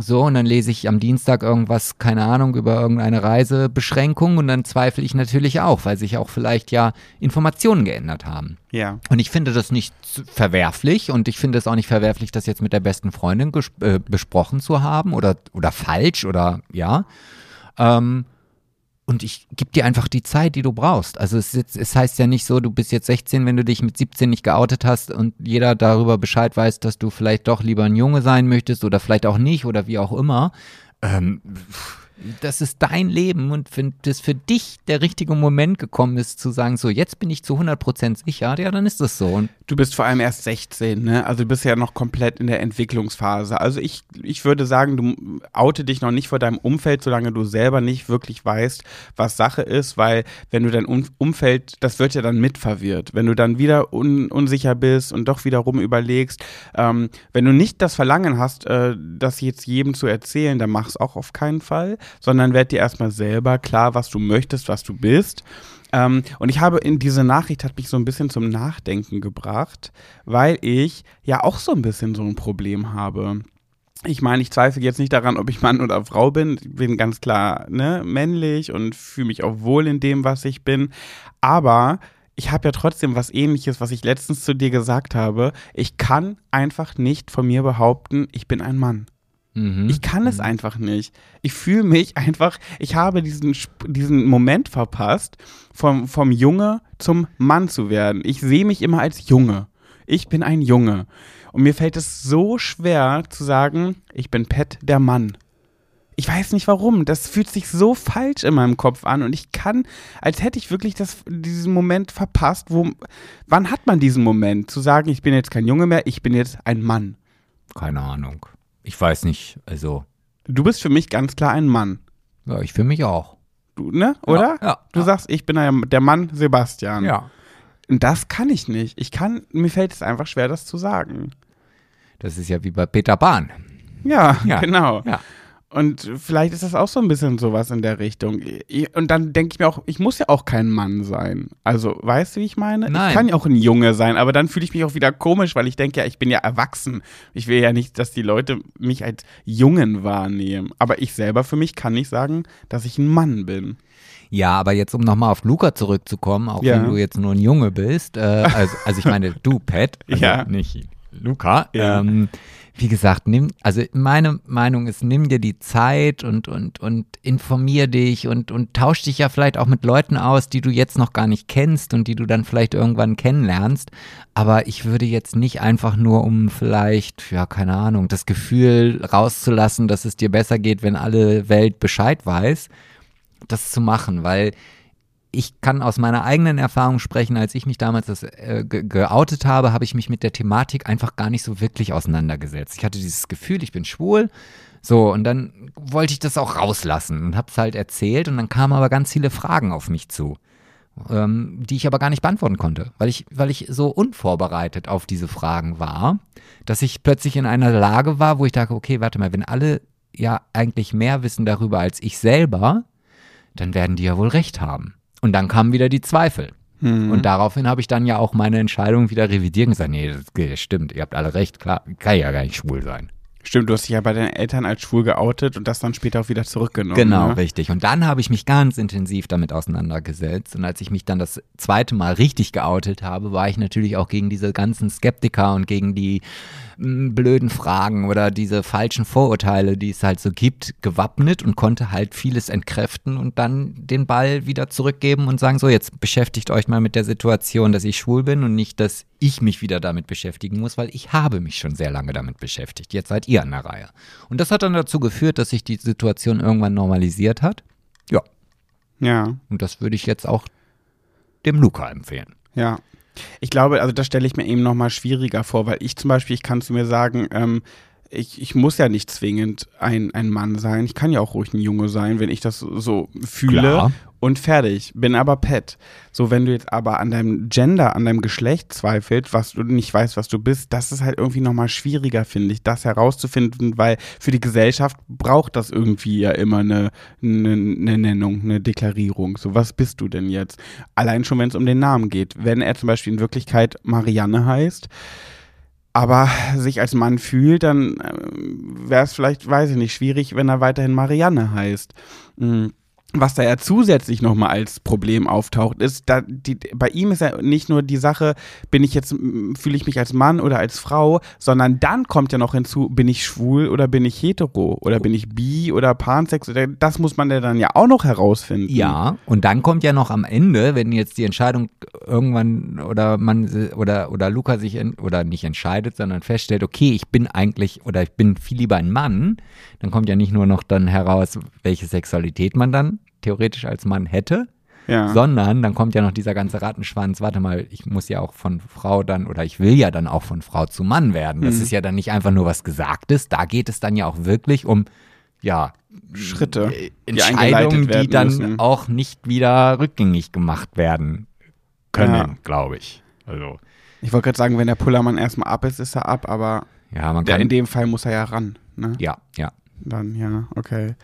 So, und dann lese ich am Dienstag irgendwas, keine Ahnung, über irgendeine Reisebeschränkung und dann zweifle ich natürlich auch, weil sich auch vielleicht ja Informationen geändert haben. Ja. Und ich finde das nicht verwerflich und ich finde es auch nicht verwerflich, das jetzt mit der besten Freundin äh, besprochen zu haben oder, oder falsch oder ja. Ähm, und ich gebe dir einfach die Zeit, die du brauchst. Also es, es, heißt ja nicht so, du bist jetzt 16, wenn du dich mit 17 nicht geoutet hast und jeder darüber Bescheid weiß, dass du vielleicht doch lieber ein Junge sein möchtest oder vielleicht auch nicht oder wie auch immer. Ähm, das ist dein Leben und wenn das für dich der richtige Moment gekommen ist, zu sagen, so jetzt bin ich zu 100% sicher, ja, dann ist das so. Und du bist vor allem erst 16, ne? Also du bist ja noch komplett in der Entwicklungsphase. Also ich, ich würde sagen, du oute dich noch nicht vor deinem Umfeld, solange du selber nicht wirklich weißt, was Sache ist, weil wenn du dein Umfeld, das wird ja dann mit verwirrt. Wenn du dann wieder un unsicher bist und doch wiederum überlegst, ähm, wenn du nicht das Verlangen hast, äh, das jetzt jedem zu erzählen, dann mach es auch auf keinen Fall sondern werd dir erstmal selber klar, was du möchtest, was du bist. Ähm, und ich habe in diese Nachricht hat mich so ein bisschen zum Nachdenken gebracht, weil ich ja auch so ein bisschen so ein Problem habe. Ich meine, ich zweifle jetzt nicht daran, ob ich Mann oder Frau bin. Ich bin ganz klar ne, männlich und fühle mich auch wohl in dem, was ich bin. Aber ich habe ja trotzdem was ähnliches, was ich letztens zu dir gesagt habe. Ich kann einfach nicht von mir behaupten, ich bin ein Mann. Mhm. Ich kann es einfach nicht. Ich fühle mich einfach, ich habe diesen, diesen Moment verpasst, vom, vom Junge zum Mann zu werden. Ich sehe mich immer als Junge. Ich bin ein Junge. Und mir fällt es so schwer zu sagen, ich bin Pet der Mann. Ich weiß nicht warum. Das fühlt sich so falsch in meinem Kopf an und ich kann, als hätte ich wirklich das, diesen Moment verpasst, wo, wann hat man diesen Moment, zu sagen, ich bin jetzt kein Junge mehr, ich bin jetzt ein Mann? Keine Ahnung. Ich weiß nicht, also. Du bist für mich ganz klar ein Mann. Ja, ich für mich auch. Du, ne? Oder? Ja. ja du ja. sagst, ich bin der Mann Sebastian. Ja. Und das kann ich nicht. Ich kann, mir fällt es einfach schwer, das zu sagen. Das ist ja wie bei Peter Bahn. Ja, ja. genau. Ja. Und vielleicht ist das auch so ein bisschen sowas in der Richtung. Und dann denke ich mir auch, ich muss ja auch kein Mann sein. Also, weißt du, wie ich meine? Nein. Ich kann ja auch ein Junge sein, aber dann fühle ich mich auch wieder komisch, weil ich denke ja, ich bin ja erwachsen. Ich will ja nicht, dass die Leute mich als Jungen wahrnehmen. Aber ich selber für mich kann nicht sagen, dass ich ein Mann bin. Ja, aber jetzt, um nochmal auf Luca zurückzukommen, auch Ja. wenn du jetzt nur ein Junge bist, äh, also, also ich meine, du, Pat, also [LAUGHS] Ja. nicht Luca, Ja. ähm, wie gesagt, nimm, also meine Meinung ist, nimm dir die Zeit und, und, und informier dich und, und tausch dich ja vielleicht auch mit Leuten aus, die du jetzt noch gar nicht kennst und die du dann vielleicht irgendwann kennenlernst. Aber ich würde jetzt nicht einfach nur um vielleicht, ja, keine Ahnung, das Gefühl rauszulassen, dass es dir besser geht, wenn alle Welt Bescheid weiß, das zu machen, weil ich kann aus meiner eigenen Erfahrung sprechen, als ich mich damals das, äh, ge geoutet habe, habe ich mich mit der Thematik einfach gar nicht so wirklich auseinandergesetzt. Ich hatte dieses Gefühl, ich bin schwul. So, und dann wollte ich das auch rauslassen und habe es halt erzählt und dann kamen aber ganz viele Fragen auf mich zu, ähm, die ich aber gar nicht beantworten konnte, weil ich, weil ich so unvorbereitet auf diese Fragen war, dass ich plötzlich in einer Lage war, wo ich dachte, okay, warte mal, wenn alle ja eigentlich mehr wissen darüber als ich selber, dann werden die ja wohl recht haben. Und dann kamen wieder die Zweifel. Und daraufhin habe ich dann ja auch meine Entscheidung wieder revidiert und gesagt, nee, das stimmt, ihr habt alle recht, klar, kann ja gar nicht schwul sein. Stimmt, du hast dich ja bei deinen Eltern als schwul geoutet und das dann später auch wieder zurückgenommen. Genau, ne? richtig. Und dann habe ich mich ganz intensiv damit auseinandergesetzt. Und als ich mich dann das zweite Mal richtig geoutet habe, war ich natürlich auch gegen diese ganzen Skeptiker und gegen die m, blöden Fragen oder diese falschen Vorurteile, die es halt so gibt, gewappnet und konnte halt vieles entkräften und dann den Ball wieder zurückgeben und sagen, so jetzt beschäftigt euch mal mit der Situation, dass ich schwul bin und nicht, dass ich mich wieder damit beschäftigen muss, weil ich habe mich schon sehr lange damit beschäftigt. Jetzt seid ihr an der Reihe. Und das hat dann dazu geführt, dass sich die Situation irgendwann normalisiert hat. Ja, Ja, und das würde ich jetzt auch dem Luca empfehlen. ja. Ich glaube, also das stelle ich mir eben nochmal schwieriger vor, weil ich zum Beispiel, ich kann zu mir sagen, ähm, ich, ich muss ja nicht zwingend ein, ein Mann sein. Ich kann ja auch ruhig ein Junge sein, wenn ich das so fühle. Klar. Und fertig. Bin aber Pet. So, wenn du jetzt aber an deinem Gender, an deinem Geschlecht zweifelst, was du nicht weißt, was du bist, das ist halt irgendwie nochmal schwieriger, finde ich, das herauszufinden, weil für die Gesellschaft braucht das irgendwie ja immer eine, eine, eine Nennung, eine Deklarierung. So, was bist du denn jetzt? Allein schon, wenn es um den Namen geht. Wenn er zum Beispiel in Wirklichkeit Marianne heißt, aber sich als Mann fühlt, dann wäre es vielleicht, weiß ich nicht, schwierig, wenn er weiterhin Marianne heißt. Mm. Was da ja zusätzlich nochmal als Problem auftaucht, ist, da die, bei ihm ist ja nicht nur die Sache, bin ich jetzt, fühle ich mich als Mann oder als Frau, sondern dann kommt ja noch hinzu, bin ich schwul oder bin ich hetero oder bin ich bi oder pansex, oder das muss man ja dann ja auch noch herausfinden. Ja, und dann kommt ja noch am Ende, wenn jetzt die Entscheidung irgendwann oder man oder oder Luca sich en, oder nicht entscheidet, sondern feststellt, okay, ich bin eigentlich oder ich bin viel lieber ein Mann, dann kommt ja nicht nur noch dann heraus, welche Sexualität man dann theoretisch als Mann hätte, Ja. sondern dann kommt ja noch dieser ganze Rattenschwanz, warte mal, ich muss ja auch von Frau dann oder ich will ja dann auch von Frau zu Mann werden. Das ist ja dann nicht einfach nur was Gesagtes, da geht es dann ja auch wirklich um ja, Schritte, äh, die Entscheidungen, die dann müssen. auch nicht wieder rückgängig gemacht werden können, Ja. glaube ich. Also, Ich wollte gerade sagen, wenn der Pullermann erstmal ab ist, ist er ab, aber ja, man der, kann. in dem Fall muss er ja ran. Ne? ja, ja. Dann, ja, okay.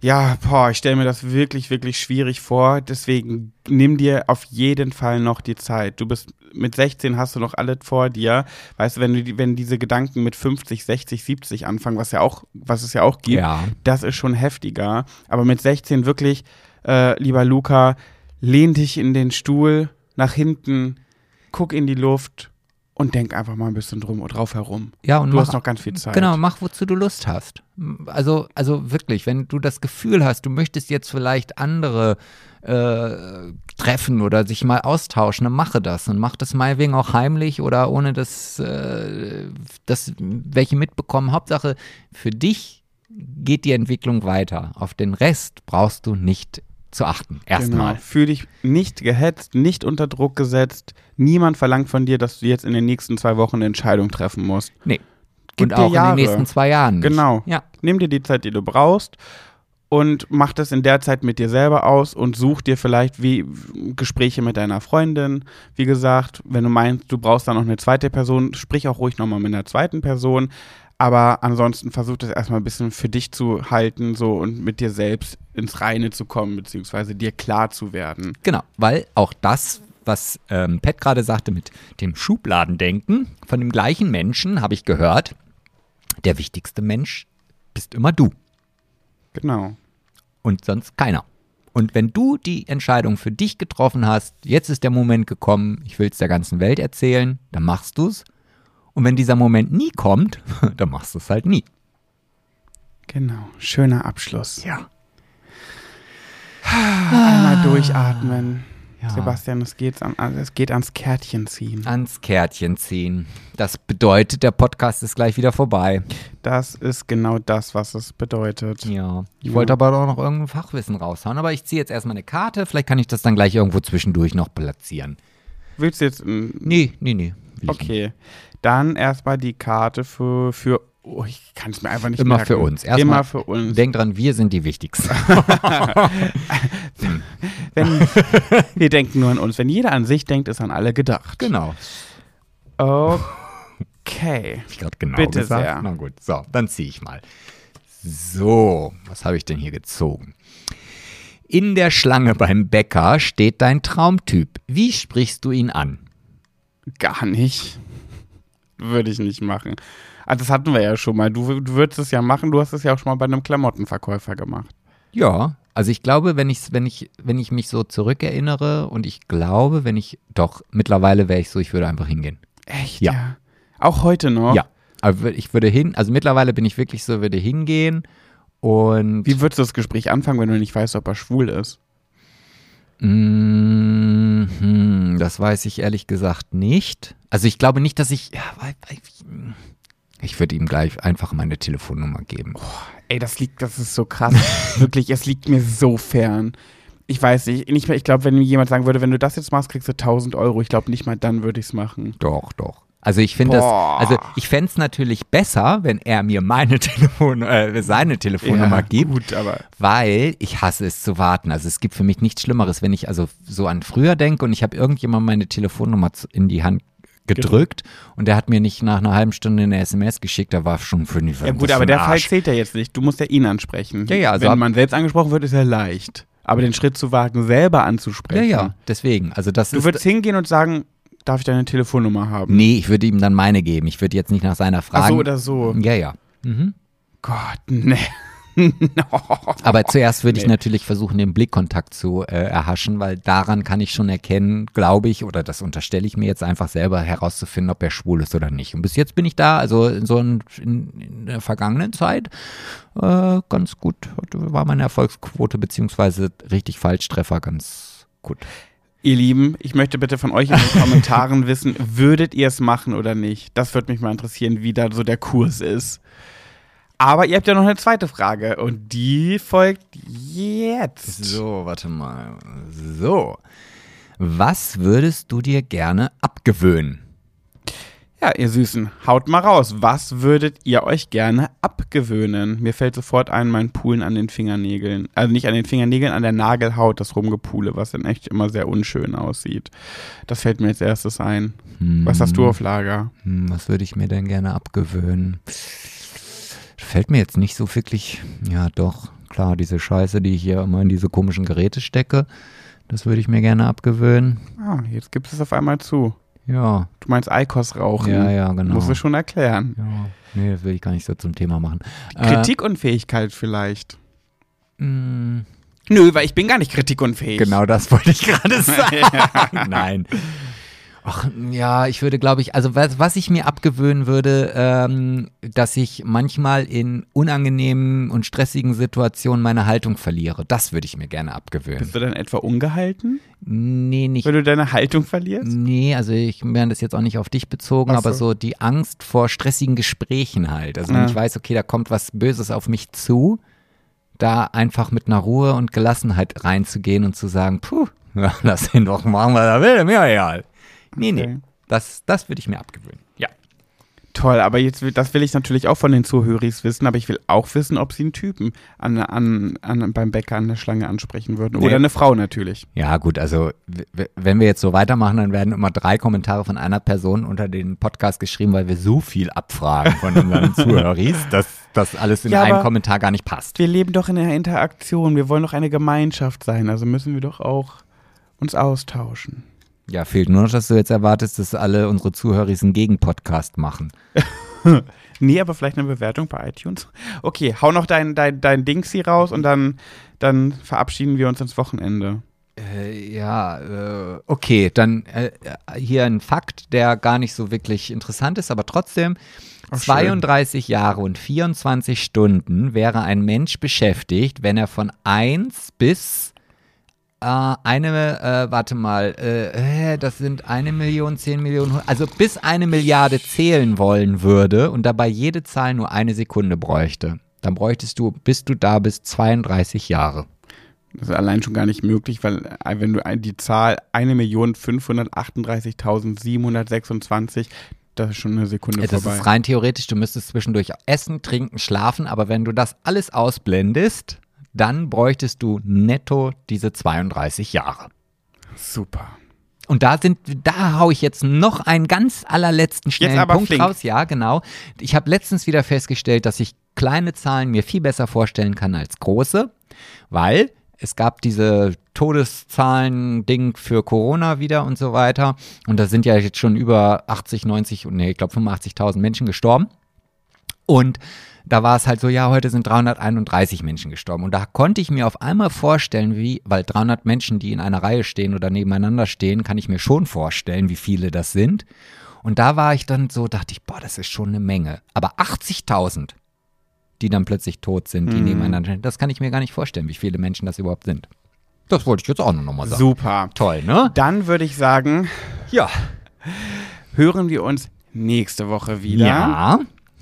Ja, boah, ich stelle mir das wirklich, wirklich schwierig vor. Deswegen nimm dir auf jeden Fall noch die Zeit. Du bist mit 16 hast du noch alles vor dir. Weißt du, wenn du wenn diese Gedanken mit 50, 60, 70 anfangen, was ja auch, was es ja auch gibt, Ja. das ist schon heftiger. Aber mit 16 wirklich, äh, lieber Luca, lehn dich in den Stuhl nach hinten, guck in die Luft und denk einfach mal ein bisschen drum drauf herum. Ja, und Du mach, hast noch ganz viel Zeit. Genau, mach, wozu du Lust hast. Also, also wirklich, wenn du das Gefühl hast, du möchtest jetzt vielleicht andere äh, treffen oder sich mal austauschen, dann mache das und mach das meinetwegen auch heimlich oder ohne dass, äh, dass welche mitbekommen. Hauptsache, für dich geht die Entwicklung weiter. Auf den Rest brauchst du nicht zu achten. Erstmal. Genau. Fühl dich nicht gehetzt, nicht unter Druck gesetzt. Niemand verlangt von dir, dass du jetzt in den nächsten zwei Wochen eine Entscheidung treffen musst. Nee. Gib und dir auch Jahre. in den nächsten zwei Jahren. Nicht. Genau. Ja. Nimm dir die Zeit, die du brauchst und mach das in der Zeit mit dir selber aus und such dir vielleicht wie Gespräche mit deiner Freundin. Wie gesagt, wenn du meinst, du brauchst da noch eine zweite Person, sprich auch ruhig nochmal mit einer zweiten Person. Aber ansonsten versuch das erstmal ein bisschen für dich zu halten, so und mit dir selbst ins Reine zu kommen, beziehungsweise dir klar zu werden. Genau, weil auch das, was ähm, Pat gerade sagte mit dem Schubladendenken, von dem gleichen Menschen habe ich gehört, der wichtigste Mensch bist immer du Genau. und sonst keiner. Und wenn du die Entscheidung für dich getroffen hast, jetzt ist der Moment gekommen, ich will es der ganzen Welt erzählen, dann machst du's. Und wenn dieser Moment nie kommt, [LAUGHS] dann machst du es halt nie. Genau, schöner Abschluss. Ja. Einmal durchatmen. Ja. Sebastian, es geht, an, also es geht ans Kärtchen ziehen. Ans Kärtchen ziehen. Das bedeutet, der Podcast ist gleich wieder vorbei. Das ist genau das, was es bedeutet. Ja. Ich Ja. wollte aber auch noch irgendein Fachwissen raushauen, aber ich ziehe jetzt erstmal eine Karte. Vielleicht kann ich das dann gleich irgendwo zwischendurch noch platzieren. Willst du jetzt. mm, Nee, nee, nee. Okay. Dann erstmal die Karte für. für oh, ich kann es mir einfach nicht Immer merken. für uns. Erstmal- Immer für uns. Denk dran, wir sind die Wichtigsten. [LAUGHS] Wenn, wir denken nur an uns. Wenn jeder an sich denkt, ist an alle gedacht. genau. Okay. Hab ich gerade genau Bitte gesagt? sehr. Na gut, so, dann ziehe ich mal. So, was habe ich denn hier gezogen? In der Schlange beim Bäcker steht dein Traumtyp. Wie sprichst du ihn an? Gar nicht. Würde ich nicht machen. Ah, das hatten wir ja schon mal. Du, du würdest es ja machen. Du hast es ja auch schon mal bei einem Klamottenverkäufer gemacht. Ja, also ich glaube, wenn ich, wenn ich, wenn ich mich so zurückerinnere und ich glaube, wenn ich, doch, mittlerweile wäre ich so, ich würde einfach hingehen. Echt? Ja. Auch heute noch? Ja, aber wür- ich würde hin, also mittlerweile bin ich wirklich so, würde hingehen und Wie würdest du das Gespräch anfangen, wenn du nicht weißt, ob er schwul ist? Mhm, das weiß ich ehrlich gesagt nicht. Also ich glaube nicht, dass ich. Ja, ich würde ihm gleich einfach meine Telefonnummer geben. Ey, das liegt, das ist so krass. [LAUGHS] Wirklich, es liegt mir so fern. Ich weiß nicht, nicht mehr, ich glaube, wenn mir jemand sagen würde, wenn du das jetzt machst, kriegst du 1000 Euro. Ich glaube nicht mal, dann würde ich es machen. Doch, doch. Also ich finde das, also ich fände es natürlich besser, wenn er mir meine [LAUGHS] Telefon, äh, seine Telefonnummer gibt, gut, aber weil ich hasse es zu warten. Also es gibt für mich nichts Schlimmeres, wenn ich also so an früher denke und ich habe irgendjemand meine Telefonnummer in die Hand gedrückt und der hat mir nicht nach einer halben Stunde eine SMS geschickt, da war schon für ja gut, aber der Fall zählt ja jetzt nicht. Du musst ja ihn ansprechen. Ja, ja, also Wenn man selbst angesprochen wird, ist ja leicht. Aber den Schritt zu wagen, selber Ja, anzusprechen. ja, deswegen. Also das Du würdest hingehen und sagen, darf ich deine Telefonnummer haben? Nee, ich würde ihm dann meine geben. Ich würde jetzt nicht nach seiner fragen. Ach so oder so. Ja, ja. Mhm. Gott, ne. [LAUGHS] Aber zuerst würde ich Nee. natürlich versuchen, den Blickkontakt zu äh, erhaschen, weil daran kann ich schon erkennen, glaube ich, oder das unterstelle ich mir jetzt einfach selber herauszufinden, ob er schwul ist oder nicht. Und bis jetzt bin ich da, also in so in, in, in der vergangenen Zeit, äh, ganz gut. War meine Erfolgsquote beziehungsweise richtig Falschtreffer ganz gut. Ihr Lieben, ich möchte bitte von euch in den Kommentaren wissen, würdet ihr es machen oder nicht? Das würde mich mal interessieren, wie da so der Kurs ist. Aber ihr habt ja noch eine zweite Frage und die folgt jetzt. So, warte mal. So. Was würdest du dir gerne abgewöhnen? Ja, ihr Süßen, haut mal raus. Was würdet ihr euch gerne abgewöhnen? Mir fällt sofort ein, mein Poolen an den Fingernägeln. Also nicht an den Fingernägeln, an der Nagelhaut, das Rumgepule, was dann echt immer sehr unschön aussieht. Das fällt mir als erstes ein. Was hast du auf Lager? Hm, was würde ich mir denn gerne abgewöhnen? Fällt mir jetzt nicht so wirklich. Ja, doch. Klar, diese Scheiße, die ich hier immer in diese komischen Geräte stecke, das würde ich mir gerne abgewöhnen. Ah, jetzt gibt es auf einmal zu. Ja, Du meinst Eikos rauchen. ja, ja, genau. Musst du schon erklären. ja. Nee, das will ich gar nicht so zum Thema machen. Kritikunfähigkeit vielleicht. Äh, mh, Nö, weil ich bin gar nicht kritikunfähig. Genau das wollte ich gerade [LAUGHS] sagen. Nein. Ach, ja, ich würde, glaube ich, also was, was ich mir abgewöhnen würde, ähm, dass ich manchmal in unangenehmen und stressigen Situationen meine Haltung verliere. Das würde ich mir gerne abgewöhnen. Bist du dann etwa ungehalten, Nee, nicht. wenn du deine Haltung verlierst? Nee, also ich werde das jetzt auch nicht auf dich bezogen, so. aber so die Angst vor stressigen Gesprächen halt. Also wenn Ja. ich weiß, okay, da kommt was Böses auf mich zu, da einfach mit einer Ruhe und Gelassenheit reinzugehen und zu sagen, puh, ja, [LAUGHS] lass ihn doch machen, was er will, mir egal. Nee, nee, Okay. das, das würde ich mir abgewöhnen. Ja. Toll, aber jetzt, will- das will ich natürlich auch von den Zuhörers wissen, aber ich will auch wissen, ob sie einen Typen an, an, an, beim Bäcker an der Schlange ansprechen würden. Nee. Oder eine Frau natürlich. Ja, gut, also wenn wir jetzt so weitermachen, dann werden immer drei Kommentare von einer Person unter den Podcast geschrieben, weil wir so viel abfragen von unseren [LAUGHS] Zuhörers, dass das alles in Ja, einem Kommentar gar nicht passt. Wir leben doch in einer Interaktion. Wir wollen doch eine Gemeinschaft sein. Also müssen wir doch auch uns austauschen. Ja, fehlt nur noch, dass du jetzt erwartest, dass alle unsere Zuhörer einen Gegenpodcast machen. [LAUGHS] Nee, aber vielleicht eine Bewertung bei iTunes. Okay, hau noch dein, dein, dein Dings hier raus und dann, dann verabschieden wir uns ins Wochenende. Äh, ja, äh, okay, dann äh, hier ein Fakt, der gar nicht so wirklich interessant ist, aber trotzdem. Ach, 32 Jahre und 24 Stunden wäre ein Mensch beschäftigt, wenn er von 1 bis äh, eine, äh, warte mal, äh, das sind eine Million, 10 Millionen, also bis eine Milliarde zählen wollen würde und dabei jede Zahl nur eine Sekunde bräuchte. Dann bräuchtest du, bis du da bist, 32 Jahre. Das ist allein schon gar nicht möglich, weil äh, wenn du die Zahl 1.538.726, das ist schon eine Sekunde das vorbei. ist rein theoretisch, du müsstest zwischendurch essen, trinken, schlafen, aber wenn du das alles ausblendest, dann bräuchtest du netto diese 32 Jahre. Super. Und da sind, da hau ich jetzt noch einen ganz allerletzten schnellen aber Punkt flink. raus. Ja, genau. Ich habe letztens wieder festgestellt, dass ich kleine Zahlen mir viel besser vorstellen kann als große, weil es gab diese Todeszahlen-Ding für Corona wieder und so weiter. Und da sind ja jetzt schon über 80, 90, nee, ich glaube 85.000 Menschen gestorben. Und da war es halt so, ja, heute sind 331 Menschen gestorben. Und da konnte ich mir auf einmal vorstellen, wie, weil 300 Menschen, die in einer Reihe stehen oder nebeneinander stehen, kann ich mir schon vorstellen, wie viele das sind. Und da war ich dann so, dachte ich, boah, das ist schon eine Menge. Aber 80.000, die dann plötzlich tot sind, die nebeneinander stehen, das kann ich mir gar nicht vorstellen, wie viele Menschen das überhaupt sind. Das wollte ich jetzt auch noch mal sagen. Super. Toll, ne? Dann würde ich sagen, Ja. hören wir uns nächste Woche wieder. Ja.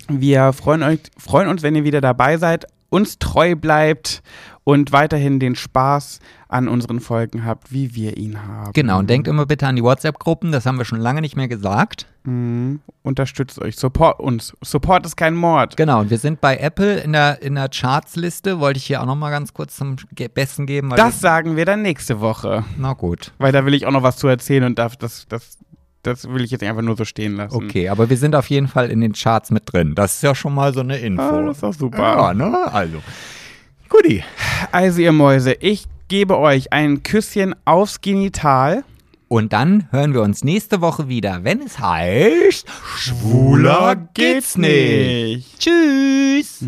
Wir freuen, euch, freuen uns, wenn ihr wieder dabei seid, uns treu bleibt und weiterhin den Spaß an unseren Folgen habt, wie wir ihn haben. Genau, und denkt immer bitte an die WhatsApp-Gruppen, das haben wir schon lange nicht mehr gesagt. Mhm. Unterstützt euch, support uns. Support ist kein Mord. Genau, und wir sind bei Apple in der, in der Charts-Liste, wollte ich hier auch noch mal ganz kurz zum Besten geben. Das sagen wir dann nächste Woche, na gut. weil da will ich auch noch was zu erzählen und darf das, das, das will ich jetzt einfach nur so stehen lassen. Okay, aber wir sind auf jeden Fall in den Charts mit drin. Das ist ja schon mal so eine Info. Ah, das ist doch super. Ja, ne? Also. Guti. Also ihr Mäuse, ich gebe euch ein Küsschen aufs Genital. Und dann hören wir uns nächste Woche wieder, wenn es heißt Schwuler geht's nicht. Tschüss.